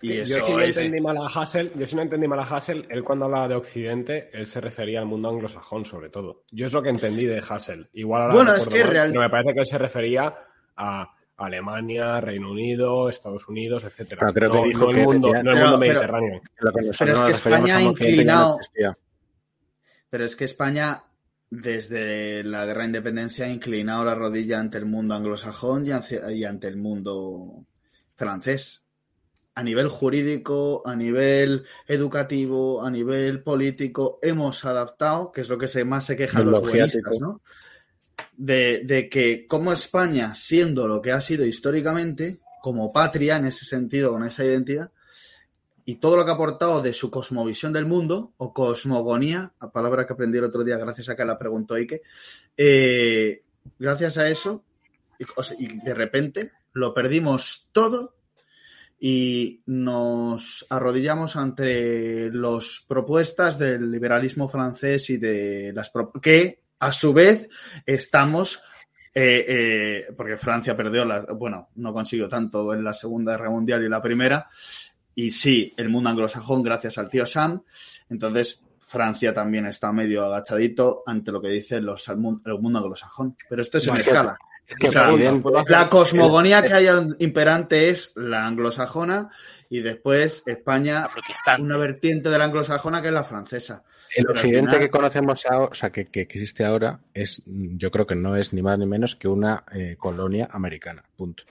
Y eso yo sí no es- entendí mal a Hassel, yo no entendí mal a Hassel, él cuando hablaba de Occidente, él se refería al mundo anglosajón sobre todo. Yo es lo que entendí de Hassel. Igual ahora Bueno, no es que mal, real- pero me parece que él se refería a Alemania, Reino Unido, Estados Unidos, etcétera. Pero creo que no, dijo no el que mundo, decía- no el mundo pero- mediterráneo. Pero es que España como ha Occidente ya no inclinado- existía. Pero es que España, desde la guerra de independencia, ha inclinado la rodilla ante el mundo anglosajón y hacia- y ante el mundo francés. A nivel jurídico, a nivel educativo, a nivel político, hemos adaptado, que es lo que se, más se quejan los lo buenistas. ¿no? De, que como España, siendo lo que ha sido históricamente, como patria en ese sentido, con esa identidad, y todo lo que ha aportado de su cosmovisión del mundo, o cosmogonía, a palabra que aprendí el otro día gracias a que la preguntó Ike, eh, gracias a eso, y, y de repente lo perdimos todo y nos arrodillamos ante las propuestas del liberalismo francés y de las que a su vez estamos eh, eh, porque Francia perdió la, bueno, no consiguió tanto en la Segunda Guerra Mundial y la Primera, y sí, el mundo anglosajón gracias al tío Sam, entonces Francia también está medio agachadito ante lo que dice los, el mundo, el mundo anglosajón, pero esto es en Es que- escala. Es que O sea, Occidente- La cosmogonía que haya imperante es la anglosajona y después España, una vertiente de la anglosajona que es la francesa. El occidente final- que conocemos ahora, o sea, que, que existe ahora, es, yo creo que no es ni más ni menos que una eh, colonia americana. Punto.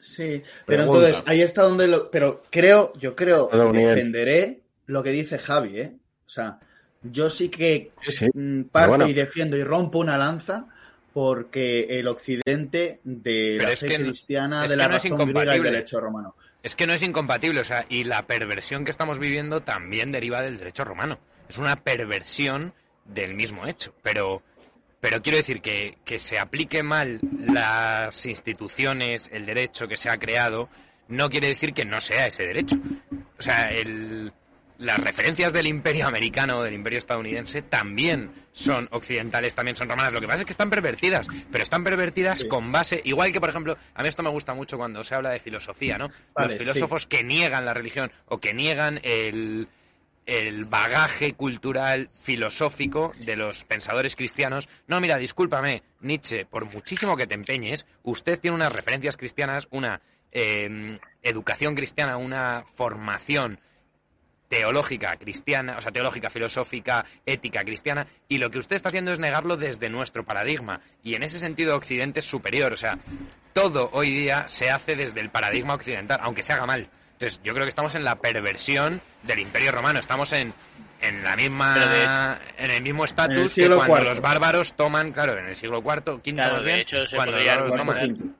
Sí, pero Pregunta. entonces ahí está donde lo. Pero creo, yo creo, defenderé lo que dice Javi, ¿eh? O sea, yo sí que Sí, sí. mm, parto bueno. y defiendo y rompo una lanza porque el occidente de Pero la fe no- cristiana, de la no razón griega y incompatible. del hecho romano. Es que no es incompatible, o sea, y la perversión que estamos viviendo también deriva del derecho romano. Es una perversión del mismo hecho, pero Pero quiero decir que, que se aplique mal las instituciones, el derecho que se ha creado, no quiere decir que no sea ese derecho. O sea, el, las referencias del imperio americano, del imperio estadounidense, también son occidentales, también son romanas. Lo que pasa es que están pervertidas, pero están pervertidas con base, igual que, por ejemplo, a mí esto me gusta mucho cuando se habla de filosofía, ¿no? Vale, Los filósofos que niegan la religión o que niegan el, el bagaje cultural filosófico de los pensadores cristianos. No, mira, discúlpame, Nietzsche, por muchísimo que te empeñes, usted tiene unas referencias cristianas, una eh, educación cristiana, una formación teológica cristiana, o sea, teológica, filosófica, ética cristiana, y lo que usted está haciendo es negarlo desde nuestro paradigma. Y en ese sentido Occidente es superior, o sea, todo hoy día se hace desde el paradigma occidental, aunque se haga mal. Entonces, yo creo que estamos en la perversión del Imperio Romano, estamos en, en la misma en el mismo estatus que cuando los bárbaros toman, claro, en el siglo IV, V, Claro, de hecho, se cuando podría argumentar- toman.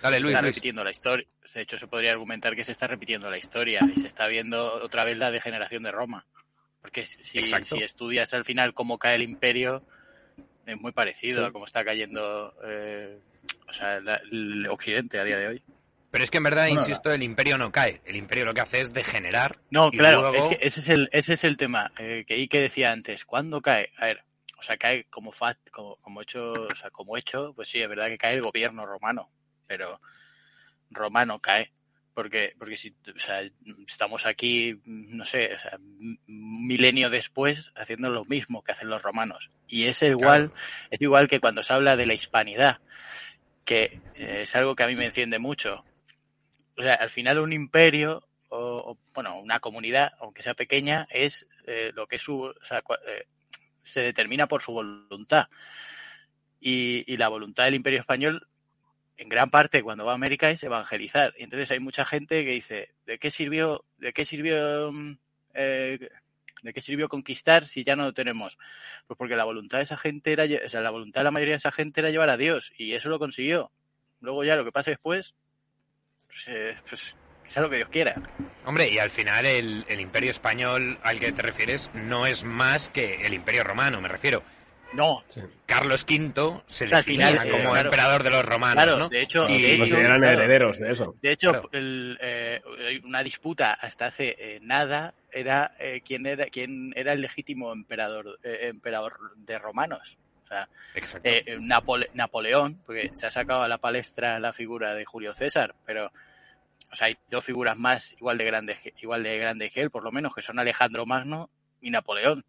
Dale, se Luis, está Luis. repitiendo la historia. De hecho, se podría argumentar que se está repitiendo la historia y se está viendo otra vez la degeneración de Roma. Porque si, estudias al final cómo cae el imperio, es muy parecido Sí. a cómo está cayendo eh, o sea, la- el occidente a día de hoy. Pero es que en verdad, Bueno, insisto, el imperio no cae. El imperio lo que hace es degenerar. No, y claro, luego- es que ese es el, ese es el tema eh, que que decía antes. ¿Cuándo cae? A ver, o sea, cae como fat, como, como hecho, o sea, como hecho, pues sí, es verdad que cae el gobierno romano, pero romano cae. Porque, porque si, o sea, estamos aquí, no sé, o sea, un milenio después haciendo lo mismo que hacen los romanos. Y es igual, es igual que cuando se habla de la hispanidad, que eh, es algo que a mí me enciende mucho. O sea, al final un imperio, o, bueno, una comunidad, aunque sea pequeña, es eh, lo que es su, o sea, eh, se determina por su voluntad. Y, y la voluntad del imperio español, en gran parte, cuando va a América, es evangelizar. Y entonces hay mucha gente que dice, ¿de qué sirvió, de qué sirvió, eh, de qué sirvió conquistar si ya no lo tenemos? Pues porque la voluntad de esa gente era, o sea, la voluntad de la mayoría de esa gente era llevar a Dios, y eso lo consiguió. Luego ya lo que pase después, pues, eh, pues que sea lo que Dios quiera. Hombre, y al final el, el imperio español al que te refieres no es más que el imperio romano, me refiero. No, Carlos V se O sea, al definía final, eh, como claro. emperador de los romanos, Claro, ¿no? de hecho- Y- de Se hecho, consideran claro. herederos de eso. De hecho, Claro. el, eh, una disputa hasta hace eh, nada era eh, quién era quién era el legítimo emperador eh, emperador de romanos. O sea, Exacto. eh, eh, Napole- Napoleón, porque se ha sacado a la palestra la figura de Julio César, pero o sea, hay dos figuras más igual de grandes que- igual de grandes que él, por lo menos, que son Alejandro Magno y Napoleón.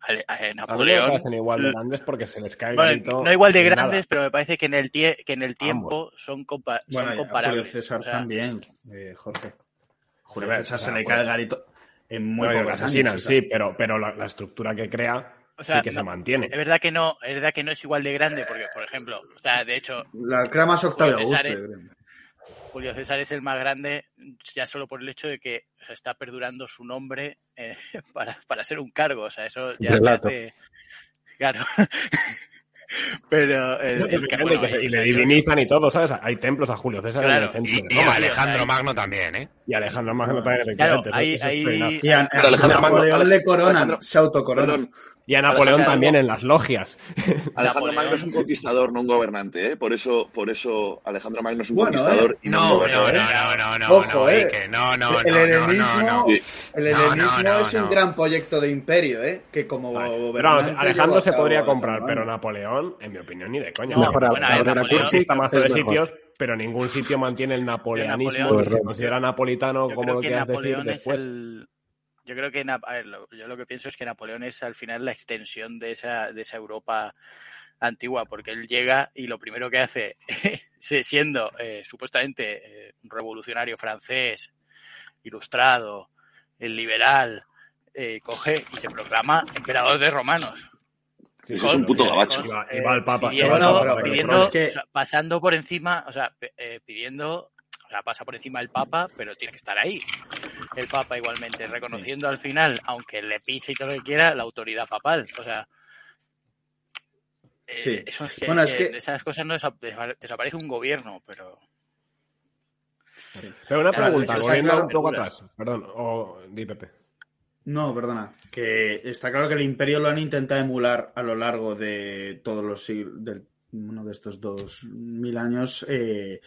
Ale- eh, me Napoleón parecen igual de grandes porque se les cae el bueno, grito no igual de nada. grandes, pero me parece que en el tie- que en el tiempo son, compa- son Bueno, y a Julio comparables. César O sea, también, eh, Jorge. Julio César se le cae el garito en muy No, y pocos sí, pero, pero la, la estructura que crea O sea, sí que se mantiene. Es verdad que no, es verdad que no es igual de grande, porque, por ejemplo, o sea, de hecho, La crea más Octavio Julio. César es-. Julio César es el más grande ya solo por el hecho de que o sea, está perdurando su nombre eh, para, para ser un cargo. O sea, eso ya Relato. hace... Claro. Pero el, el- Efectivamente, bueno, que se- y le divinizan y todo, ¿sabes? Hay templos a Julio César en Claro, el centro Y, de y a Roma. Alejandro o sea, Magno también, ¿eh? Y Alejandro Magno también, Claro, efectivamente. hay, es hay- fair enough. Y a, Alejandro Magno- le coronan, Alejandro- se autocoronan. Y a Napoleón también en las logias. Alejandro Magno es un conquistador, no un gobernante, ¿eh? Por eso, por eso Alejandro Magno es un Bueno, conquistador y no, No, no, gobernante. no, no, no, Ojo, no, eh. No, no, el no, no, helenismo, no. Sí. el helenismo es un gran proyecto de imperio, ¿eh? Que como. Pero gobernante vamos, Alejandro se podría comprar, pero. Napoleón, en mi opinión, ni de coña. No, Mejor bueno, a- a ver, abrir a Napoleón- cursi Exista más de sitios, pero ningún sitio mantiene el napoleonismo se considera napolitano como lo que quieras decir después. Yo creo que a ver, lo, yo lo que pienso es que Napoleón es al final la extensión de esa, de esa Europa antigua, porque él llega y lo primero que hace, siendo eh, supuestamente eh, un revolucionario francés, ilustrado, el liberal, eh, coge y se proclama emperador de romanos. Sí, Eso es un puto Con- gabacho. Y va- y eh, va al Papa. pidiendo, pidiendo- es que- o sea, pasando por encima, o sea, eh, pidiendo, o sea, pasa por encima el Papa, pero tiene que estar ahí. El Papa igualmente, reconociendo al final, aunque le pise y todo lo que quiera, la autoridad papal. O sea, eh, Sí. eso es que, Bueno, es es que que- esas cosas no desa- desa- desaparece un gobierno, pero Pero una Claro, pregunta, volviendo claro. un poco atrás. Perdón, o di Pepe. No, perdona. Que está claro que el imperio lo han intentado emular a lo largo de todos los siglos, de uno de estos dos mil años. Eh,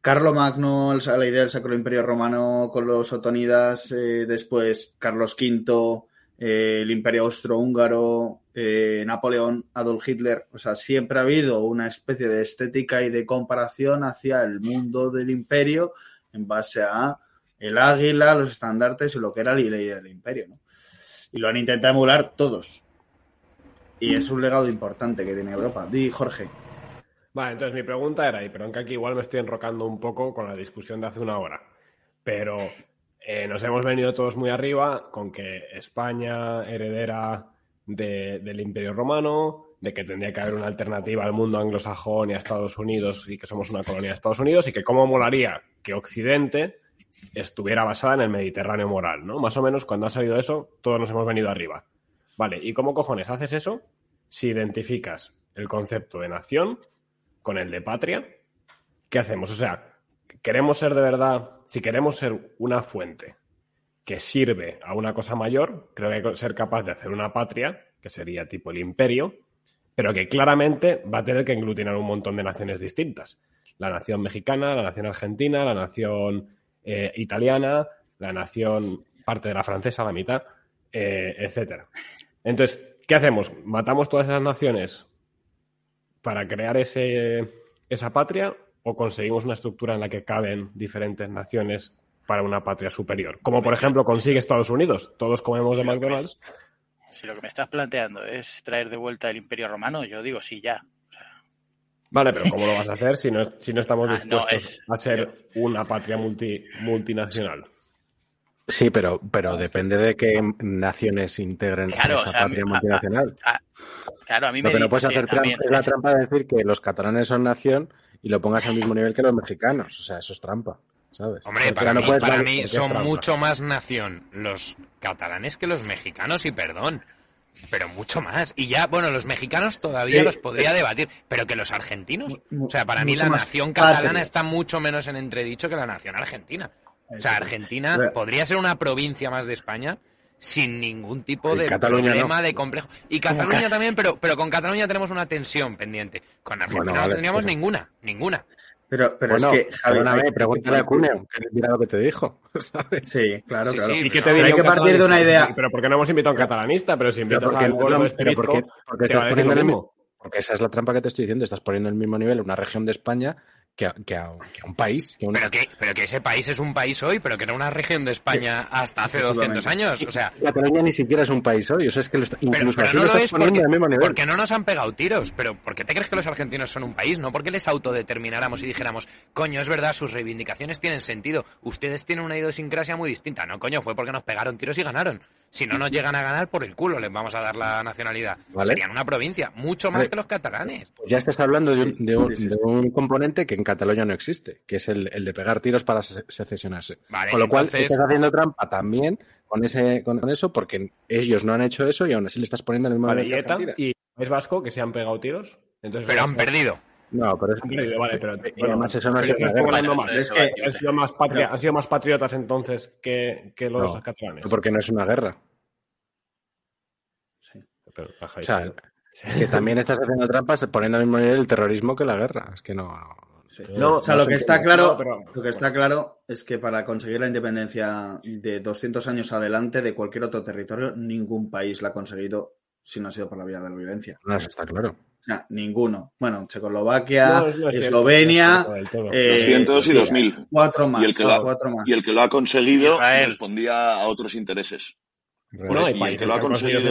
Carlo Magno, la idea del Sacro Imperio Romano con los otonidas, eh, después Carlos V, eh, el Imperio Austrohúngaro, eh, Napoleón, Adolf Hitler. O sea, siempre ha habido una especie de estética y de comparación hacia el mundo del imperio en base a el águila, los estandartes y lo que era la ley del imperio. ¿no? Y lo han intentado emular todos. Y es un legado importante que tiene Europa. Di, Jorge. Vale, entonces mi pregunta era, y perdón que aquí igual me estoy enrocando un poco con la discusión de hace una hora, pero eh, nos hemos venido todos muy arriba con que España heredera de, del Imperio Romano, de que tendría que haber una alternativa al mundo anglosajón y a Estados Unidos y que somos una colonia de Estados Unidos y que cómo molaría que Occidente estuviera basada en el Mediterráneo moral, ¿no? Más o menos cuando ha salido eso, todos nos hemos venido arriba. Vale, ¿y cómo cojones haces eso si identificas el concepto de nación con el de patria? ¿Qué hacemos? O sea, queremos ser de verdad, si queremos ser una fuente que sirve a una cosa mayor, creo que hay que ser capaz de hacer una patria, que sería tipo el imperio, pero que claramente va a tener que englutinar un montón de naciones distintas. La nación mexicana, la nación argentina, la nación eh, italiana, la nación, parte de la francesa, la mitad, eh, etcétera. Entonces, ¿qué hacemos? ¿Matamos todas esas naciones para crear ese, esa patria o conseguimos una estructura en la que caben diferentes naciones para una patria superior? Como por ejemplo consigue Estados Unidos. Todos comemos de McDonald's. Si lo que me estás planteando es traer de vuelta el Imperio Romano, yo digo sí, ya. Vale, pero ¿cómo lo vas a hacer si no, si no estamos Ah, no, dispuestos es- a ser una patria multi, multinacional? Sí, pero, pero depende de qué naciones integren Claro, esa o sea, patria a- multinacional. Claro, a mí me Lo que no puedes hacer también es la trampa de decir que los catalanes son nación y lo pongas al mismo nivel que los mexicanos. O sea, eso es trampa, ¿sabes? Hombre, Porque para no mí, puedes para mí son trampa. mucho más nación los catalanes que los mexicanos, y perdón. Pero mucho más. Y ya, bueno, los mexicanos todavía Sí. los podría debatir, pero que los argentinos. O sea, para mí la nación catalana patria. está mucho menos en entredicho que la nación argentina. O sea. Argentina podría ser una provincia más de España sin ningún tipo de Cataluña problema no. de complejo. Y Cataluña también, pero, pero con Cataluña tenemos una tensión pendiente. Con Argentina Bueno, no vale, tendríamos pero- ninguna, ninguna. Pero, pero Bueno, es que, Javi, pregúntale a Cuneo, que mira lo que te dijo, ¿sabes? Sí, claro, Sí, claro. sí, ¿Y qué te Pero diría hay que partir de una idea. Pero ¿por qué no hemos invitado a un catalanista? Pero si Pero invitas porque, al gordo no, este pero porque, porque te va a estás decir poniendo lo el mismo. mismo. Porque esa es la trampa que te estoy diciendo. Estás poniendo el mismo nivel una región de España que a, que a- que a un país. Que a una- Pero que, pero que ese país es un país hoy, pero que era una región de España hasta hace 200 años. O sea, Cataluña ni siquiera es un país hoy. O sea, es que lo está- pero, incluso pero no lo lo estás es poniendo porque, porque no nos han pegado tiros. Pero ¿por qué te crees que los argentinos son un país? No porque les autodetermináramos y dijéramos, coño, es verdad, sus reivindicaciones tienen sentido. Ustedes tienen una idiosincrasia muy distinta. No, coño, fue porque nos pegaron tiros y ganaron. Si no nos llegan a ganar, por el culo les vamos a dar la nacionalidad. Vale. Serían una provincia, mucho más Vale. que los catalanes. Pues ya estás hablando de un, de un- de un componente que en Cataluña no existe, que es el, el de pegar tiros para se- secesionarse. Vale, con lo cual entonces- estás haciendo trampa también con ese con, eso porque ellos no han hecho eso y aún así le estás poniendo en el mismo Vale, y ETA y País Vasco que se han pegado tiros. Entonces, Pero han perdido. No, pero es Han perdido, vale, pero y además eso no Es es que debatible. han sido más, patria- han sido más patriotas entonces que, que los No, catalanes. porque no es una guerra. Pero, ajá, O sea, sí. es que también estás haciendo trampas poniendo al mismo nivel el terrorismo que la guerra. Es que no. Sí. No, o sea, no lo que está claro, No, pero- lo que está claro es que para conseguir la independencia de 200 años adelante de cualquier otro territorio, ningún país la ha conseguido si no ha sido por la vía de la violencia. No, eso está claro. O sea, ninguno. Bueno, Checoslovaquia, No, Eslovenia, no es cierto del todo. eh, 200 y sí, 2000. Cuatro más. Y el que lo ha- cuatro más. Y el que lo ha conseguido Israel. respondía a otros intereses. Bueno, hay y el países que lo ha conseguido sin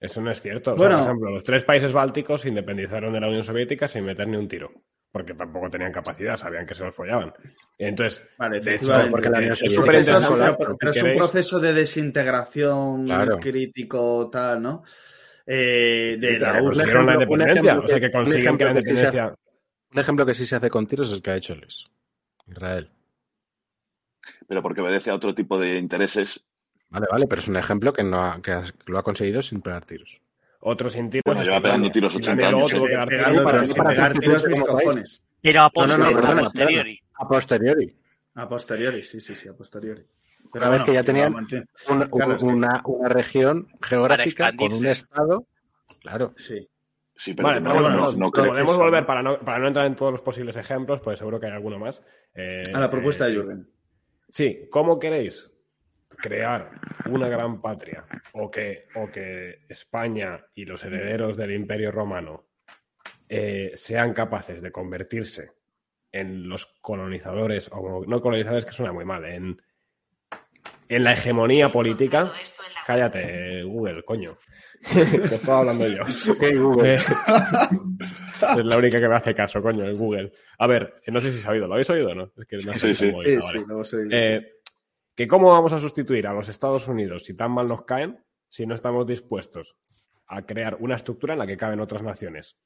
Eso no es cierto. O Bueno. por ejemplo, los tres países bálticos se independizaron de la Unión Soviética sin meter ni un tiro. Porque tampoco tenían capacidad, sabían que se los follaban. Entonces, Vale, de hecho, porque la Unión es Soviética súper Pero, interesante. pero- si pero es un proceso de desintegración Claro. crítico, tal, ¿no? Eh, de la que URSS. la Un ejemplo- un independencia. o sea, que consiguen que la que sí independencia. Un ejemplo que sí se hace con tiros es el que ha hecho Luis. Israel. pero porque obedece a otro tipo de intereses. Vale, vale, pero es un ejemplo que, no ha- que lo ha conseguido sin pegar tiros. Otros sin tiros. Bueno, lleva pegando tiros Finlandia 80 luego años, tuvo ¿eh? Pegando, tiros pero para- sin pegar tiros mis cojones. Pero a, posteriori. A posteriori. A posteriori, sí, sí, sí, a posteriori. Pero una vez que ya tenían una, Claro, una, una región geográfica con un estado. Claro. Sí. Sí, pero Vale, pero no, bueno, no, no, no podemos volver para no, para no entrar en todos los posibles ejemplos, pues seguro que hay alguno más. Eh, A la propuesta de eh, Jürgen. Sí, ¿cómo queréis crear una gran patria o que, o que España y los herederos del Imperio Romano eh, sean capaces de convertirse en los colonizadores, o no colonizadores, que suena muy mal, en, en la hegemonía política? Cállate, Google, coño. que estaba hablando yo. Google. Eh, es la única que me hace caso, coño, es Google. A ver, no sé si se ha oído. ¿Lo habéis oído o no? Es que no sé Sí, si sí. cómo Sí, sí, vale. luego soy- Eh, que cómo vamos a sustituir a los Estados Unidos si tan mal nos caen si no estamos dispuestos a crear una estructura en la que caben otras naciones.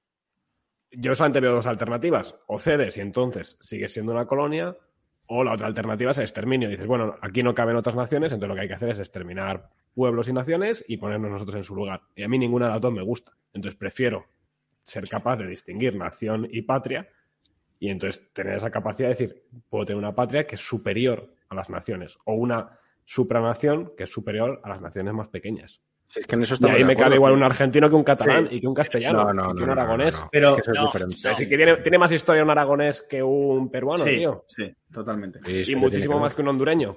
Yo solamente veo dos alternativas. O cedes y entonces sigues siendo una colonia, o la otra alternativa es el exterminio. Dices, bueno, aquí no caben otras naciones, entonces lo que hay que hacer es exterminar pueblos y naciones y ponernos nosotros en su lugar. Y a mí ninguna de las dos me gusta. Entonces prefiero ser capaz de distinguir nación y patria y entonces tener esa capacidad de decir, puedo tener una patria que es superior a las naciones o una supranación que es superior a las naciones más pequeñas. Si es que en eso Y ahí me cabe igual un argentino que un catalán Sí. y que un castellano No, no, no, que un aragonés. Pero- Es que eso es no, diferente. Pero sí que tiene, tiene más historia un aragonés que un peruano, sí, tío. sí, totalmente. Sí, sí, Y muchísimo que más que un hondureño,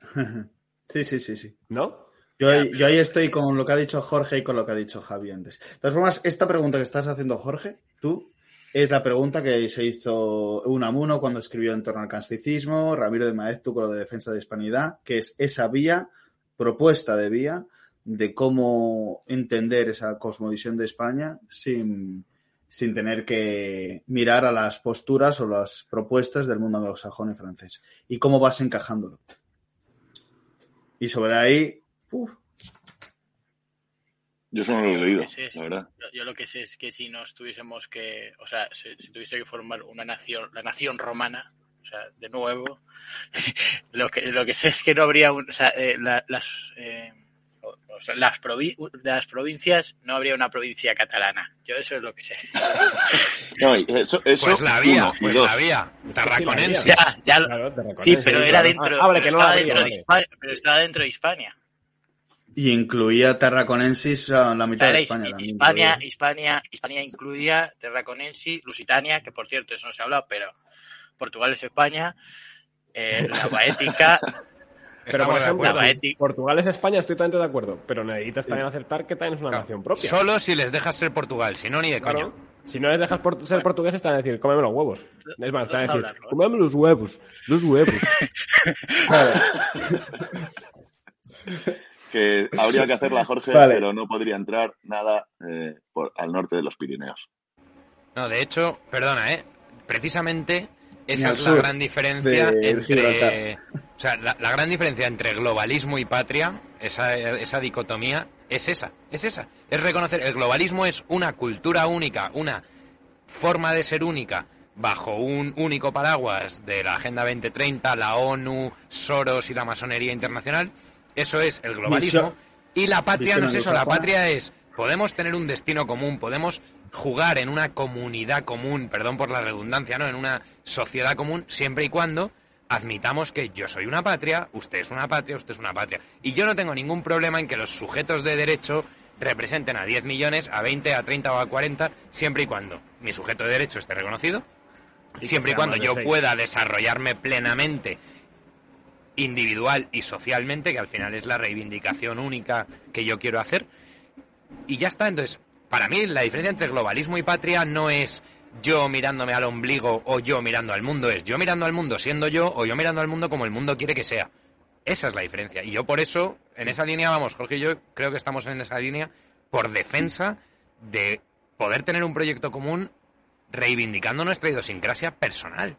Sí, sí, sí, sí. ¿no? Yo, ahí, pero- yo ahí estoy con lo que ha dicho Jorge y con lo que ha dicho Javi antes. De todas formas, esta pregunta que estás haciendo, Jorge, tú, es la pregunta que se hizo Unamuno cuando escribió en torno al casticismo, Ramiro de Maeztu con lo de defensa de hispanidad, que es esa vía, propuesta de vía, de cómo entender esa cosmovisión de España sin, sin tener que mirar a las posturas o las propuestas del mundo anglosajón y francés. Y cómo vas encajándolo. Y sobre ahí, uf, Yo eso no lo he leído, la verdad. Yo, yo lo que sé es que si nos tuviésemos que, o sea, si, si tuviese que formar una nación, la nación romana, o sea, de nuevo, lo que lo que sé es que no habría, un, o sea, eh, la- las eh, o- sea, las, provi- de las provincias no habría una provincia catalana. Yo eso es lo que sé. No, eso, eso Pues la había, pues dos. la había. Tarraconense. Ya, ya, lo- Claro, sí, pero era dentro, Ah, vale, pero que no estaba habría, dentro de. Hispania, pero estaba dentro de Hispania. Y incluía Tarraconensis a la mitad de España. Hispania, creo. Hispania, Hispania incluía Terraconensi, Lusitania, que por cierto, eso no se ha hablado, pero Portugal es España, eh, la Baética, Pero, Estamos por de ejemplo, acuerdo. Portugal es España, estoy totalmente de acuerdo. Pero necesitas también aceptar que también es una Claro. nación propia. Solo si les dejas ser Portugal, si no, ni de Claro. coño. Si no les dejas por- ser portugueses, van a decir, cómeme los huevos. Es más, van a Está decir, cómeme los huevos, los huevos. Que habría que hacerla, Jorge, Vale. pero no podría entrar nada eh, por, al norte de los Pirineos. No, de hecho, perdona, ¿eh? Precisamente esa es la gran diferencia entre... O sea, la, la gran diferencia entre globalismo y patria, esa, esa dicotomía, es esa, es esa. Es reconocer, el globalismo es una cultura única, una forma de ser única, bajo un único paraguas de la Agenda 2030, la ONU, Soros y la masonería internacional. Eso es el globalismo. Y la patria no es eso, la patria es, podemos tener un destino común, podemos jugar en una comunidad común, perdón por la redundancia, ¿no? En una sociedad común, siempre y cuando admitamos que yo soy una patria, usted es una patria, usted es una patria. Y yo no tengo ningún problema en que los sujetos de derecho representen a 10 millones, a 20, a 30 o a 40, siempre y cuando mi sujeto de derecho esté reconocido, Y siempre y cuando yo seis. pueda desarrollarme plenamente individual y socialmente, que al final es la reivindicación única que yo quiero hacer. Y ya está, entonces, para mí la diferencia entre globalismo y patria no es yo mirándome al ombligo o yo mirando al mundo, es yo mirando al mundo siendo yo o yo mirando al mundo como el mundo quiere que sea. Esa es la diferencia. Y yo por eso, en esa línea vamos, Jorge y yo creo que estamos en esa línea por defensa de poder tener un proyecto común reivindicando nuestra idiosincrasia personal.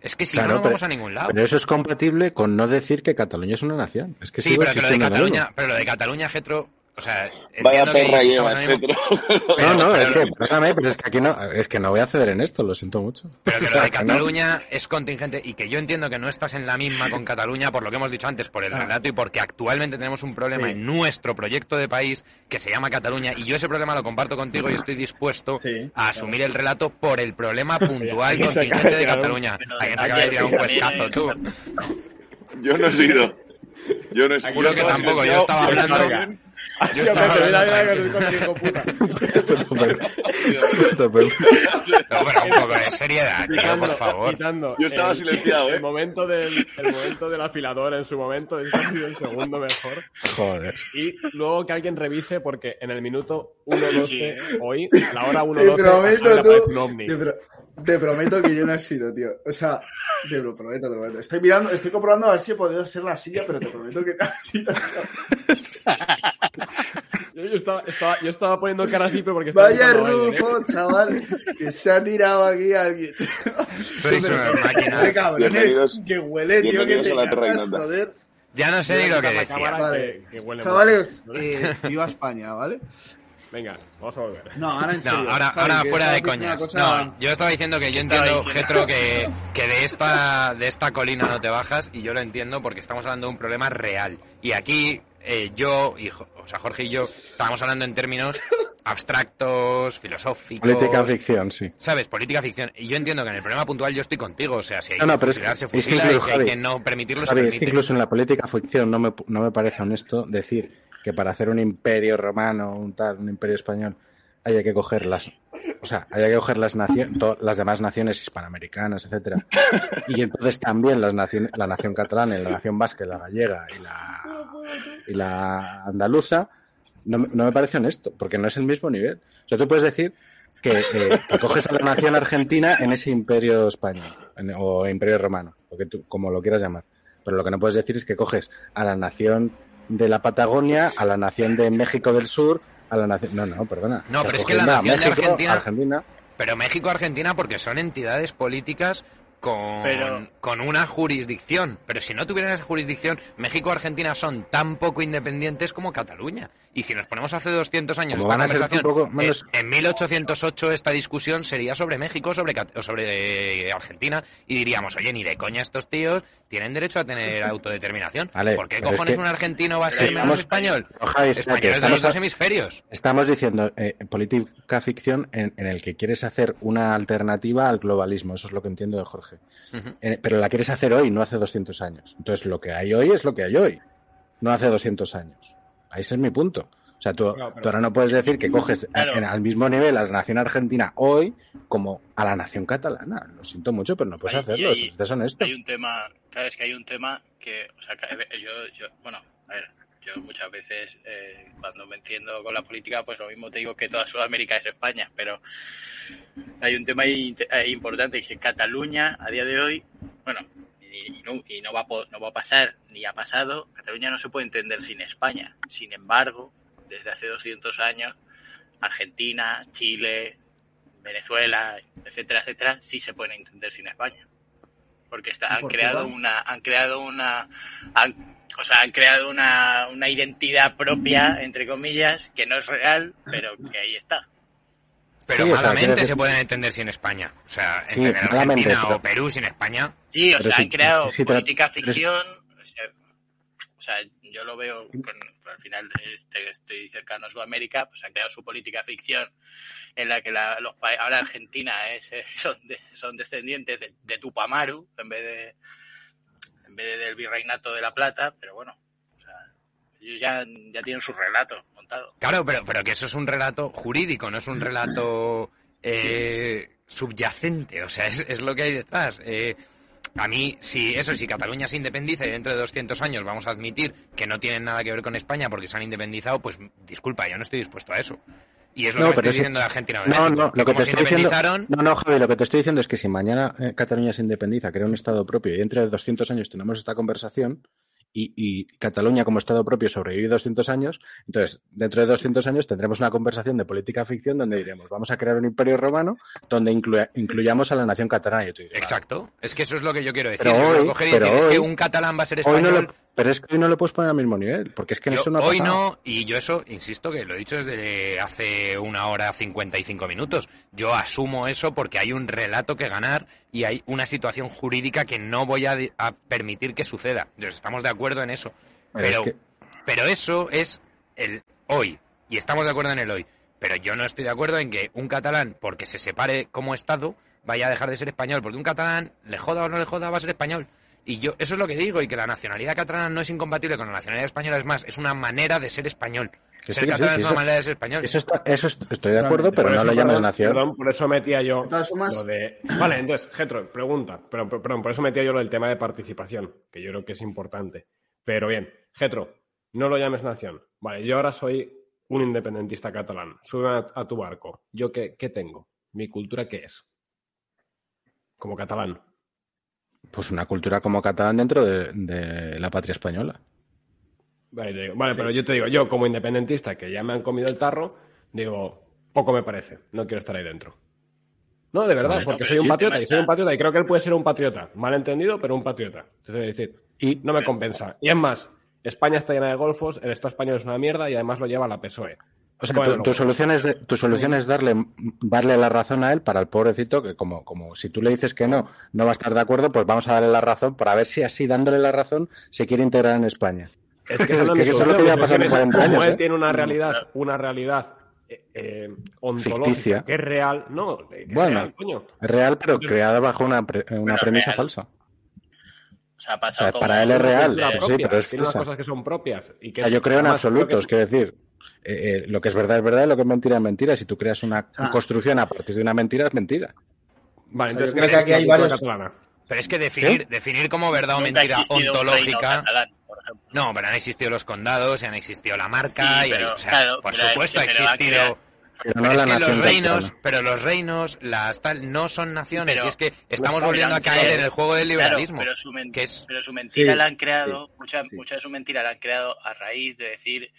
Es que si Claro, no, no pero- vamos a ningún lado. Pero eso es compatible con no decir que Cataluña es una nación. Es que Sí, pero que lo de Cataluña, pero lo de Cataluña, Getro, o sea, Vaya perra Petro. No, no, pero- es que, perdóname, pero es que aquí no, es que no voy a ceder en esto, lo siento mucho. Pero que lo de. Cataluña es contingente y que yo entiendo que no estás en la misma con Cataluña por lo que hemos dicho antes, por el relato y porque actualmente tenemos un problema Sí. en nuestro proyecto de país que se llama Cataluña y yo ese problema lo comparto contigo y estoy dispuesto Sí, a asumir el relato por el problema puntual contingente de Cataluña. Pero Alguien se acaba de tirar un también- huescazo, tú. Yo no he sido. Yo no Aquí Juro que tampoco, yo estaba hablando-. Yo estaba mira, hablando mira, mira, con hijo puta. No, pero un poco de seriedad, tío, por favor. quitando Yo estaba el- silenciado, ¿eh? El momento, del, el momento del afilador en su momento, este ha sido el segundo mejor. Joder. Y luego que alguien revise, porque en el minuto 1.12 Sí, ¿eh? hoy, la hora Te 1.12, a Javi prometo, le aparece un ovni. Te, pro- te prometo que yo no he sido, tío. O sea, te lo prometo, te lo prometo. Estoy mirando, estoy comprobando a ver si he podido ser la silla, pero te prometo que no ha sido. Yo, yo estaba, estaba- yo estaba poniendo cara así, pero porque estaba Vaya alguien, ¿eh? rufo, chaval, que se ha tirado aquí alguien. Sois unas máquinas. Qué cabrones, que huele, tío, que te Ignota. joder. Ya no sé ni lo que decía. Vale. que- que huele Chavales, eh, viva España, ¿vale? Venga, vamos a volver. No, ahora en No, ahora, Javi, ahora fuera de coñas. cosa- No, yo estaba diciendo que yo entiendo. Getro, que, que de esta de esta colina no te bajas y yo lo entiendo porque estamos hablando de un problema real. Y aquí eh, yo, y, o sea, Jorge y yo, estábamos hablando en términos abstractos, filosóficos. Política ficción, sí. ¿Sabes? Política ficción. Y yo entiendo que en el problema puntual yo estoy contigo. O sea, si hay No, no, que pero es fusilar, que- se es que fusila, y si hay Javi, que no permitirlo, se Javi, es permite. que incluso en la política ficción no me, no me parece honesto decir que para hacer un imperio romano, un tal, un imperio español, haya que coger las, o sea, haya que coger las naciones, las demás naciones hispanoamericanas, etcétera, y entonces también las naciones, la nación catalana, la nación vasca, la gallega y la y la andaluza, no, no me parece honesto, porque no es el mismo nivel. O sea, tú puedes decir que, eh, coges a la nación argentina en ese imperio español o imperio romano, lo que tú- como lo quieras llamar. Pero lo que no puedes decir es que coges a la nación de la Patagonia, a la nación de México del Sur, a la nación... No, no, perdona. No, pero es que la nación de México, Argentina- Argentina Pero México-Argentina porque son entidades políticas con, Pero- con una jurisdicción. Pero si no tuvieran esa jurisdicción, México-Argentina son tan poco independientes como Cataluña. Y si nos ponemos hace 200 años esta van a conversación, un poco menos- eh, en 1808 esta discusión sería sobre México sobre, Cat- o sobre eh, Argentina y diríamos, oye, ni de coña estos tíos tienen derecho a tener autodeterminación. Vale, ¿Por qué es cojones que- un argentino va a ser estamos- menos español? Javi, espérate, Españoles de estamos los dos a- hemisferios. Estamos diciendo eh, política ficción en, en el que quieres hacer una alternativa al globalismo. Eso es lo que entiendo de Jorge. Eh, pero la quieres hacer hoy, no hace 200 años. Entonces, lo que hay hoy es lo que hay hoy, no hace 200 años. Ahí ese es mi punto. O sea, tú, Claro, pero- tú ahora no puedes decir que coges a- Claro. en- al mismo nivel a la nación argentina hoy como a la nación catalana. Lo siento mucho, pero no puedes Hay- hacerlo. hay- Es deshonesto. Hay un tema, claro, es que hay un tema que, o sea, que yo, yo, bueno, a ver, yo muchas veces eh, cuando me entiendo con la política, pues lo mismo te digo que toda Sudamérica es España, pero hay un tema ahí importante, y es que Cataluña a día de hoy, bueno, y, no, y no va no va a pasar ni ha pasado, Cataluña no se puede entender sin España. Sin embargo, desde hace 200 años, Argentina, Chile, Venezuela, etcétera, etcétera, sí se pueden entender sin España. Porque está, ¿Y han creado una, han creado una, han- o sea, han creado una, una identidad propia, entre comillas, que no es real, pero que ahí está. Pero Sí, o sea, malamente se pueden entender sin España. O sea, Sí, Argentina pero- o Perú sin España. Sí, o Pero sea, si- han creado si política ficción. O sea, o sea, yo lo veo, con, al final este, estoy cercano a Sudamérica, pues han creado su política ficción en la que la- los ahora Argentina es, son, de- son descendientes de, de Tupamaru en vez de en vez de del virreinato de la Plata, pero bueno, o sea, ellos ya, ya tienen su relato montado. Claro, pero, pero que eso es un relato jurídico, no es un relato eh, subyacente. O sea, es, es lo que hay detrás. Eh, a mí, si eso, si Cataluña se independiza y dentro de 200 años vamos a admitir que no tienen nada que ver con España porque se han independizado, pues disculpa, yo no estoy dispuesto a eso. Y es lo No, que me estoy diciendo de Argentina. No, no, lo que te estoy diciendo. No, no, Javi, lo que te estoy diciendo es que si mañana eh, Cataluña se independiza, crea un Estado propio y dentro de 200 años tenemos esta conversación y, y Cataluña como Estado propio sobrevive 200 años, entonces dentro de 200 años tendremos una conversación de política ficción donde diremos, vamos a crear un imperio romano donde incluya- incluyamos a la nación catalana. Y yo te diré, Exacto. Es que eso es lo que yo quiero decir. Pero hoy- coger y pero decir, es que un catalán va a ser Hoy no español. lo, pero es que hoy no lo puedes poner al mismo nivel, porque es que Yo eso no ha hoy pasado. no, y yo eso, insisto, que lo he dicho desde hace una hora 55 minutos. Yo asumo eso porque hay un relato que ganar y hay una situación jurídica que no voy a, a permitir que suceda. Entonces, estamos de acuerdo en eso. Pero es Pero, que- pero eso es el hoy, y estamos de acuerdo en el hoy. Pero yo no estoy de acuerdo en que un catalán, porque se separe como Estado, vaya a dejar de ser español. Porque un catalán, le joda o no le joda, va a ser español. Y yo, eso es lo que digo, y que la nacionalidad catalana no es incompatible con la nacionalidad española, es más, es una manera de ser español. Ser sí, catalán sí, es eso- una manera de ser español. Eso, está, eso est- estoy de acuerdo, pero no lo llames perdón, nación. Perdón, por eso metía yo lo de... Vale, entonces, Getro, pregunta. Pero, pero- perdón, por eso metía yo lo del tema de participación, que yo creo que es importante. Pero bien, Getro, no lo llames nación. Vale, yo ahora soy un independentista catalán. Sube a, a tu barco. ¿Yo qué, qué tengo? ¿Mi cultura qué es? Como catalán. Pues una cultura como catalán dentro de, de la patria española. Vale, digo- vale, pero yo te digo, yo como independentista, que ya me han comido el tarro, digo, poco me parece. No quiero estar ahí dentro. No, de verdad, porque soy un patriota y soy un patriota y creo que él puede ser un patriota. Mal entendido, pero un patriota. A decir. Y No me compensa. Y es más, España está llena de golfos, el Estado español es una mierda y además lo lleva la PSOE. O sea, Bueno, tu, no, tu pues, solución es, de- tu solución es darle, darle la razón a él para el pobrecito que como, como si tú le dices que no, no va a estar de acuerdo, pues vamos a darle la razón para ver si así dándole la razón se quiere integrar en España. Es que, eso es lo que ha Mi pasado en solución es 40 años, Como él ¿eh? tiene una realidad, una realidad eh, eh, ontológica, Ficticia. que es real. No, que es Bueno. real, coño. Es real, pero creada bajo una, pre- una premisa real. falsa. O sea, ha O pasado sea, como- para él es real, Cultura sí, propia, pero es tiene unas falsa. cosas que son propias. Y que O sea, yo creo en absolutos, quiero decir, eh, eh, lo que es verdad es verdad y lo que es mentira es mentira. Si tú creas una Ah. construcción a partir de una mentira, es mentira. Vale, entonces Yo creo que ¿crees aquí hay varios- catalana? Pero es que definir, definir como verdad o mentira ontológica. catalán, por ejemplo. No, pero han existido los condados, y han existido la marca, Sí, y pero, o sea, claro, por supuesto ha existido. Pero no es la que nación los reinos, catalana. pero los reinos, las tal, no son naciones. Pero- y es que estamos volviendo a caer en el juego del Claro, liberalismo. pero su, que es- pero su mentira Sí, la han creado, sí, mucha, sí. mucha de su mentira la han creado a raíz de decir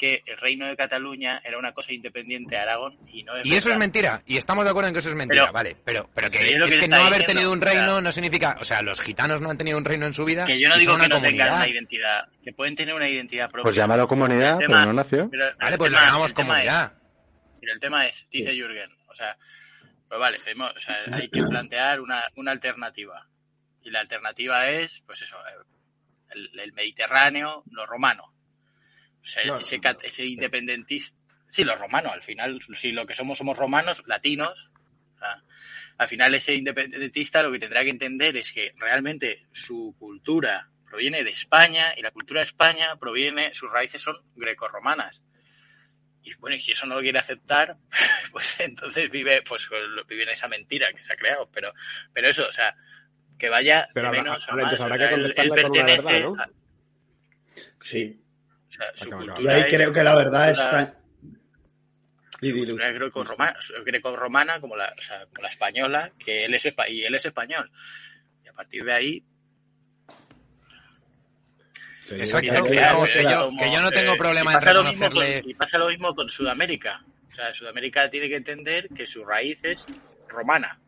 que el reino de Cataluña era una cosa independiente de Aragón y no es Y eso es mentira. Y estamos de acuerdo en que eso es mentira, Pero- vale. Pero, pero que pero es que no haber diciendo, tenido un reino no significa. O sea, los gitanos no han tenido un reino en su vida. Que yo no digo que una no tengan una identidad, que pueden tener una identidad propia. Pues llámalo comunidad, pero tema- no pero- pero Vale, pues lo llamamos comunidad. es- pero el tema es, dice Jürgen, o sea, pues vale, hemos- o sea, hay que plantear una, una alternativa. Y la alternativa es, pues eso, el, el Mediterráneo, lo romano. O sea, No, ese, no, cat- ese independentista. Sí, lo romano, al final, si lo que somos somos romanos, latinos. o sea, al final, ese independentista lo que tendrá que entender es que realmente su cultura proviene de España y la cultura de España proviene, sus raíces son grecorromanas. Y bueno, y si eso no lo quiere aceptar, pues entonces vive, pues vive en esa mentira que se ha creado. Pero, pero eso, o sea, que vaya Pero de habrá- menos a habrá- más. entonces habrá O que sea, él- pertenece verdad, ¿no? a- Sí. Sea, su Acaba, acaba. cultura Y ahí es creo que la verdad cultura- está. Cultura greco-romana, greco-romana como la, o sea, como la española, que él es espa- y él es español. Y a partir de ahí, Exacto, que- yo, no tengo eh, problema y en pasa lo mismo reconocerle. con, y pasa lo mismo con Sudamérica. O sea, Sudamérica tiene que entender que su raíz es romana.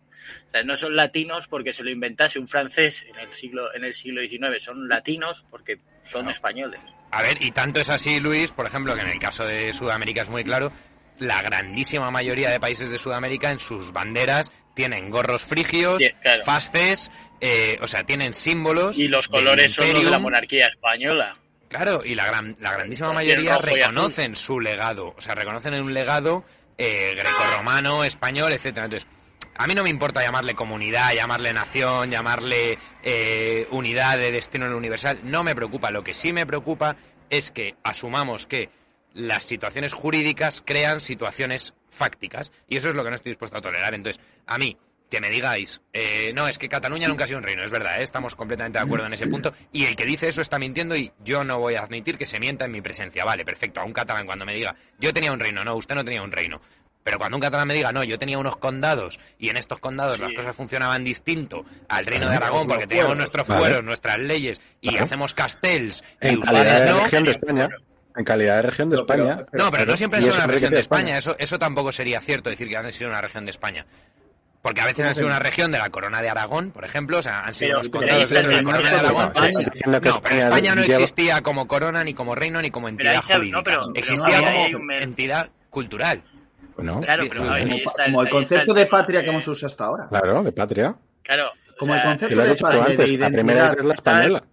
O sea, no son latinos porque se lo inventase un francés en el siglo en el siglo XIX, son latinos porque son españoles. A ver, y tanto es así, Luis, por ejemplo, que en el caso de Sudamérica es muy claro, la grandísima mayoría de países de Sudamérica en sus banderas tienen gorros frigios, Sí, claro. fastes, eh, o sea, tienen símbolos. Y los colores son los de la monarquía española. Claro, y la, gran, la grandísima Los mayoría reconocen su legado, o sea, reconocen un legado eh, grecorromano, español, etcétera. Entonces, a mí no me importa llamarle comunidad, llamarle nación, llamarle eh, unidad de destino en universal, no me preocupa. Lo que sí me preocupa es que asumamos que las situaciones jurídicas crean situaciones fácticas, y eso es lo que no estoy dispuesto a tolerar. Entonces, a mí, que me digáis, eh, no, es que Cataluña nunca ha sido un reino, es verdad, ¿eh? estamos completamente de acuerdo en ese punto, y el que dice eso está mintiendo y yo no voy a admitir que se mienta en mi presencia. Vale, perfecto, a un catalán cuando me diga, yo tenía un reino, no, usted no tenía un reino. Pero cuando un catalán me diga, no, yo tenía unos condados y en estos condados Sí. las cosas funcionaban distinto al reino de Aragón porque teníamos fueros. nuestros Vale. fueros, nuestras leyes y Claro. hacemos castells y En calidad ustedes de no. región de España. En calidad de región de No, pero- España. No, pero no siempre ha y sido una región de España. Eso, eso tampoco sería cierto decir que han sido una región de España. Porque a veces han sido una región de la corona de Aragón, por ejemplo, o sea, han sido Pero- los pero condados de la corona de Aragón. No, pero España España no existía como corona, ni como reino, ni como Pero entidad ahí se- no, jurídica. existía no, ahí hay como entidad cultural. ¿No? Claro, pero Como, ahí está como el está concepto el de patria eh, que hemos usado hasta ahora. Claro, de patria. Claro, o Como sea, el concepto de, dicho pa- tú de antes, la primera es la española.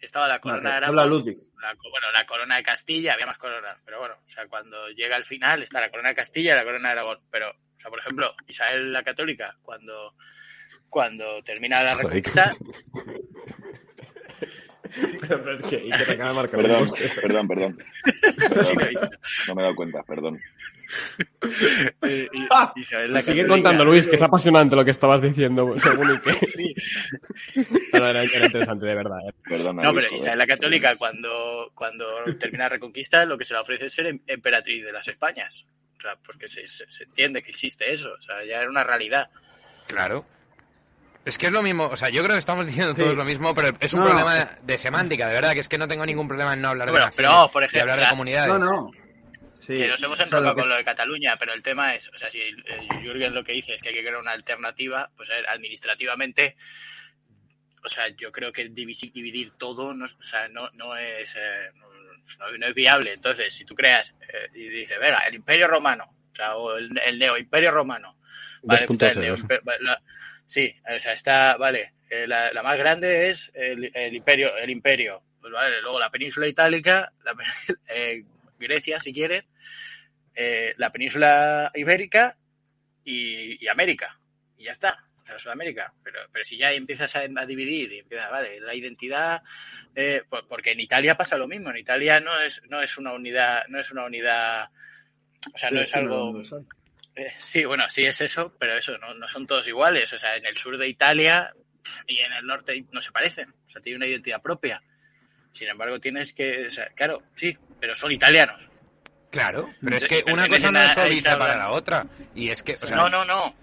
estaba la corona de Aragón. habla Ludwig. la bueno, la corona de Castilla, había más coronas, pero bueno, o sea, cuando llega al final está la corona de Castilla y la corona de Aragón. Pero, o sea, por ejemplo, Isabel la Católica, cuando, cuando termina la reconquista, pero, pero es que, te acaba de marcar Perdón, perdón, perdón. Perdón, No me he dado cuenta, perdón. y- y- Isabel la Sigue contando, Luis, que es apasionante lo que estabas diciendo, según y que. Sí. No, era, era interesante, de verdad. ¿eh? Perdona. No, pero joder. Isabel la Católica, cuando, cuando termina la Reconquista, lo que se le ofrece es ser em- emperatriz de las Españas. O sea, porque se, se- se entiende que existe eso. O sea, ya era una realidad. Claro. Es que es lo mismo, o sea, yo creo que estamos diciendo todos Sí. lo mismo, pero es un No, problema de, de semántica, de verdad, que es que no tengo ningún problema en no hablar de pero- por ejemplo, hablar o de comunidades. No, no. Sí. que nos hemos O sea, enrolado lo que con lo de Cataluña, pero el tema es, o sea, si eh, Jürgen lo que dice es que hay que crear una alternativa, pues a ver, administrativamente, o sea, yo creo que dividir, dividir todo no, o sea, no, no es eh, no, no es viable. Entonces, si tú creas eh, y dices, venga, el Imperio Romano, o sea, o el, el Neo Imperio Romano, vale, pues el 2.0. Neo la- sí, o sea, está, vale, eh, la, la más grande es el, el Imperio, el Imperio, pues vale, luego la península itálica, la, eh, Grecia, si quieren, eh, la península ibérica y, y América. Y ya está. O sea, Sudamérica. Pero, pero si ya empiezas a, a dividir y empiezas, vale, la identidad. eh, por- porque en Italia pasa lo mismo. En Italia no es, no es una unidad, no es una unidad. O sea, no es algo. Eh, sí, bueno, sí es eso, pero eso, no, no son todos iguales. O sea, en el sur de Italia y en el norte no se parecen. O sea, tiene una identidad propia. Sin embargo, tienes que. O sea, claro, sí, pero son italianos. Claro, pero es que una cosa no es obvia para la otra. Y es que, o sea, no, no, no.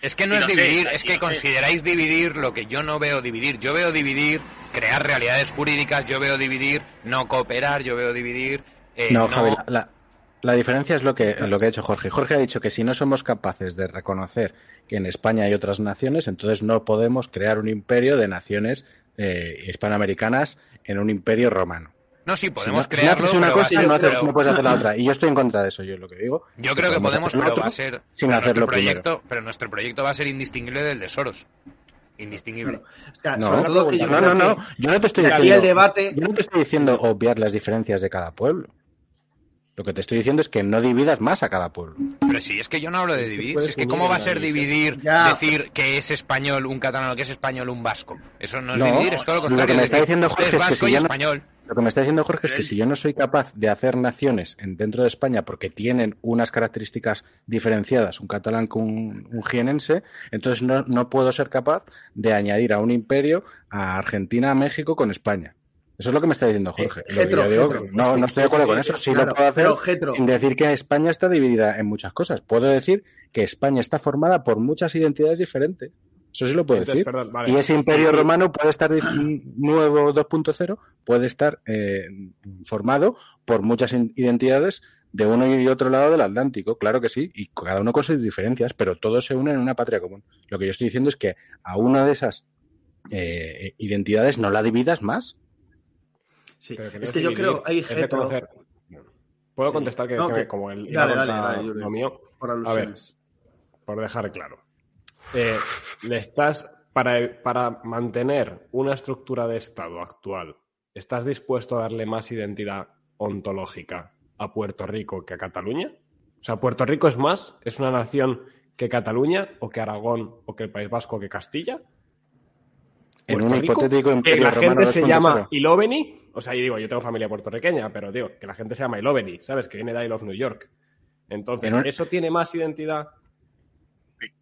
es que no Sí, es sé, dividir, es sí, que sé. consideráis dividir lo que yo no veo dividir. Yo veo dividir, crear realidades jurídicas, yo veo dividir, no cooperar, yo veo dividir. eh, No, Javi, la, la diferencia es lo que, lo que ha dicho Jorge. Jorge ha dicho que si no somos capaces de reconocer que en España hay otras naciones, entonces no podemos crear un imperio de naciones eh, hispanoamericanas en un imperio romano. No, sí, Si podemos no, crearlo, si haces una cosa, ser- no, haces- pero- no puedes hacer la otra. Y yo estoy en contra de eso, yo es lo que digo. Yo creo que podemos, pero va a ser. sin pero hacerlo primero. proyecto, pero nuestro proyecto va a ser indistinguible del de Soros. Indistinguible. O sea, No, todo yo no, no, no. Yo no te estoy diciendo, el debate. yo no te estoy diciendo obviar las diferencias de cada pueblo. Lo que te estoy diciendo es que no dividas más a cada pueblo. Pero sí, es que yo no hablo de dividir. si es que cómo va a ser dividir, Ya. decir que es español un catalano, que es español un vasco. Eso no es No, dividir, es todo lo lo contrario. que me es está diciendo Jorge es es que si y ya no- español. Lo que me está diciendo Jorge es que si yo no soy capaz de hacer naciones en- dentro de España porque tienen unas características diferenciadas, un catalán con un, un jienense, entonces no, no puedo ser capaz de añadir a un imperio a Argentina, a México con España. Eso es lo que me está diciendo Jorge. Getro, digo, Getro. no, no estoy de acuerdo con eso. Sí claro, lo puedo hacer Getro. sin decir que España está dividida en muchas cosas. Puedo decir que España está formada por muchas identidades diferentes. Eso sí lo puedo Entonces, decir. perdón, vale. Y ese imperio romano puede estar nuevo 2.0, puede estar eh, formado por muchas identidades de uno y otro lado del Atlántico, claro que sí, y cada uno con sus diferencias, pero todos se unen en una patria común. Lo que yo estoy diciendo es que a una de esas eh, identidades no la dividas más. Sí. Pero no Es que yo creo, hay reconocer. Puedo Sí. contestar que, No, que que- como el dale, dale, dale, lo mío, por A ver, alusiones. por dejar claro. Eh, le estás, para, para mantener una estructura de Estado actual, ¿estás dispuesto a darle más identidad ontológica a Puerto Rico que a Cataluña? O sea, ¿Puerto Rico es más? ¿Es una nación que Cataluña o que Aragón o que el País Vasco o que Castilla? En un Rico, hipotético que imperio la romano gente se 2.0. llama Iloveni, o sea, yo digo, yo tengo familia puertorriqueña, pero digo, que la gente se llama Iloveni, ¿sabes? Que viene de I Love New York. Entonces, En un- ¿eso tiene más identidad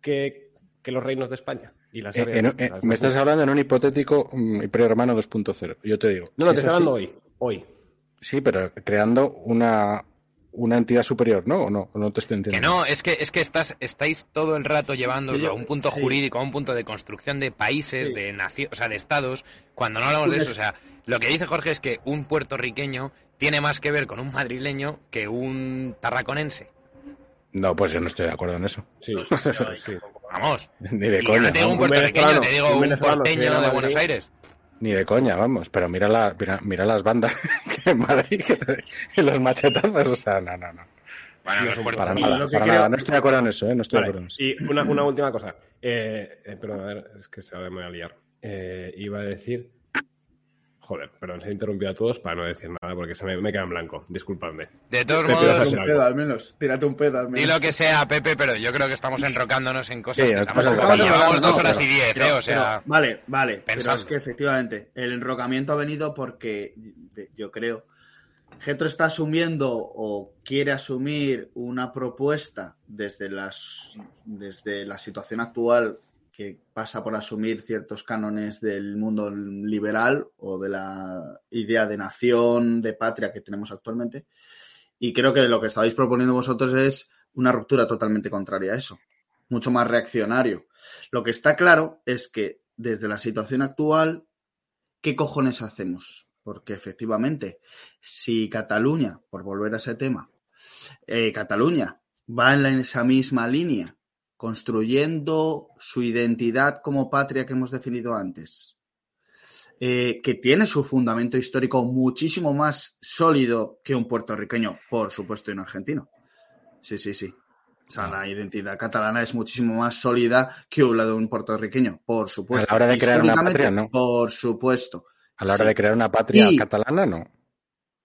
que, que los reinos de España? Y las Eh, áreas en- de- eh, las me estás hablando en un hipotético imperio romano 2.0. Yo te digo. No, no, si te es estoy hablando hoy. Hoy. Sí, pero creando una, una entidad superior, ¿no? ¿O no? ¿O no te estoy Que entendiendo? no, es que, es que estás, estáis todo el rato llevándolo a un punto sí. jurídico, a un punto de construcción de países, Sí. de naciones, o sea, de estados, cuando no hablamos de eso. O sea, lo que dice Jorge es que un puertorriqueño tiene más que ver con un madrileño que un tarraconense. No, pues yo no estoy de acuerdo en eso. Sí, sí. Vamos. Ni de Y yo coña. no te digo un puertorriqueño, te digo un que porteño de Madrid. Buenos Aires. Ni de coña, vamos. Pero mira, la, mira, mira las bandas que en Madrid y los machetazos. O sea, no, no, no. Bueno, Para nada, lo que para creo- nada. No estoy de acuerdo en eso, ¿eh? No estoy de acuerdo en eso. Y una, una última cosa. Eh, eh, perdón, a ver, es que se me voy a liar. Eh, iba a decir. Joder, perdón, se ha interrumpido a todos para no decir nada porque se me, me queda en blanco. Disculpadme. De todos Pepe, modos, Tírate un pedo al menos. Tírate un pedo al menos. di lo que sea, Pepe, pero yo creo que estamos enrocándonos en cosas Sí, que estamos Llevamos dos horas pero- y diez, Pero- ¿eh? O sea, pero- vale, vale. Pero es que efectivamente el enrocamiento ha venido porque yo creo Getro está asumiendo o quiere asumir una propuesta desde las desde la situación actual que pasa por asumir ciertos cánones del mundo liberal o de la idea de nación, de patria que tenemos actualmente. Y creo que lo que estabais proponiendo vosotros es una ruptura totalmente contraria a eso, mucho más reaccionario. Lo que está claro es que desde la situación actual, ¿qué cojones hacemos? Porque efectivamente, si Cataluña, por volver a ese tema, eh, Cataluña va en, esa misma línea, construyendo su identidad como patria que hemos definido antes, eh, que tiene su fundamento histórico muchísimo más sólido que un puertorriqueño, por supuesto, y un argentino. Sí, sí, sí. O sea, la identidad catalana es muchísimo más sólida que la de un puertorriqueño, por supuesto. A la hora de crear una patria, no. Por supuesto. A la hora Sí. de crear una patria Y- catalana, no.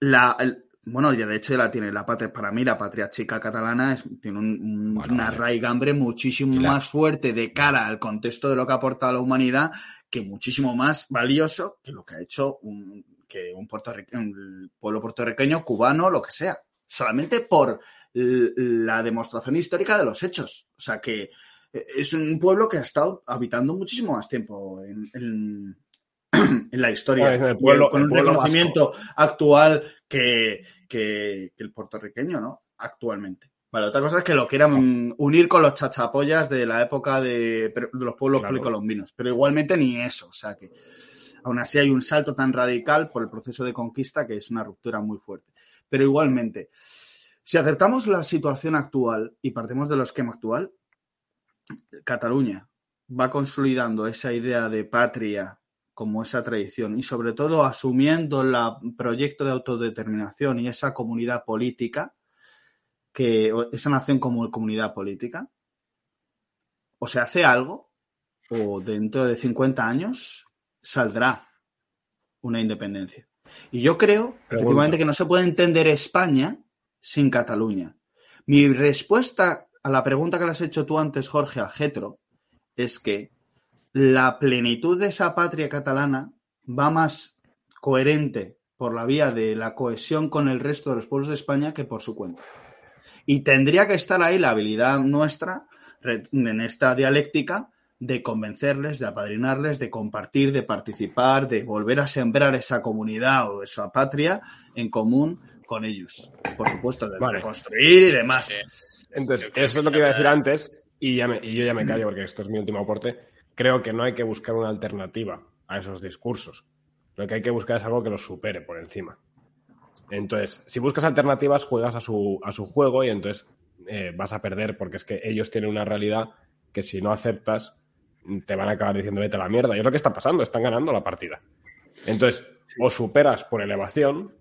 La, el- bueno, ya de hecho ya la tiene la patria. Para mí, la patria chica catalana es, tiene un, un- Bueno, una vale. raigambre muchísimo más fuerte de cara al contexto de lo que ha aportado la humanidad, que muchísimo más valioso que lo que ha hecho un, que un, puertorrique- un pueblo puertorriqueño, cubano, lo que sea. Solamente por la demostración histórica de los hechos. O sea que eh, es un pueblo que ha estado habitando muchísimo más tiempo en, en- en la historia. Ah, el pueblo- con el un reconocimiento actual que, que- que el puertorriqueño, ¿no? Actualmente. Vale, otra cosa es que lo quieran unir con los chachapollas de la época de, de los pueblos Claro. precolombinos. Pero igualmente ni eso. O sea que aún así hay un salto tan radical por el proceso de conquista que es una ruptura muy fuerte. Pero igualmente, si aceptamos la situación actual y partimos del esquema actual, Cataluña va consolidando esa idea de patria como esa tradición y sobre todo asumiendo el proyecto de autodeterminación y esa comunidad política, que esa nación como comunidad política, o se hace algo o dentro de 50 años saldrá una independencia. Y yo creo, Pregunta. efectivamente, que no se puede entender España sin Cataluña. Mi respuesta a la pregunta que le has hecho tú antes, Jorge, a Getro, es que la plenitud de esa patria catalana va más coherente por la vía de la cohesión con el resto de los pueblos de España que por su cuenta. Y tendría que estar ahí la habilidad nuestra en esta dialéctica de convencerles, de apadrinarles, de compartir, de participar, de volver a sembrar esa comunidad o esa patria en común con ellos. Por supuesto, de Vale. construir y demás. Sí. Entonces, eso es lo que iba a decir antes y, ya me- y yo ya me callo porque esto es mi último aporte. Creo que no hay que buscar una alternativa a esos discursos. Lo que hay que buscar es algo que los supere por encima. Entonces, si buscas alternativas, juegas a su, a su juego y entonces eh, vas a perder porque es que ellos tienen una realidad que si no aceptas te van a acabar diciendo vete a la mierda. Y es lo que está pasando, están ganando la partida. Entonces, o superas por elevación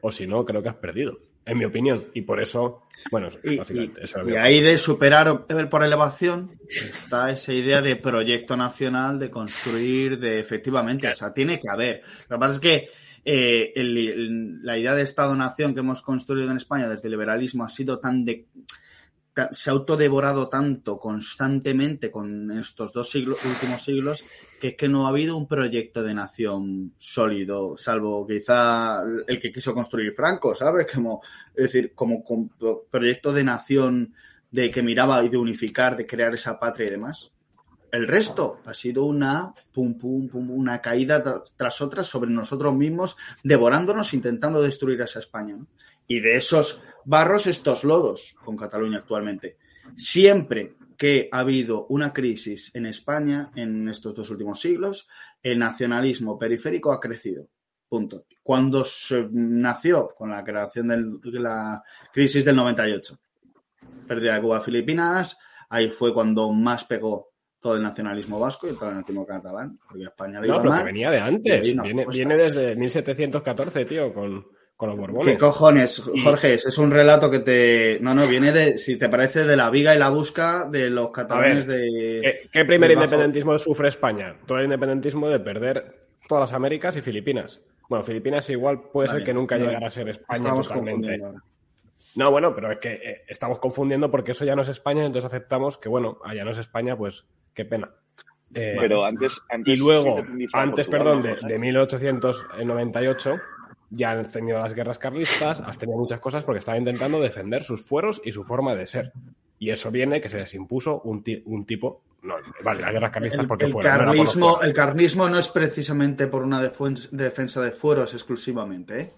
o si no, creo que has perdido, en mi opinión. Y por eso, bueno, Y, básicamente, y- eso ahí de superar por elevación está esa idea de proyecto nacional, de construir, de efectivamente, o sea, tiene que haber. Lo que pasa es que eh, el- el- la idea de Estado-nación que hemos construido en España desde el liberalismo ha sido tan de se ha autodevorado tanto constantemente con estos dos siglos, últimos siglos que es que no ha habido un proyecto de nación sólido, salvo quizá el que quiso construir Franco, ¿sabes? Como, es decir, como, proyecto de nación de que miraba y de unificar, de crear esa patria y demás. El resto ha sido una pum pum pum una caída tra- tras otra sobre nosotros mismos, devorándonos, intentando destruir a esa España. Y de esos barros, estos lodos con Cataluña actualmente. Siempre que ha habido una crisis en España en estos dos últimos siglos, el nacionalismo periférico ha crecido. Punto. Cuando se nació con la creación de la crisis del 98, pérdida de Cuba Filipinas, ahí fue cuando más pegó todo el nacionalismo vasco y el nacionalismo catalán, porque España le No, iba pero que venía de antes. Viene, propuesta. viene desde 1714, tío, con, con los Borbones. ¿Qué cojones, Jorge? Es un relato que te. No, no, viene de. Si te parece, de la viga y la busca de los catalanes de. ¿Qué, qué primer bajo- independentismo sufre España? Todo el independentismo de perder todas las Américas y Filipinas. Bueno, Filipinas igual puede Vale, ser que nunca vale. llegara a ser España Estamos totalmente. confundiendo ahora. No, bueno, pero es que eh, estamos confundiendo porque eso ya no es España, entonces aceptamos que, bueno, allá no es España, pues qué pena. Eh, Pero antes, antes y luego, antes, Portugal, perdón, ¿no, de, de 1898, ya han tenido las guerras carlistas, has tenido muchas cosas porque estaban intentando defender sus fueros y su forma de ser. Y eso viene que se les impuso un, un tipo. No, vale, las guerras carlistas El, porque el carlismo, el carlismo no es precisamente por una defensa de fueros exclusivamente. ¿eh?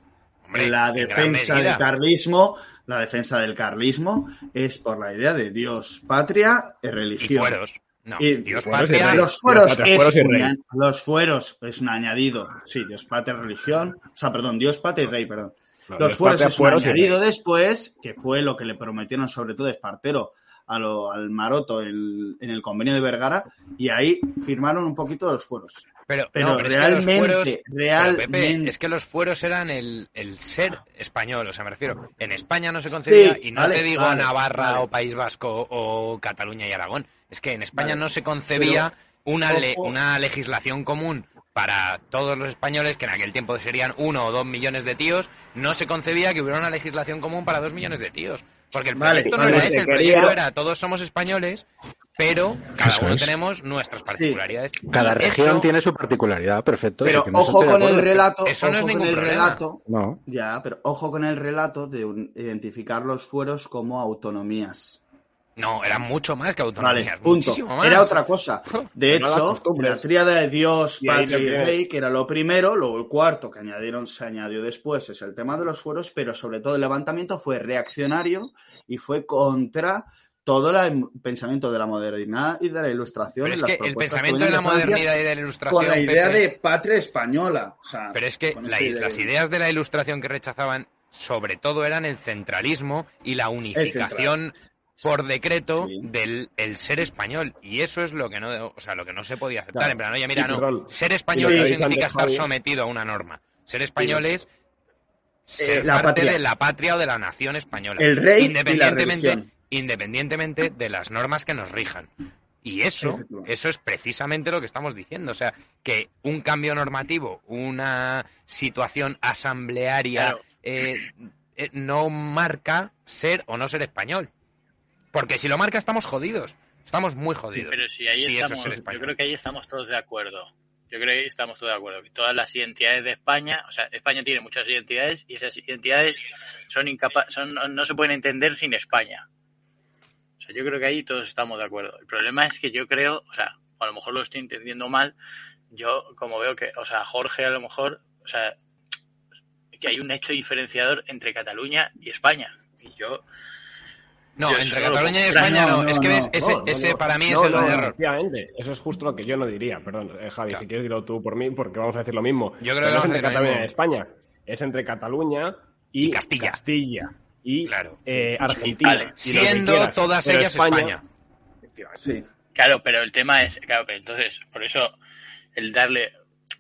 Hombre, la defensa del carlismo, la defensa del carlismo es por la idea de Dios, patria y Y religión. fueros. No, Y Dios patria. Los fueros, Dios, patria, es y un rey. los fueros es un añadido. Sí, Dios, patria, religión. O sea, perdón, Dios, patria y rey, perdón. No, Los Dios, fueros patria, es un fueros añadido después, que fue lo que le prometieron sobre todo Espartero a lo- al Maroto el- en el convenio de Vergara, y ahí firmaron un poquito los fueros. Pero, Pero no, pero es que realmente, los fueros, pero, realmente... Pepe, es que los fueros eran el, el ser español, o sea, me refiero, en España no se concebía, Sí, y no vale, te digo vale, Navarra vale. o País Vasco o Cataluña y Aragón, es que en España Vale. no se concebía una, le- una legislación común para todos los españoles, que en aquel tiempo serían uno o dos millones de tíos, no se concebía que hubiera una legislación común para dos millones de tíos. Porque el Vale, proyecto no vale, era se ese, el quería- proyecto era todos somos españoles, pero cada uno es. tenemos nuestras particularidades. Cada región eso- tiene su particularidad, perfecto. Pero que ojo con el relato, Eso no es ningún el problema. relato, No, ya, pero ojo con el relato de un- identificar los fueros como autonomías. No, eran mucho más que Vale, autonomías. punto. muchísimo más. Era otra cosa. De hecho, costumbres. la tríada de Dios, patria lo y que- rey, que era lo primero, luego el cuarto que añadieron, se añadió después, es el tema de los fueros, pero sobre todo el levantamiento fue reaccionario y fue contra todo el pensamiento de la modernidad y de la ilustración. Pero es las que el pensamiento de la modernidad y de la ilustración. Con la idea Pepe, de patria española. O sea, Pero es que la- idea las de- ideas de la ilustración que rechazaban, sobre todo, eran el centralismo y la unificación por decreto Sí. del el ser español. Y eso es lo que no, o sea, lo que no se podía aceptar. Claro. En plan, oye, mira, no, ser español no significa estar sometido a una norma. Ser español es ser Eh, la parte patria. de la patria o de la nación española. El rey y la independientemente, independientemente de las normas que nos rijan. Y eso, eso es precisamente lo que estamos diciendo. O sea, que un cambio normativo, una situación asamblearia, Claro. eh, eh, no marca ser o no ser español. Porque si lo marca estamos jodidos. Estamos muy jodidos. Pero si ahí es estamos, ser yo creo que ahí estamos todos de acuerdo. Yo creo que estamos todos de acuerdo. Que todas las identidades de España, o sea, España tiene muchas identidades y esas identidades son incapa son, no, no se pueden entender sin España. O sea, yo creo que ahí todos estamos de acuerdo. El problema es que yo creo, o sea, a lo mejor lo estoy entendiendo mal, yo como veo que, o sea, Jorge a lo mejor, o sea, que hay un hecho diferenciador entre Cataluña y España. Y yo, No, entre Cataluña y España no. no, es que no, ves, no, ese, ese no. para mí No, es el no, error. Efectivamente, eso es justo lo que yo no diría. Perdón, eh, Javi, Claro. si quieres dilo tú por mí, porque vamos a decir lo mismo. Yo creo Pero que no es entre Cataluña y España, es entre Cataluña y, Y Castilla. Castilla y Claro. eh, Argentina. Vale. y que Siendo quieras. todas ellas España. Efectivamente. Sí. Claro, pero el tema es, claro, pero entonces, por eso, el darle,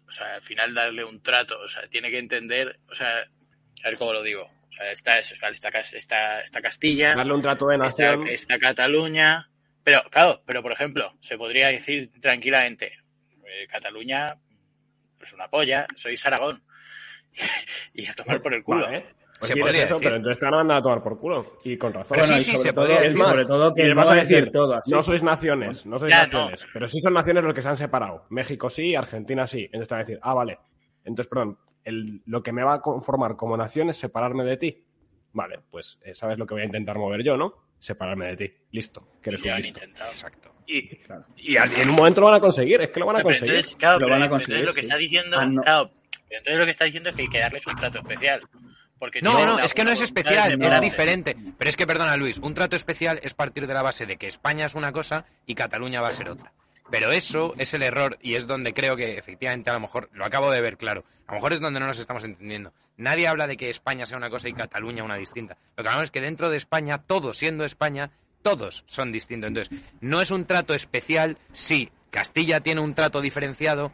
o sea, al final darle un trato, o sea, tiene que entender, o sea, a ver cómo lo digo, está, es- está, está, está Castilla, Darle un trato de está, nación. está Cataluña, pero, claro, pero por ejemplo, se podría decir tranquilamente, eh, Cataluña, pues una polla, sois Aragón, y a tomar por el culo. Vale, pues Se podría eso, decir. pero entonces te van a mandar a tomar por culo. Y con razón. Pero Bueno, sí, sobre se todo, podría y decir. sobre todo que les no vas a es decir, todo así. no sois naciones, no sois Ya, naciones. Pero sí son naciones los que se han separado. México sí, Argentina sí. Entonces te van a decir, ah, vale. Entonces, perdón, el- lo que me va a conformar como nación es separarme de ti. Vale, pues eh, sabes lo que voy a intentar mover yo, ¿no? Separarme de ti. Listo, que eres un listo. intentado. Exacto. Y, al- y en un momento lo van a conseguir, es que lo van a Pero conseguir. entonces, claro, Lo pero van a entonces conseguir, lo que sí. está diciendo, Ah, no. claro, pero entonces lo que está diciendo es que hay que darles un trato especial. Porque No, no, es que no es especial, es diferente. Pero es que, perdona Luis, un trato especial es partir de la base de que España es una cosa y Cataluña va a ser otra. Pero eso es el error y es donde creo que efectivamente a lo mejor, lo acabo de ver claro, a lo mejor es donde no nos estamos entendiendo. Nadie habla de que España sea una cosa y Cataluña una distinta. Lo que hablamos es que dentro de España, todos siendo España, todos son distintos. Entonces, no es un trato especial, sí, Castilla tiene un trato diferenciado,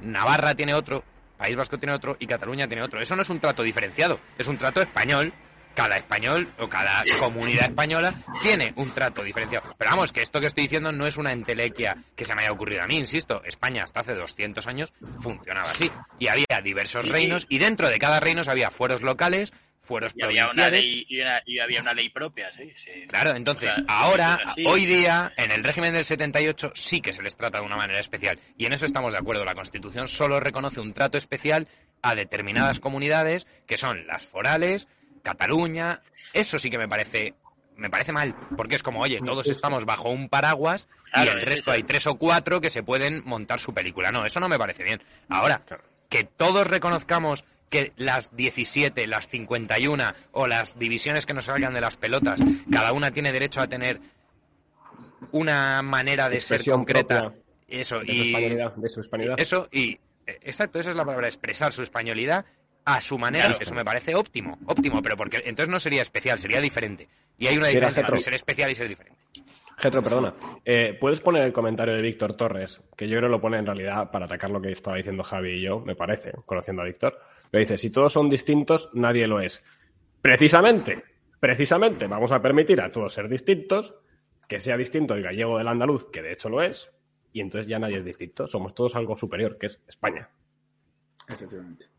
Navarra tiene otro, País Vasco tiene otro y Cataluña tiene otro. Eso no es un trato diferenciado, es un trato español cada español o cada comunidad española tiene un trato diferenciado. Pero vamos, que esto que estoy diciendo no es una entelequia que se me haya ocurrido a mí, insisto. España hasta hace 200 años funcionaba así. Y había diversos reinos y dentro de cada reino había fueros locales, fueros Y había una provinciales. ley, y, una- y había una ley propia, sí. sí. Claro, entonces, O sea, ahora, hoy día, en el régimen del 78 sí que se les trata de una manera especial. Y en eso estamos de acuerdo. La Constitución solo reconoce un trato especial a determinadas comunidades, que son las forales, Cataluña. Eso sí que me parece me parece mal, porque es como, oye, todos estamos bajo un paraguas y el es resto hay tres o cuatro que se pueden montar su película. No, eso no me parece bien. Ahora, que todos reconozcamos que las 17, las 51 o las divisiones que nos salgan de las pelotas, cada una tiene derecho a tener una manera de ser concreta. Eso, De su y españolidad. De su hispanidad. eso, y eh, exacto, esa es la palabra, expresar su españolidad a su manera. Claro. Eso me parece óptimo, óptimo, pero porque entonces no sería especial, sería diferente. Y hay una diferencia entre ser especial y ser diferente. Getro, perdona. Eh, ¿Puedes poner el comentario de Víctor Torres? Que yo creo que lo pone en realidad para atacar lo que estaba diciendo Javi y yo, me parece, conociendo a Víctor. Le dice, si todos son distintos, nadie lo es. Precisamente, precisamente, vamos a permitir a todos ser distintos, que sea distinto el gallego del andaluz, que de hecho lo es, y entonces ya nadie es distinto. Somos todos algo superior, que es España. Efectivamente.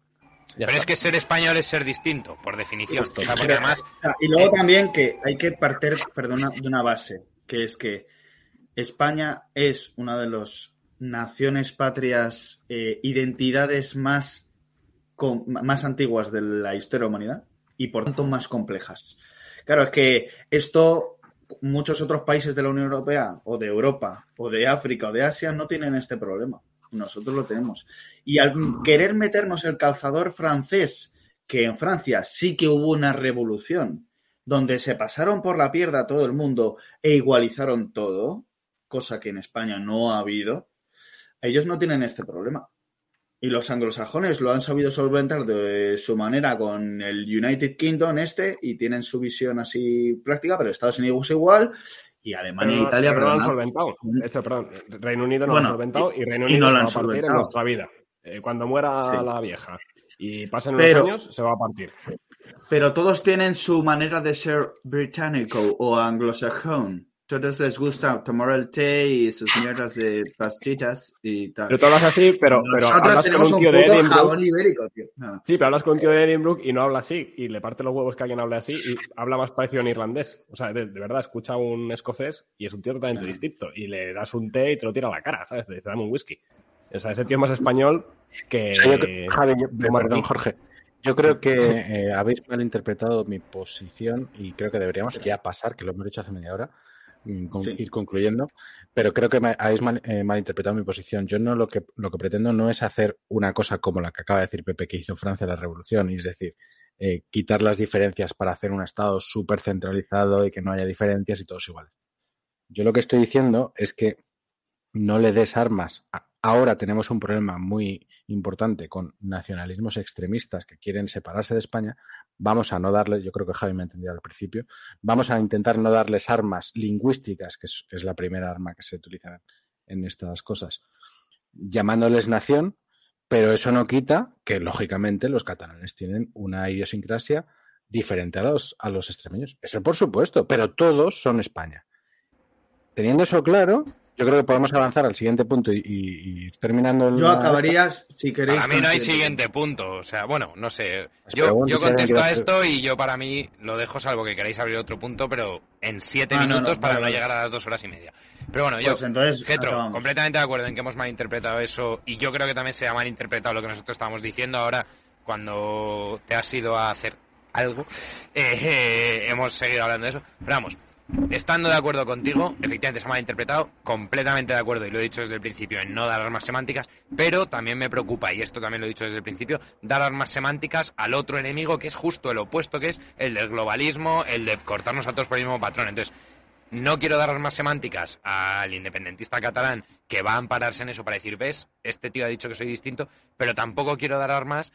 Ya Pero es que ser español es ser distinto, por definición. Justo. O sea, porque Pero, además, o sea, y luego también que hay que partir perdona, de una base, que es que España es una de las naciones patrias, eh, identidades más, con- más antiguas de la historia de la humanidad y por tanto más complejas. Claro, es que esto muchos otros países de la Unión Europea o de Europa o de África o de Asia no tienen este problema. Nosotros lo tenemos. Y al querer meternos el calzador francés, que en Francia sí que hubo una revolución, donde se pasaron por la pierna a todo el mundo e igualizaron todo, cosa que en España no ha habido, ellos no tienen este problema. Y los anglosajones lo han sabido solventar de su manera con el United Kingdom este y tienen su visión así práctica, pero Estados Unidos igual y Alemania e no- Italia, pero no lo han solventado. Hecho, perdón, Reino Unido no Bueno, lo ha solventado y Reino y Unido no lo se han va a partir en nuestra vida. Eh, cuando muera Sí. la vieja y pasen Pero- los años, se va a partir. Pero todos tienen su manera de ser británico o anglosajón. Todos les gusta tomar el té y sus mierdas de pastitas y tal. Pero tú hablas así, pero, pero Nosotros hablas con tenemos un un tío de puto Edinburgh. jabón ibérico, tío. No. Sí, pero hablas con un tío de Edinburgh y no habla así. Y le parte los huevos que alguien hable así y habla más parecido a un irlandés. O sea, de, de verdad, escucha a un escocés y es un tío totalmente distinto. Y le das un té y te lo tira a la cara, ¿sabes? Te dice, dame un whisky. O sea, ese tío es más español que. Yo creo- Javi, yo- de Martí. perdón, Jorge. Yo creo que eh, habéis malinterpretado mi posición y creo que deberíamos ya pasar, que lo hemos dicho hace media hora, con- Sí. ir concluyendo, pero creo que me habéis mal- eh, malinterpretado mi posición. Yo no lo que, lo que pretendo no es hacer una cosa como la que acaba de decir Pepe que hizo Francia la Revolución, y es decir, eh, quitar las diferencias para hacer un Estado súper centralizado y que no haya diferencias y todos iguales. Yo lo que estoy diciendo es que no le des armas. A- Ahora tenemos un problema muy importante con nacionalismos extremistas que quieren separarse de España. Vamos a no darles, yo creo que Javi me ha entendido al principio, vamos a intentar no darles armas lingüísticas, que es, la primera arma que se utiliza en estas cosas, llamándoles nación, pero eso no quita que, lógicamente, los catalanes tienen una idiosincrasia diferente a los, a los extremeños. Eso por supuesto, pero todos son España. Teniendo eso claro, yo creo que podemos avanzar al siguiente punto y, y- terminando. Yo la- acabaría, si queréis. para mí no hay siguiente punto. O sea, bueno, no sé. Pues Yo, contesto a esto y yo para mí lo dejo salvo que queráis abrir otro punto, pero en siete Ah, no, no, minutos para vale, no llegar a las dos horas y media. Pero bueno, yo, Pues entonces, Getro, completamente de acuerdo en que hemos malinterpretado eso y yo creo que también se ha malinterpretado lo que nosotros estábamos diciendo ahora cuando te has ido a hacer algo. eh, eh, hemos seguido hablando de eso. Pero vamos, estando de acuerdo contigo, efectivamente se ha malinterpretado, completamente de acuerdo, y lo he dicho desde el principio, en no dar armas semánticas, pero también me preocupa, y esto también lo he dicho desde el principio, dar armas semánticas al otro enemigo que es justo el opuesto, que es el del globalismo, el de cortarnos a todos por el mismo patrón. Entonces, no quiero dar armas semánticas al independentista catalán que va a ampararse en eso para decir, ves, este tío ha dicho que soy distinto, pero tampoco quiero dar armas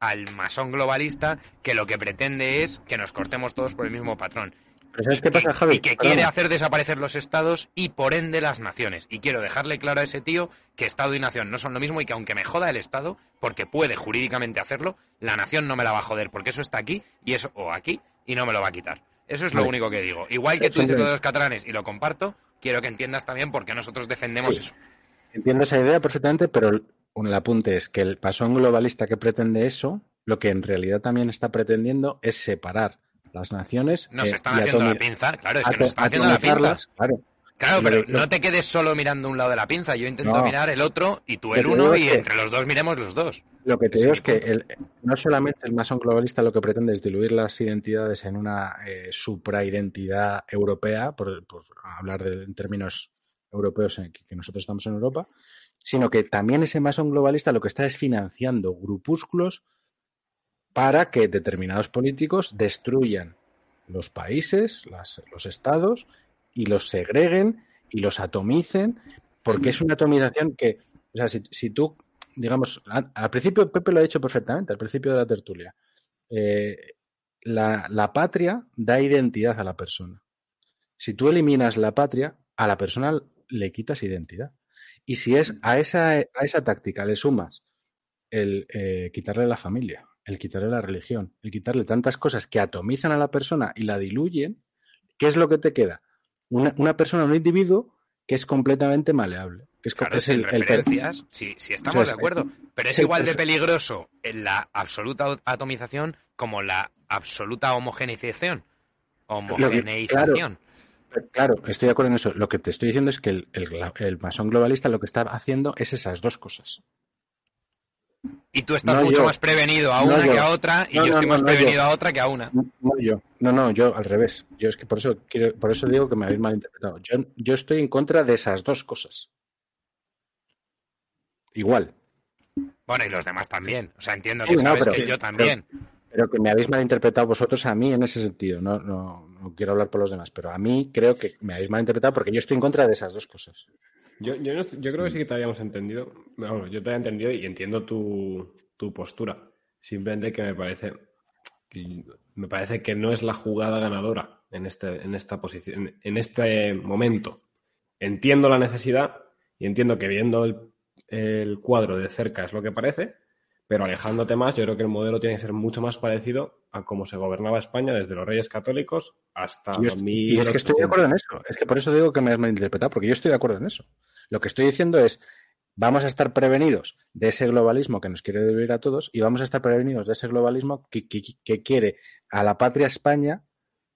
al masón globalista que lo que pretende es que nos cortemos todos por el mismo patrón. Pero ¿sabes qué pasa, Y- Javi? Y que quiere hacer desaparecer los estados y por ende las naciones. Y quiero dejarle claro a ese tío que estado y nación no son lo mismo y que aunque me joda el estado, porque puede jurídicamente hacerlo, la nación no me la va a joder, porque eso está aquí y eso, o aquí y no me lo va a quitar. Eso es lo Vale. único que digo. Igual que tú dices lo de los catalanes y lo comparto, quiero que entiendas también por qué nosotros defendemos eso. Entiendo esa idea perfectamente, pero el apunte es que el pasón globalista que pretende eso, lo que en realidad también está pretendiendo es separar las naciones. Nos eh, están haciendo la pinza, claro, es que nos están haciendo la pinza. Claro. Claro, pero lo- no te quedes solo mirando un lado de la pinza. Yo intento No. mirar el otro y tú el uno y que- entre los dos miremos los dos. Lo que te digo es que el- no solamente el masón globalista lo que pretende es diluir las identidades en una eh, supraidentidad europea, por, por hablar de, en términos europeos en que, que nosotros estamos en Europa, sino que también ese masón globalista lo que está es financiando grupúsculos para que determinados políticos destruyan los países, las- los estados, y los segreguen y los atomicen, porque es una atomización que, o sea, si, si tú, digamos, al principio Pepe lo ha dicho perfectamente, al principio de la tertulia, eh, la, la patria da identidad a la persona. Si tú eliminas la patria, a la persona le quitas identidad. Y si es a esa, a esa táctica le sumas el eh, quitarle la familia, el quitarle la religión, el quitarle tantas cosas que atomizan a la persona y la diluyen, ¿qué es lo que te queda? Una, una persona, un individuo que es completamente maleable. Que es, Claro, es el, sí, sí estamos de acuerdo. Pero es igual de peligroso en la absoluta atomización como la absoluta homogeneización. Homogeneización. Claro, estoy de acuerdo en eso. Lo que te estoy diciendo es que el, el, el masón globalista lo que está haciendo es esas dos cosas. Y tú estás No mucho yo. más prevenido a No una yo. que a otra y No, yo estoy más prevenido yo. a otra que a una. No, no, yo. No, no, yo al revés. Yo es que por eso quiero, por eso digo que me habéis malinterpretado. Yo, yo estoy en contra de esas dos cosas. Igual. Bueno, y los demás también. O sea, entiendo Sí, que no, sabes pero- que yo también. Pero que me habéis malinterpretado vosotros a mí en ese sentido. No, no, no quiero hablar por los demás, pero a mí creo que me habéis malinterpretado porque yo estoy en contra de esas dos cosas. Yo, yo, no yo creo que sí que te habíamos entendido. Bueno, yo te había entendido y entiendo tu, tu postura. Simplemente que me parece que me parece que no es la jugada ganadora en este, en esta posición, en este momento. Entiendo la necesidad y entiendo que viendo el, el cuadro de cerca es lo que parece, pero alejándote más, yo creo que el modelo tiene que ser mucho más parecido a cómo se gobernaba España desde los Reyes Católicos hasta yo y es que estoy de 1800. acuerdo en eso. Es que por eso digo que me has malinterpretado, porque yo estoy de acuerdo en eso. Lo que estoy diciendo es, vamos a estar prevenidos de ese globalismo que nos quiere dividir a todos y vamos a estar prevenidos de ese globalismo que, que- que quiere a la patria España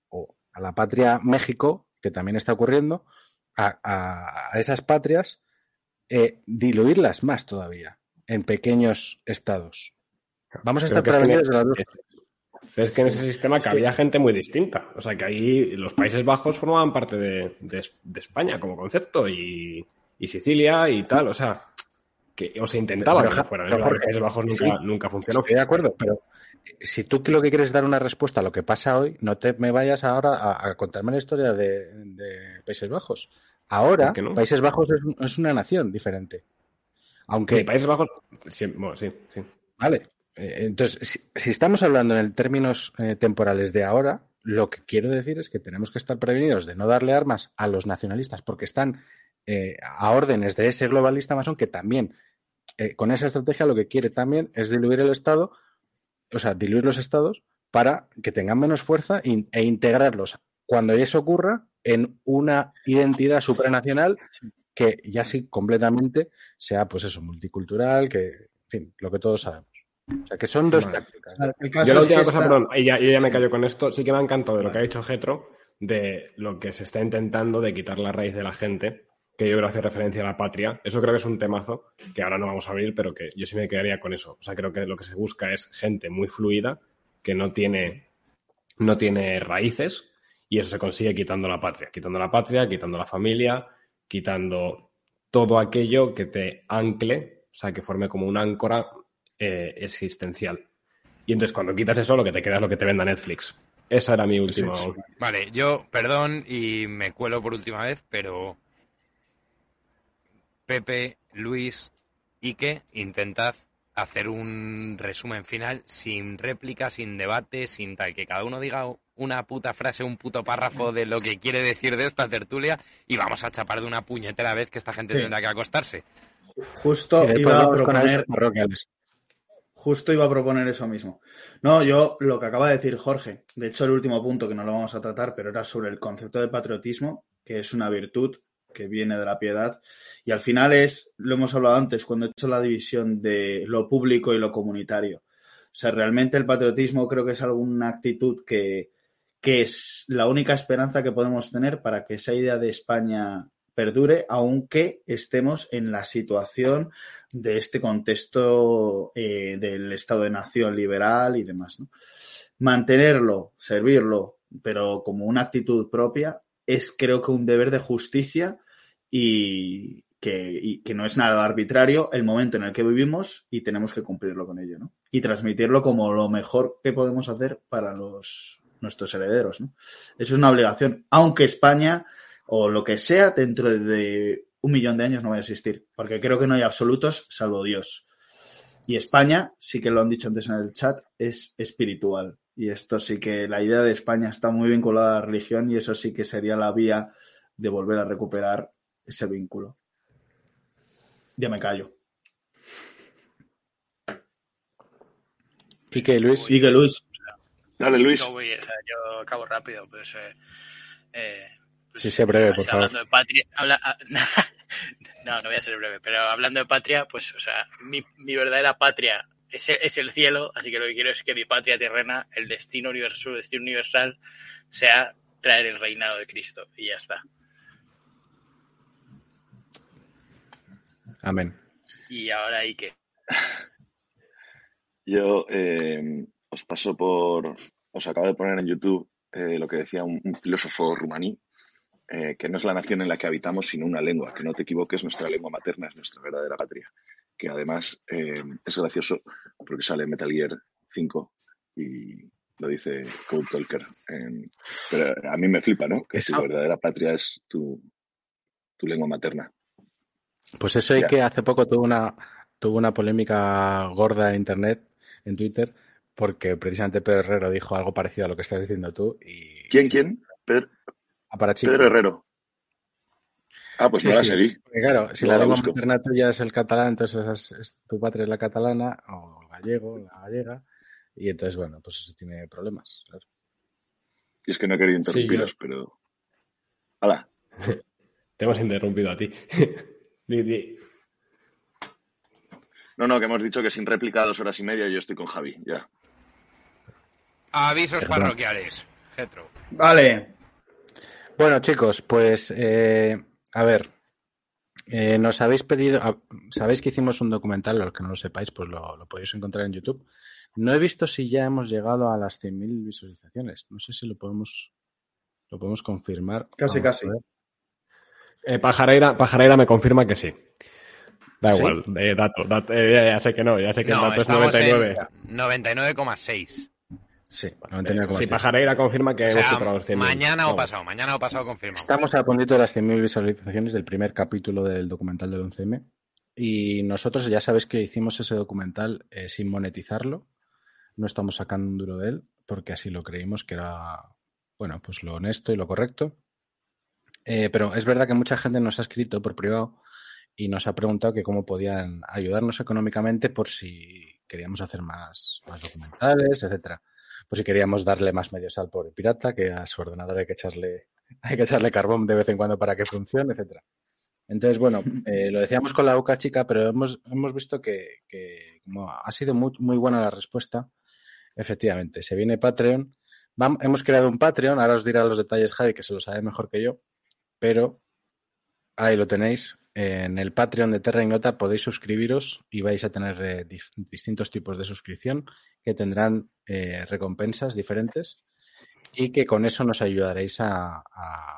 o a la patria México, que también está ocurriendo, a, a- a esas patrias, eh, diluirlas más todavía en pequeños estados. Vamos a estar que es que prevenidos de las dos. es- que en ese sistema que había gente muy distinta. O sea, que ahí los Países Bajos formaban parte de, de- de España como concepto y, y Sicilia y tal. O sea, que o se intentaba Pero, que fueran. los Países Bajos nunca, sí. nunca funcionó. Estoy de acuerdo, pero si tú lo que quieres es dar una respuesta a lo que pasa hoy, no te me vayas ahora a, a contarme la historia de, de Países Bajos. Ahora. Países Bajos es, es una nación diferente. Aunque, Sí, Países Bajos, sí, bueno, sí, sí. vale. eh, Entonces, si, si estamos hablando en términos eh, temporales de ahora, lo que quiero decir es que tenemos que estar prevenidos de no darle armas a los nacionalistas porque están eh, a órdenes de ese globalista masón que también, eh, con esa estrategia, lo que quiere también es diluir el Estado, o sea, diluir los estados para que tengan menos fuerza in- e integrarlos cuando eso ocurra en una identidad supranacional que ya sí completamente sea, pues eso, multicultural, que, en fin, lo que todos sabemos. O sea, que son dos Vale. tácticas. El caso Yo la última que cosa, perdón, y ya, yo ya me callo con esto, sí que me ha encantado de lo que ha dicho Getro, de lo que se está intentando de quitar la raíz de la gente, que yo creo hace referencia a la patria. Eso creo que es un temazo que ahora no vamos a abrir, pero que yo sí me quedaría con eso. O sea, creo que lo que se busca es gente muy fluida, que no tiene, no tiene raíces, y eso se consigue quitando la patria. Quitando la patria, quitando la familia, quitando todo aquello que te ancle, o sea, que forme como un áncora eh, existencial. Y entonces cuando quitas eso, lo que te queda es lo que te venda Netflix. Esa era mi última. Sí, Vale, yo, perdón y me cuelo por última vez, pero Pepe, Luis, Ike, intentad hacer un resumen final sin réplica, sin debate, sin tal, que cada uno diga una puta frase, un puto párrafo de lo que quiere decir de esta tertulia y vamos a chapar de una puñetera vez que esta gente Sí. tendrá que acostarse. Justo iba a proponer. Justo iba a proponer eso mismo. No, yo lo que acaba de decir Jorge, de hecho el último punto que no lo vamos a tratar, pero era sobre el concepto de patriotismo, que es una virtud que viene de la piedad. Y al final es, lo hemos hablado antes, cuando he hecho la división de lo público y lo comunitario. O sea, realmente el patriotismo creo que es alguna actitud que, que es la única esperanza que podemos tener para que esa idea de España perdure, aunque estemos en la situación de este contexto eh, del Estado de Nación liberal y demás. ¿no? Mantenerlo, servirlo, pero como una actitud propia, es creo que un deber de justicia y que, y que, no es nada arbitrario el momento en el que vivimos y tenemos que cumplirlo con ello, ¿no? Y transmitirlo como lo mejor que podemos hacer para los nuestros herederos, ¿no? Eso es una obligación, aunque España o lo que sea dentro de un millón de años no va a existir, porque creo que no hay absolutos salvo Dios. Y España, sí que lo han dicho antes en el chat, es espiritual. Y esto sí que la idea de España está muy vinculada a la religión y eso sí que sería la vía de volver a recuperar ese vínculo. Ya me callo. ¿Y Luis? ¿Y Luis? Dale, Luis. Yo, voy, yo acabo rápido, pues, eh, eh, pues sí, sé breve, por favor. Hablando de patria, habla, no, no voy a ser breve, pero hablando de patria, pues, o sea, mi, mi verdadera patria es el, es el, cielo, así que lo que quiero es que mi patria terrena, el destino universal, su destino universal, sea traer el reinado de Cristo, y ya está. Amén. ¿Y ahora y qué? Yo eh, os paso por. Os acabo de poner en YouTube eh, lo que decía un, un filósofo rumaní, eh, que no es la nación en la que habitamos, sino una lengua. Que no te equivoques, nuestra lengua materna es nuestra verdadera patria. Que además eh, es gracioso porque sale Metal Gear 5 y lo dice Code Talker. Pero a mí me flipa, ¿no? Que tu verdadera patria es tu, tu lengua materna. Pues eso ya. que hace poco tuvo una, tuvo una polémica gorda en internet, en Twitter, porque precisamente Pedro Herrero dijo algo parecido a lo que estás diciendo tú. Y... ¿Quién, quién? Pedro, Pedro Herrero. Ah, pues sí, no la sí. seguí. Porque claro, si No la la lengua materna tuya es el catalán, entonces es, es- tu patria es la catalana, o el gallego, la gallega, y entonces, bueno, pues eso tiene problemas. claro. Y es que no he querido interrumpiros, pero. ¡Hala! Te hemos interrumpido a ti. No, no, que hemos dicho que sin réplica dos horas y media yo estoy con Javi, ya. Avisos Perdón. parroquiales. Getro. Vale. Bueno, chicos, pues eh, a ver, eh, nos habéis pedido, a- sabéis que hicimos un documental, los que no lo sepáis, pues lo, lo podéis encontrar en YouTube. No he visto si ya hemos llegado a las 100.000 visualizaciones. No sé si lo podemos, lo podemos confirmar. Casi, Vamos casi. Eh, Pajareira, Pajareira me confirma que sí. Da ¿Sí? igual, eh, dato, dato eh, ya, sé que no, ya sé que el No, dato es estamos 99. en 99,6. Sí, Eh, 99,6. Si Pajareira confirma que O hemos sea, superado los 100.000. mañana o Vamos. pasado, mañana o pasado confirmamos. Estamos a puntito de las 100.000 visualizaciones del primer capítulo del documental del 11M. Y nosotros ya sabéis que hicimos ese documental eh, sin monetizarlo. No estamos sacando un duro de él porque así lo creímos que era, bueno, pues lo honesto y lo correcto. Eh, pero es verdad que mucha gente nos ha escrito por privado y nos ha preguntado que cómo podían ayudarnos económicamente por si queríamos hacer más, más documentales, etcétera. Por si queríamos darle más medios al pobre pirata, que a su ordenador hay que echarle, hay que echarle carbón de vez en cuando para que funcione, etcétera. Entonces, bueno, eh, lo decíamos con la boca chica, pero hemos, hemos visto que, que como ha sido muy, muy buena la respuesta. Efectivamente, se viene Patreon. Hemos creado un Patreon, ahora os dirá los detalles Javi, que se lo sabe mejor que yo, pero ahí lo tenéis. En el Patreon de Terra Ignota podéis suscribiros y vais a tener eh, distintos tipos de suscripción que tendrán eh, recompensas diferentes y que con eso nos ayudaréis a,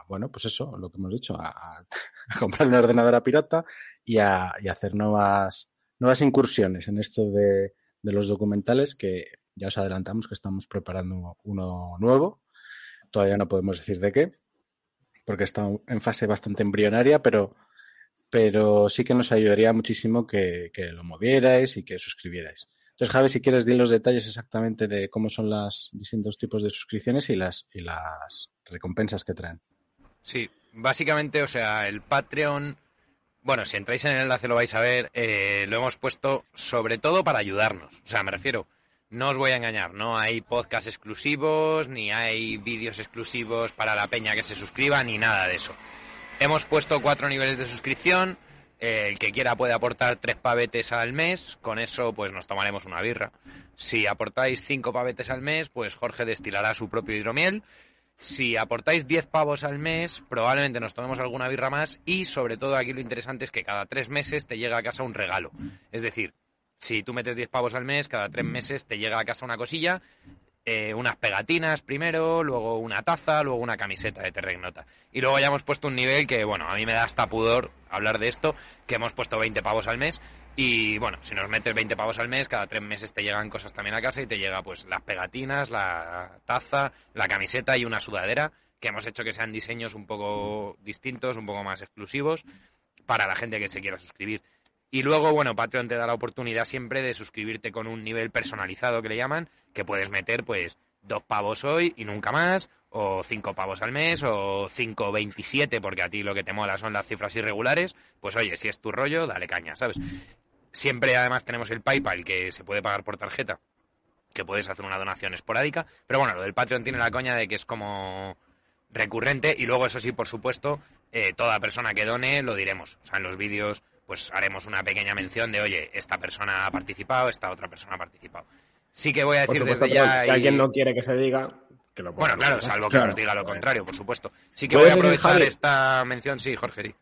bueno, pues eso, lo que hemos dicho, a, a- comprar una ordenadora pirata y a, y hacer nuevas, nuevas incursiones en esto de los documentales que ya os adelantamos que estamos preparando uno nuevo. Todavía no podemos decir de qué, porque está en fase bastante embrionaria, pero, pero sí que nos ayudaría muchísimo que, que lo movierais y que suscribierais. Entonces, Javi, si quieres, di los detalles exactamente de cómo son los distintos tipos de suscripciones y las, y las recompensas que traen. Sí, básicamente, o sea, el Patreon bueno, si entráis en el enlace lo vais a ver, eh, lo hemos puesto sobre todo para ayudarnos. O sea, me refiero, no os voy a engañar, no hay podcast exclusivos, ni hay vídeos exclusivos para la peña que se suscriba, ni nada de eso. Hemos puesto cuatro niveles de suscripción, el que quiera puede aportar tres pavetes al mes, con eso pues nos tomaremos una birra. Si aportáis cinco pavetes al mes, pues Jorge destilará su propio hidromiel. Si aportáis 10 pavos al mes, probablemente nos tomemos alguna birra más y sobre todo aquí lo interesante es que cada tres meses te llega a casa un regalo. Es decir, si tú metes 10 pavos al mes, cada tres meses te llega a casa una cosilla, eh, unas pegatinas primero, luego una taza, luego una camiseta de Terregnota. Y luego ya hemos puesto un nivel que, bueno, a mí me da hasta pudor hablar de esto, que hemos puesto 20 pavos al mes y bueno, si nos metes 20 pavos al mes, cada tres meses te llegan cosas también a casa y te llega pues las pegatinas, la taza, la camiseta y una sudadera, que hemos hecho que sean diseños un poco distintos, un poco más exclusivos para la gente que se quiera suscribir. Y luego, bueno, Patreon te da la oportunidad siempre de suscribirte con un nivel personalizado que le llaman, que puedes meter pues dos pavos hoy y nunca más, o cinco pavos al mes, o cinco veintisiete, porque a ti lo que te mola son las cifras irregulares, pues oye, si es tu rollo, dale caña, ¿sabes? Siempre además tenemos el PayPal que se puede pagar por tarjeta, que puedes hacer una donación esporádica, pero bueno, lo del Patreon tiene la coña de que es como recurrente y luego eso sí, por supuesto, eh, toda persona que done lo diremos. O sea, en los vídeos pues haremos una pequeña mención de, oye, esta persona ha participado, esta otra persona ha participado. Sí que voy a decir desde ya... Si alguien no quiere que se diga, que lo Bueno, claro, salvo que nos diga lo contrario, por supuesto. Sí que voy a aprovechar esta mención, sí, Jorge.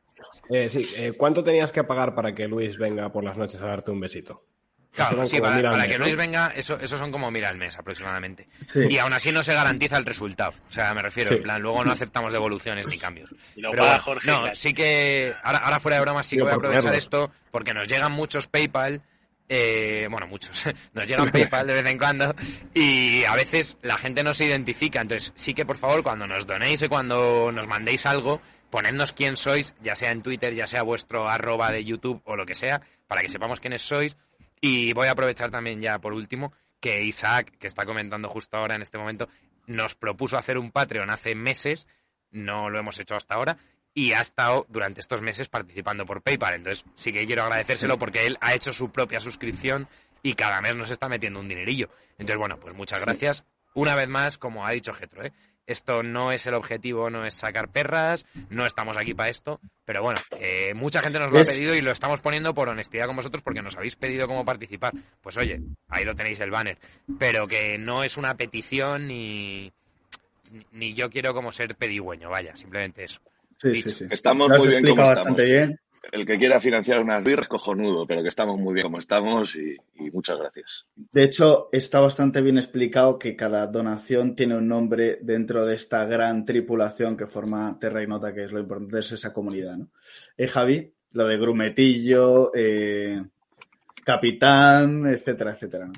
Eh, sí, eh, ¿cuánto tenías que pagar para que Luis venga por las noches a darte un besito? Claro, sí, para, que Luis venga, eso, eso son como mira al mes aproximadamente. Y aún así no se garantiza el resultado. O sea, me refiero, en plan, luego no aceptamos devoluciones ni cambios. Pero Jorge, no, sí que, ahora, fuera de broma, sí que voy a aprovechar esto porque nos llegan muchos PayPal. Eh, bueno, muchos. Nos llegan PayPal de vez en cuando y a veces la gente no se identifica. Entonces, sí que por favor, cuando nos donéis y cuando nos mandéis algo, ponednos quién sois, ya sea en Twitter, ya sea vuestro arroba de YouTube o lo que sea, para que sepamos quiénes sois. Y voy a aprovechar también ya por último que Isaac, que está comentando justo ahora en este momento, nos propuso hacer un Patreon hace meses, no lo hemos hecho hasta ahora, y ha estado durante estos meses participando por PayPal. Entonces sí que quiero agradecérselo porque él ha hecho su propia suscripción y cada mes nos está metiendo un dinerillo. Entonces, bueno, pues muchas gracias. Una vez más, como ha dicho Getro, ¿eh? Esto no es el objetivo, no es sacar perras, no estamos aquí para esto, pero bueno, eh, mucha gente nos lo ha pedido y lo estamos poniendo por honestidad con vosotros porque nos habéis pedido cómo participar. Pues oye, ahí lo tenéis el banner, pero que no es una petición ni, ni yo quiero como ser pedigüeño, vaya, simplemente eso. Sí, sí, sí. Estamos muy bien como estamos. Bien el que quiera financiar unas birras, cojonudo, pero que estamos muy bien como estamos y, muchas gracias. De hecho, está bastante bien explicado que cada donación tiene un nombre dentro de esta gran tripulación que forma Terra y Nota, que es lo importante, es esa comunidad, ¿no? Eh, Javi, lo de Grumetillo, eh, Capitán, etcétera, etcétera,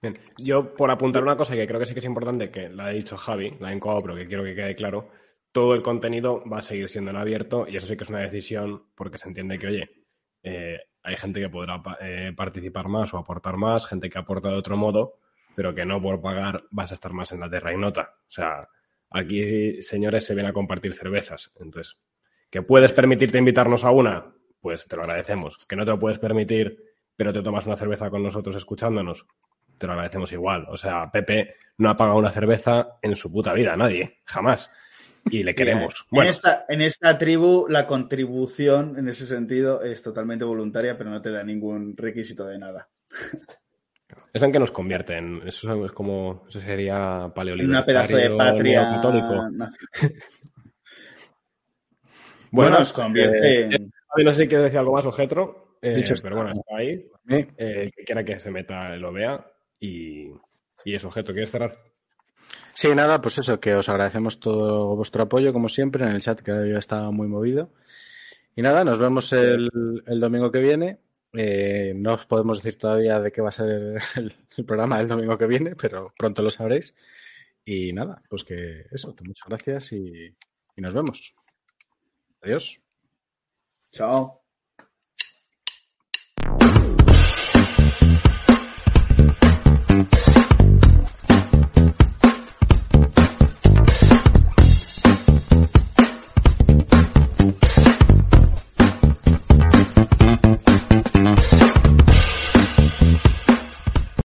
Bien, yo por apuntar una cosa que creo que sí que es importante, que la ha dicho Javi, la he encodado, pero que quiero que quede claro, todo el contenido va a seguir siendo en abierto y eso sí que es una decisión porque se entiende que, oye, eh, hay gente que podrá eh, participar más o aportar más, gente que aporta de otro modo, pero que no por pagar vas a estar más en la terra y nota. O sea, aquí, señores, se vienen a compartir cervezas. Entonces, que puedes permitirte invitarnos a una, pues te lo agradecemos. Que no te lo puedes permitir, pero te tomas una cerveza con nosotros escuchándonos, te lo agradecemos igual. O sea, Pepe no ha pagado una cerveza en su puta vida, nadie, jamás y le queremos. En, esta, en esta tribu la contribución en ese sentido es totalmente voluntaria, pero no te da ningún requisito de nada. ¿Es en que nos convierten? Eso es como, eso sería paleolítico. Una pedazo de patria bueno, nos convierte en... no sé si quieres decir algo más, Ojetro, eh, pero bueno, está ahí. Eh, que quiera que se meta lo vea. Y, y eso, Objeto, ¿quieres cerrar? Sí, nada, pues eso, que os agradecemos todo vuestro apoyo, como siempre, en el chat, que ya está muy movido. Y nada, nos vemos el, domingo que viene. Eh, no os podemos decir todavía de qué va a ser el, programa el domingo que viene, pero pronto lo sabréis. Y nada, pues que eso, muchas gracias y, y nos vemos. Adiós. Chao.